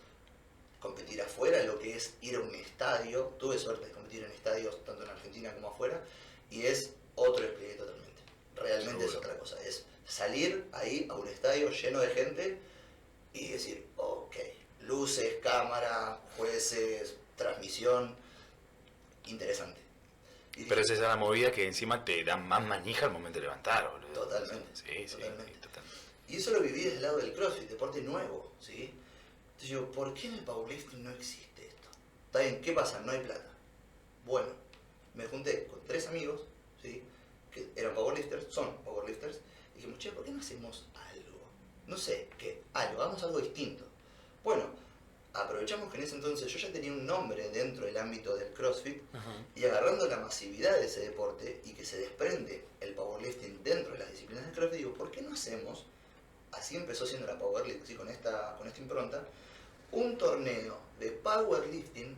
competir afuera, lo que es ir a un estadio. Tuve suerte de competir en estadios tanto en Argentina como afuera. Y es otro despliegue totalmente. Realmente es otra cosa. Es salir ahí a un estadio lleno de gente y decir, ok, luces, cámara, jueces, transmisión. Interesante. Y Pero dije, esa es la movida que encima te da más manija al momento de levantar, boludo. Totalmente, Sí, totalmente. sí, totalmente. Y eso lo viví desde el lado del CrossFit, deporte nuevo, ¿sí? Entonces yo, ¿por qué en el powerlifting no existe esto? Está bien, ¿qué pasa? No hay plata. Bueno, me junté con tres amigos, ¿sí? Que eran powerlifters, son powerlifters, y dijimos, che, ¿por qué no hacemos algo? No sé, ¿qué? Algo, hagamos algo distinto. Bueno, aprovechamos que en ese entonces yo ya tenía un nombre dentro del ámbito del CrossFit y agarrando la masividad de ese deporte y que se desprende el powerlifting dentro de las disciplinas del CrossFit, digo, ¿por qué no hacemos, así empezó siendo la powerlifting, ¿sí? con, esta, con esta impronta, un torneo de powerlifting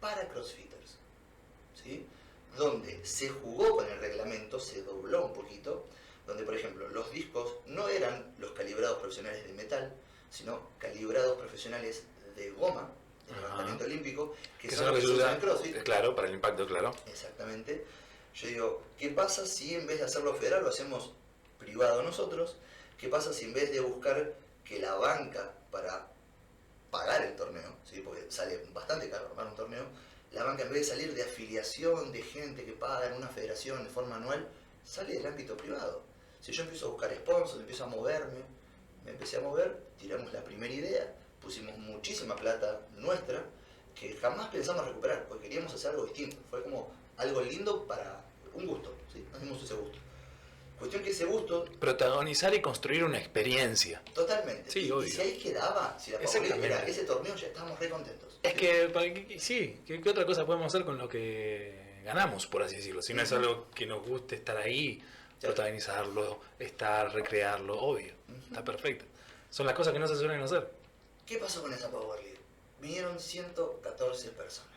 para CrossFitters? ¿sí? Donde se jugó con el reglamento, se dobló un poquito, donde por ejemplo los discos no eran los calibrados profesionales de metal, sino calibrados profesionales de goma, de Ajá. levantamiento olímpico, que, son los lo que se usan en CrossFit. claro, para el impacto, claro. Exactamente. Yo digo, ¿qué pasa si en vez de hacerlo federal lo hacemos privado nosotros? ¿Qué pasa si en vez de buscar que la banca para pagar el torneo, ¿sí? porque sale bastante caro armar un torneo, la banca en vez de salir de afiliación de gente que paga en una federación de forma anual, sale del ámbito privado. Si yo empiezo a buscar sponsors, empiezo a moverme, me empecé a mover, tiramos la primera idea, pusimos muchísima plata nuestra, que jamás pensamos recuperar, porque queríamos hacer algo distinto. Fue como algo lindo para un gusto, ¿sí? Nos dimos ese gusto. Cuestión que ese gusto, Protagonizar y construir una experiencia. totalmente. Sí, y, si ahí quedaba, si la era ese torneo, ya estábamos re contentos. Es que, ¿para qué- sí, ¿qué, qué otra cosa podemos hacer con lo que ganamos, por así decirlo? Si no es algo que nos guste estar ahí. Protagonizarlo, estar, recrearlo, obvio. Está perfecto. Son las cosas que no se suelen hacer. ¿Qué pasó con esa Power League? Vinieron 114 personas.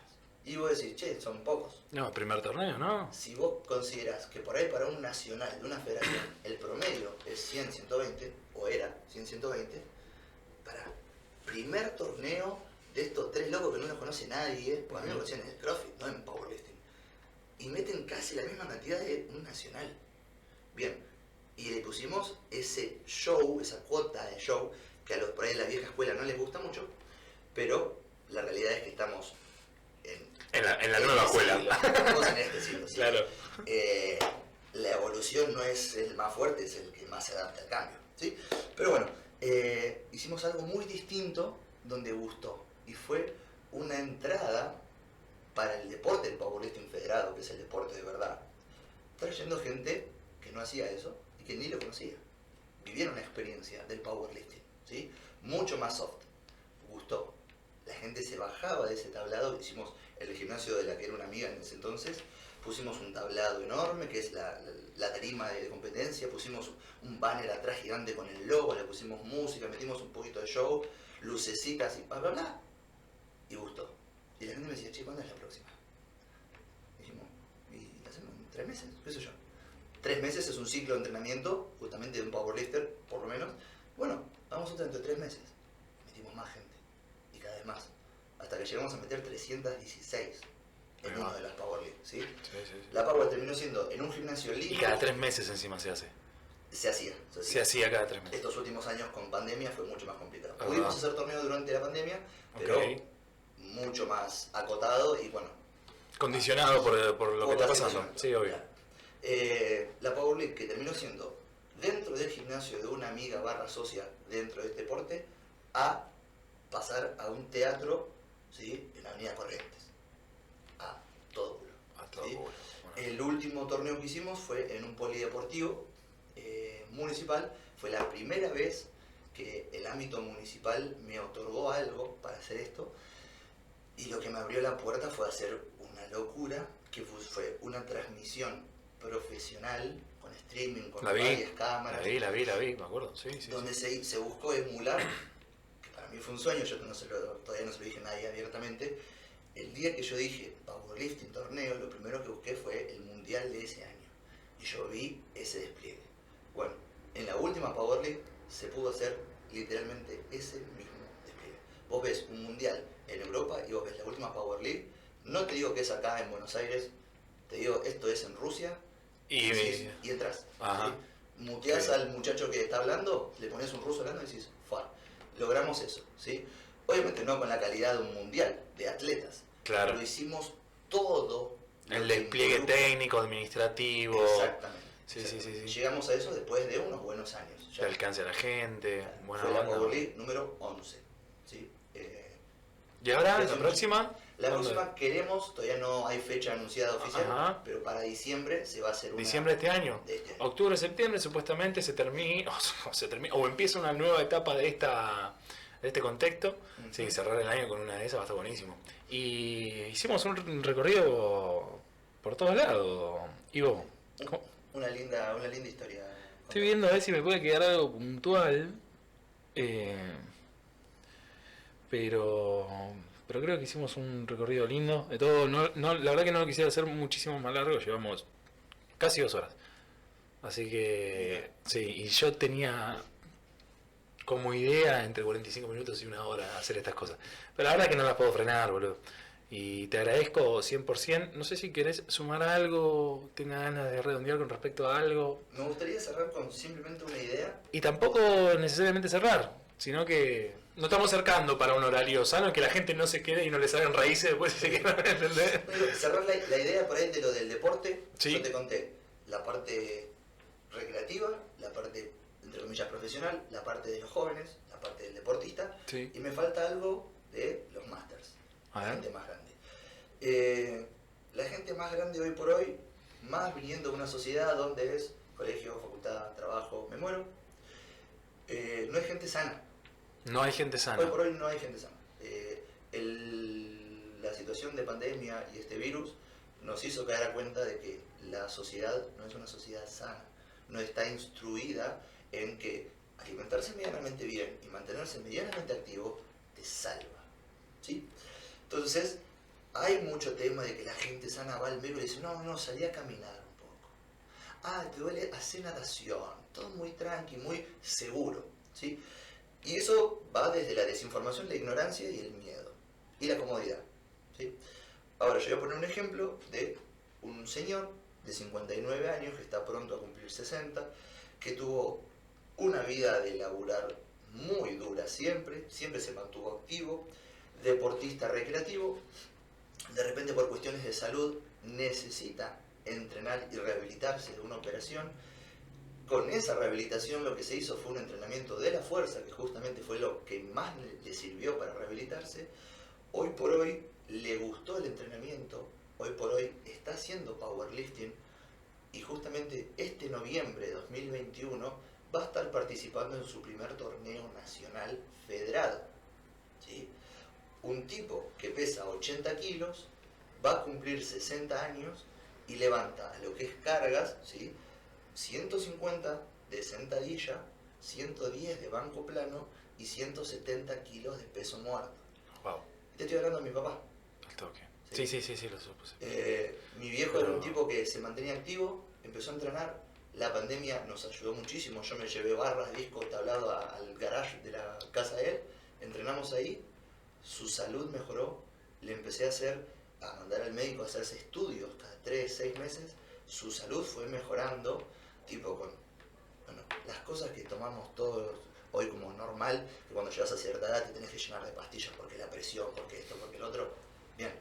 Y vos decís, che, son pocos. No, primer torneo, ¿no? Si vos considerás que por ahí para un nacional de una federación el promedio es 100, 120, o era 100, 120, para primer torneo de estos tres locos que no los conoce nadie, porque a mí me conocían en el CrossFit, no en Powerlifting, y meten casi la misma cantidad de un nacional. Bien, y le pusimos ese show, esa cuota de show, que a los por ahí de la vieja escuela no les gusta mucho, pero la realidad es que estamos en, En la, en la en nueva este escuela. siglo, estamos en este siglo, sí. Claro. Eh, la evolución no es el más fuerte, es el que más se adapta al cambio. ¿sí? Pero bueno, eh, hicimos algo muy distinto donde gustó. Y fue una entrada para el deporte del powerlifting federado, que es el deporte de verdad. Trayendo gente no hacía eso y que ni lo conocía. Vivieron la experiencia del powerlifting. ¿sí? Mucho más soft. Gustó. La gente se bajaba de ese tablado. Hicimos el gimnasio de la que era una amiga en ese entonces pusimos un tablado enorme que es la, la, la tarima de competencia, pusimos un banner atrás gigante con el logo, le pusimos música, metimos un poquito de show, lucecitas y bla bla bla. Y gustó. Y la gente me decía, che, ¿cuándo es la próxima? Dijimos, y la hacemos en tres meses, qué sé yo. Tres meses es un ciclo de entrenamiento, justamente de un powerlifter, por lo menos. Bueno, vamos otra dentro de tres meses. Metimos más gente. Y cada vez más. Hasta que llegamos a meter 316 en uno de las Power League, ¿sí? Sí. La Power terminó siendo en un gimnasio lindo. Y cada tres meses encima se hace. Se hacía. se hacía. Se hacía cada tres meses. Estos últimos años con pandemia fue mucho más complicado. Ah. Pudimos hacer torneos durante la pandemia, pero mucho más acotado y bueno. Condicionado por, por lo que está pasando. Sí, obvio. Eh, la Power League que terminó siendo dentro del gimnasio de una amiga barra socia dentro de este deporte a pasar a un teatro ¿sí? en la Avenida Corrientes. A todo culo. Sí. Bueno. El último torneo que hicimos fue en un polideportivo eh, municipal. Fue la primera vez que el ámbito municipal me otorgó algo para hacer esto. Y lo que me abrió la puerta fue hacer una locura, que fue una transmisión profesional, con streaming, con La vi, varias cámaras, La vi, la vi, la vi, me acuerdo. Sí, sí. donde sí. se, se buscó emular, que para mí fue un sueño, yo no se lo- todavía no se lo dije a nadie abiertamente, el día que yo dije powerlifting torneo, lo primero que busqué fue el mundial de ese año. Y yo vi ese despliegue. Bueno, en la última Power League se pudo hacer literalmente ese mismo despliegue. Vos ves un mundial en Europa y vos ves la última Power League, no te digo que es acá en Buenos Aires, te digo esto es en Rusia Y, decís, y entras. Ajá. ¿sí? Muteás Sí. al muchacho que está hablando, le pones un ruso hablando y decís, ¡fua! Logramos eso, ¿sí? Obviamente no con la calidad de un mundial de atletas, claro. pero hicimos todo. El despliegue técnico, administrativo, Exactamente. Sí, O sea, sí, sí. Llegamos a eso después de unos buenos años. el alcance a la gente, buena Fue la número 11. ¿sí? Eh, Y ahora, la próxima. La próxima queremos, todavía no hay fecha anunciada oficial, Ajá. pero para diciembre se va a hacer una... Diciembre de este año. de este año. Octubre, septiembre, supuestamente se termina, o se termina, o empieza una nueva etapa de esta, de este contexto, sí, cerrar el año con una de esas va a estar buenísimo. Y hicimos un recorrido por todos lados. Ivo, ¿cómo? Una linda, una linda historia. Estoy viendo a ver si me puede quedar algo puntual. Eh, pero pero creo que hicimos un recorrido lindo de todo. No, no, la verdad que no lo quisiera hacer muchísimo más largo, llevamos casi dos horas. Así que sí, y yo tenía como idea entre 45 minutos y una hora hacer estas cosas. Pero la verdad que no las puedo frenar, boludo. Y te agradezco 100%. No sé si querés sumar algo, tenga ganas de redondear con respecto a algo. Me gustaría cerrar con simplemente una idea. Y tampoco necesariamente cerrar, sino que no estamos cercando para un horario sano, que la gente no se quede y no le salgan raíces después se quedan, ¿entendés? cerrar la, idea por ahí de lo del deporte, yo te conté la parte recreativa, la parte, entre comillas, profesional, la parte de los jóvenes, la parte del deportista, y me falta algo de los masters, la gente más grande. Eh, la gente más grande hoy por hoy, más viniendo de una sociedad donde es colegio, facultad, trabajo, me muero, eh, no es gente sana no hay gente sana. Hoy por hoy no hay gente sana. Eh, la situación de pandemia y este virus nos hizo caer a cuenta de que la sociedad no es una sociedad sana, no está instruida en que alimentarse medianamente bien y mantenerse medianamente activo te salva. ¿sí? Entonces, hay mucho tema de que la gente sana va al médico y dice, no, no, salí a caminar un poco. Ah, te duele, hacer natación. Todo muy tranqui, muy seguro. ¿sí? Y eso va desde la desinformación, la ignorancia y el miedo. Y la comodidad. ¿sí? Ahora, yo voy a poner un ejemplo de un señor de 59 años que está pronto a cumplir 60, que tuvo una vida de laburar muy dura siempre, siempre se mantuvo activo, deportista recreativo, de repente por cuestiones de salud necesita entrenar y rehabilitarse de una operación con esa rehabilitación lo que se hizo fue un entrenamiento de la fuerza, que justamente fue lo que más le sirvió para rehabilitarse. Hoy por hoy le gustó el entrenamiento, hoy por hoy está haciendo powerlifting y justamente este noviembre de 2021 va a estar participando en su primer torneo nacional federado. ¿sí? Un tipo que pesa 80 kilos va a cumplir 60 años y levanta lo que es cargas, ¿sí? 150 de sentadilla, 110 de banco plano y 170 kilos de peso muerto. Wow. Te estoy hablando de mi papá. Al toque. Sí, sí, sí, sí, lo supuse. Eh, mi viejo era un tipo que se mantenía activo, empezó a entrenar. La pandemia nos ayudó muchísimo. Yo me llevé barras, discos, tablado al garage de la casa de él. Entrenamos ahí. Su salud mejoró. Le empecé a hacer, a mandar al médico a hacerse estudios cada 3, 6 meses. Su salud fue mejorando tipo con bueno, las cosas que tomamos todos hoy como normal, que cuando llegas a cierta edad te tenés que llenar de pastillas porque la presión, porque esto, porque el otro. Bien.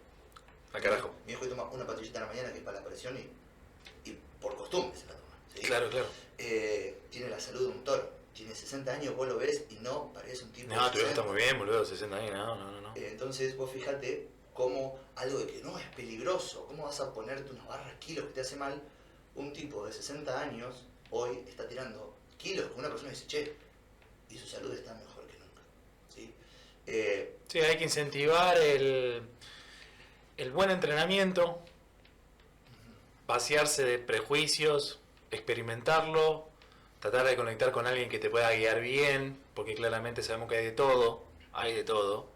Al carajo. Mi hijo toma una pastillita en la mañana que es para la presión y, y por costumbre se la toma. Claro, claro. Eh, tiene la salud de un toro. Tiene 60 años, vos lo ves y no parece un tipo. No, tu hijo está muy bien, boludo, 60 años, no, no, no. Eh, entonces vos fíjate cómo algo de que no es peligroso, cómo vas a ponerte unas barras kilos que te hace mal, un tipo de 60 años hoy está tirando kilos una persona dice, che, y su salud está mejor que nunca. ¿sí? Eh, sí, hay que incentivar el, el buen entrenamiento, vaciarse de prejuicios, experimentarlo, tratar de conectar con alguien que te pueda guiar bien, porque claramente sabemos que hay de todo, hay de todo,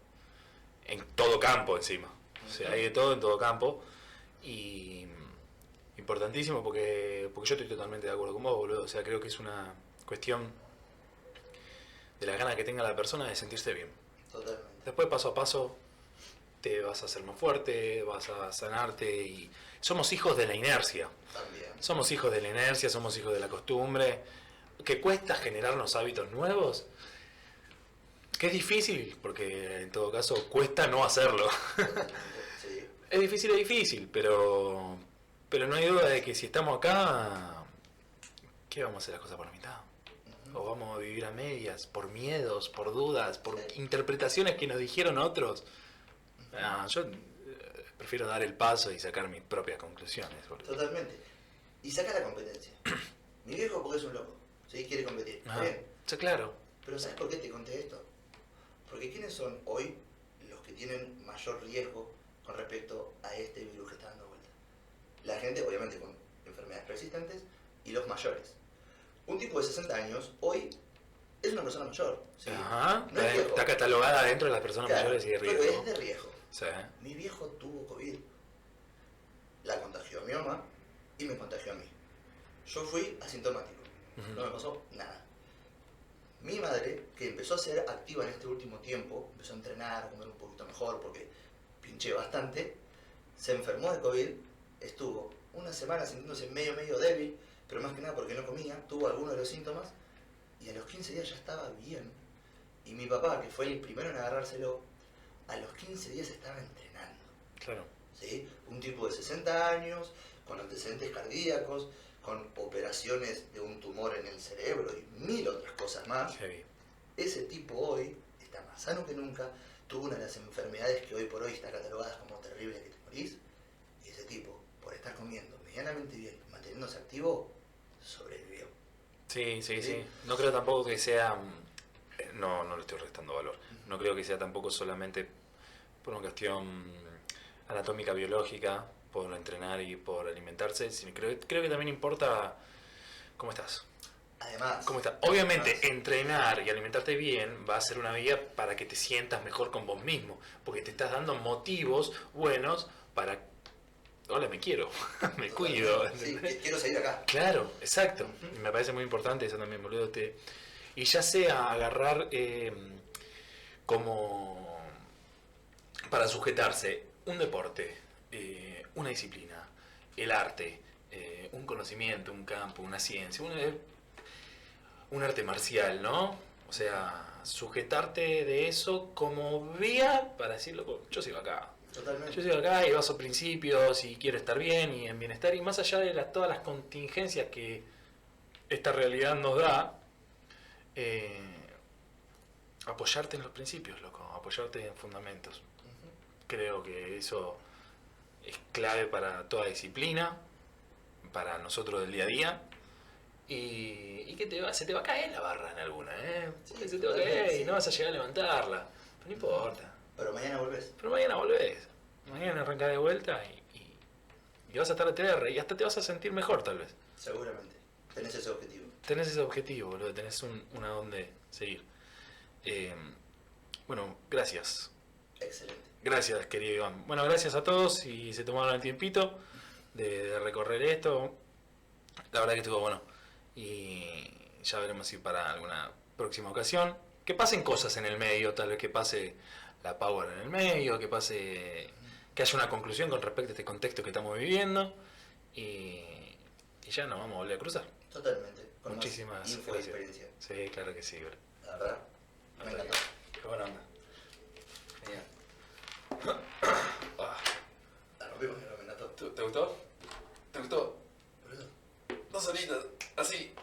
en todo campo encima. Hay de todo en todo campo. Y importantísimo porque, porque yo estoy totalmente de acuerdo con vos, boludo. O sea, creo que es una cuestión de la gana que tenga la persona de sentirse bien. Totalmente. Después, paso a paso, te vas a hacer más fuerte, vas a sanarte y somos hijos de la inercia. También. Somos hijos de la inercia, somos hijos de la costumbre. Que cuesta generarnos hábitos nuevos. Que es difícil, porque en todo caso cuesta no hacerlo. Es difícil, es difícil, pero, pero no hay duda de que si estamos acá, ¿qué vamos a hacer las cosas por la mitad? O vamos a vivir a medias, por miedos, por dudas, por interpretaciones que nos dijeron otros. Ah, yo eh, prefiero dar el paso y sacar mis propias conclusiones. Totalmente. Y saca la competencia. Mi viejo porque es un loco, ¿sí? quiere competir. Ah, sí, claro. Pero ¿sabes por qué te conté esto? Porque ¿quiénes son hoy los que tienen mayor riesgo con respecto a este virus que está dando vuelta? La gente, obviamente, con enfermedades persistentes y los mayores. Un tipo de 60 años hoy es una persona mayor. ¿sí? Ajá. No es Está, catalogada dentro de las personas Claro, mayores y de pero riesgo. es de riesgo. Sí. Mi viejo tuvo COVID. La contagió a mi mamá y me contagió a mí. Yo fui asintomático. Ujú. No me pasó nada. Mi madre, que empezó a ser activa en este último tiempo, empezó a entrenar, a comer un poquito mejor porque pinché bastante, se enfermó de COVID, estuvo una semana sintiéndose medio, medio débil, pero más que nada porque no comía, tuvo algunos de los síntomas y a los 15 días ya estaba bien. Y mi papá, que fue el primero en agarrárselo, a los 15 días estaba entrenando. Claro. ¿sí? Un tipo de 60 años, con antecedentes cardíacos, con operaciones de un tumor en el cerebro y mil otras cosas más. Heavy. Ese tipo hoy está más sano que nunca, tuvo una de las enfermedades que hoy por hoy está catalogadas como terrible que te morís, y ese tipo, estar comiendo medianamente bien, manteniéndose activo, sobrevivió. Sí, sí, Sí. sí. No creo tampoco que sea. mm, eh, No, no le estoy restando valor. No creo que sea tampoco solamente por una cuestión anatómica, biológica, por entrenar y por alimentarse, creo, creo que también importa cómo estás. Además, ¿Cómo estás? Obviamente, además, entrenar y alimentarte bien va a ser una vía para que te sientas mejor con vos mismo, porque te estás dando motivos buenos para. Hola, me quiero, me cuido. Sí, quiero seguir acá. Claro, exacto. Me parece muy importante eso también, boludo. Te- Y ya sea agarrar eh, como para sujetarse un deporte, eh, una disciplina, el arte, eh, un conocimiento, un campo, una ciencia, un, un arte marcial, ¿no? O sea, sujetarte de eso como vía para decirlo, yo sigo acá, Totalmente. yo sigo acá y baso principios y quiero estar bien y en bienestar y más allá de todas las contingencias que esta realidad nos da, eh, apoyarte en los principios, loco, apoyarte en fundamentos. Creo que eso es clave para toda disciplina, para nosotros del día a día. Y, y que te va, se te va a caer la barra en alguna, ¿eh? Sí, se te va a caer y no vas a llegar a levantarla. Pero no importa. Pero mañana volvés. Pero mañana volvés. Mañana arrancás de vuelta y, y, y vas a estar a TR y hasta te vas a sentir mejor tal vez. Seguramente. Tenés ese objetivo. Tenés ese objetivo, boludo, tenés un, una donde seguir. Eh, bueno, gracias. Excelente. Gracias, querido Iván. Bueno, gracias a todos y se tomaron el tiempito de, de recorrer esto. La verdad que estuvo bueno. Y ya veremos si para alguna próxima ocasión. Que pasen cosas en el medio, tal vez que pase la Power en el medio, que pase. que haya una conclusión con respecto a este contexto que estamos viviendo. Y, y ya nos vamos a volver a cruzar. Totalmente. Con Muchísimas info gracias. experiencia. Sí, claro que sí, bro. La verdad, me encantó. Qué buena onda. Genial. Ah, La rompimos, me encantó. ¿Te te gustó? ¿Te gustó? Dos horitas, así.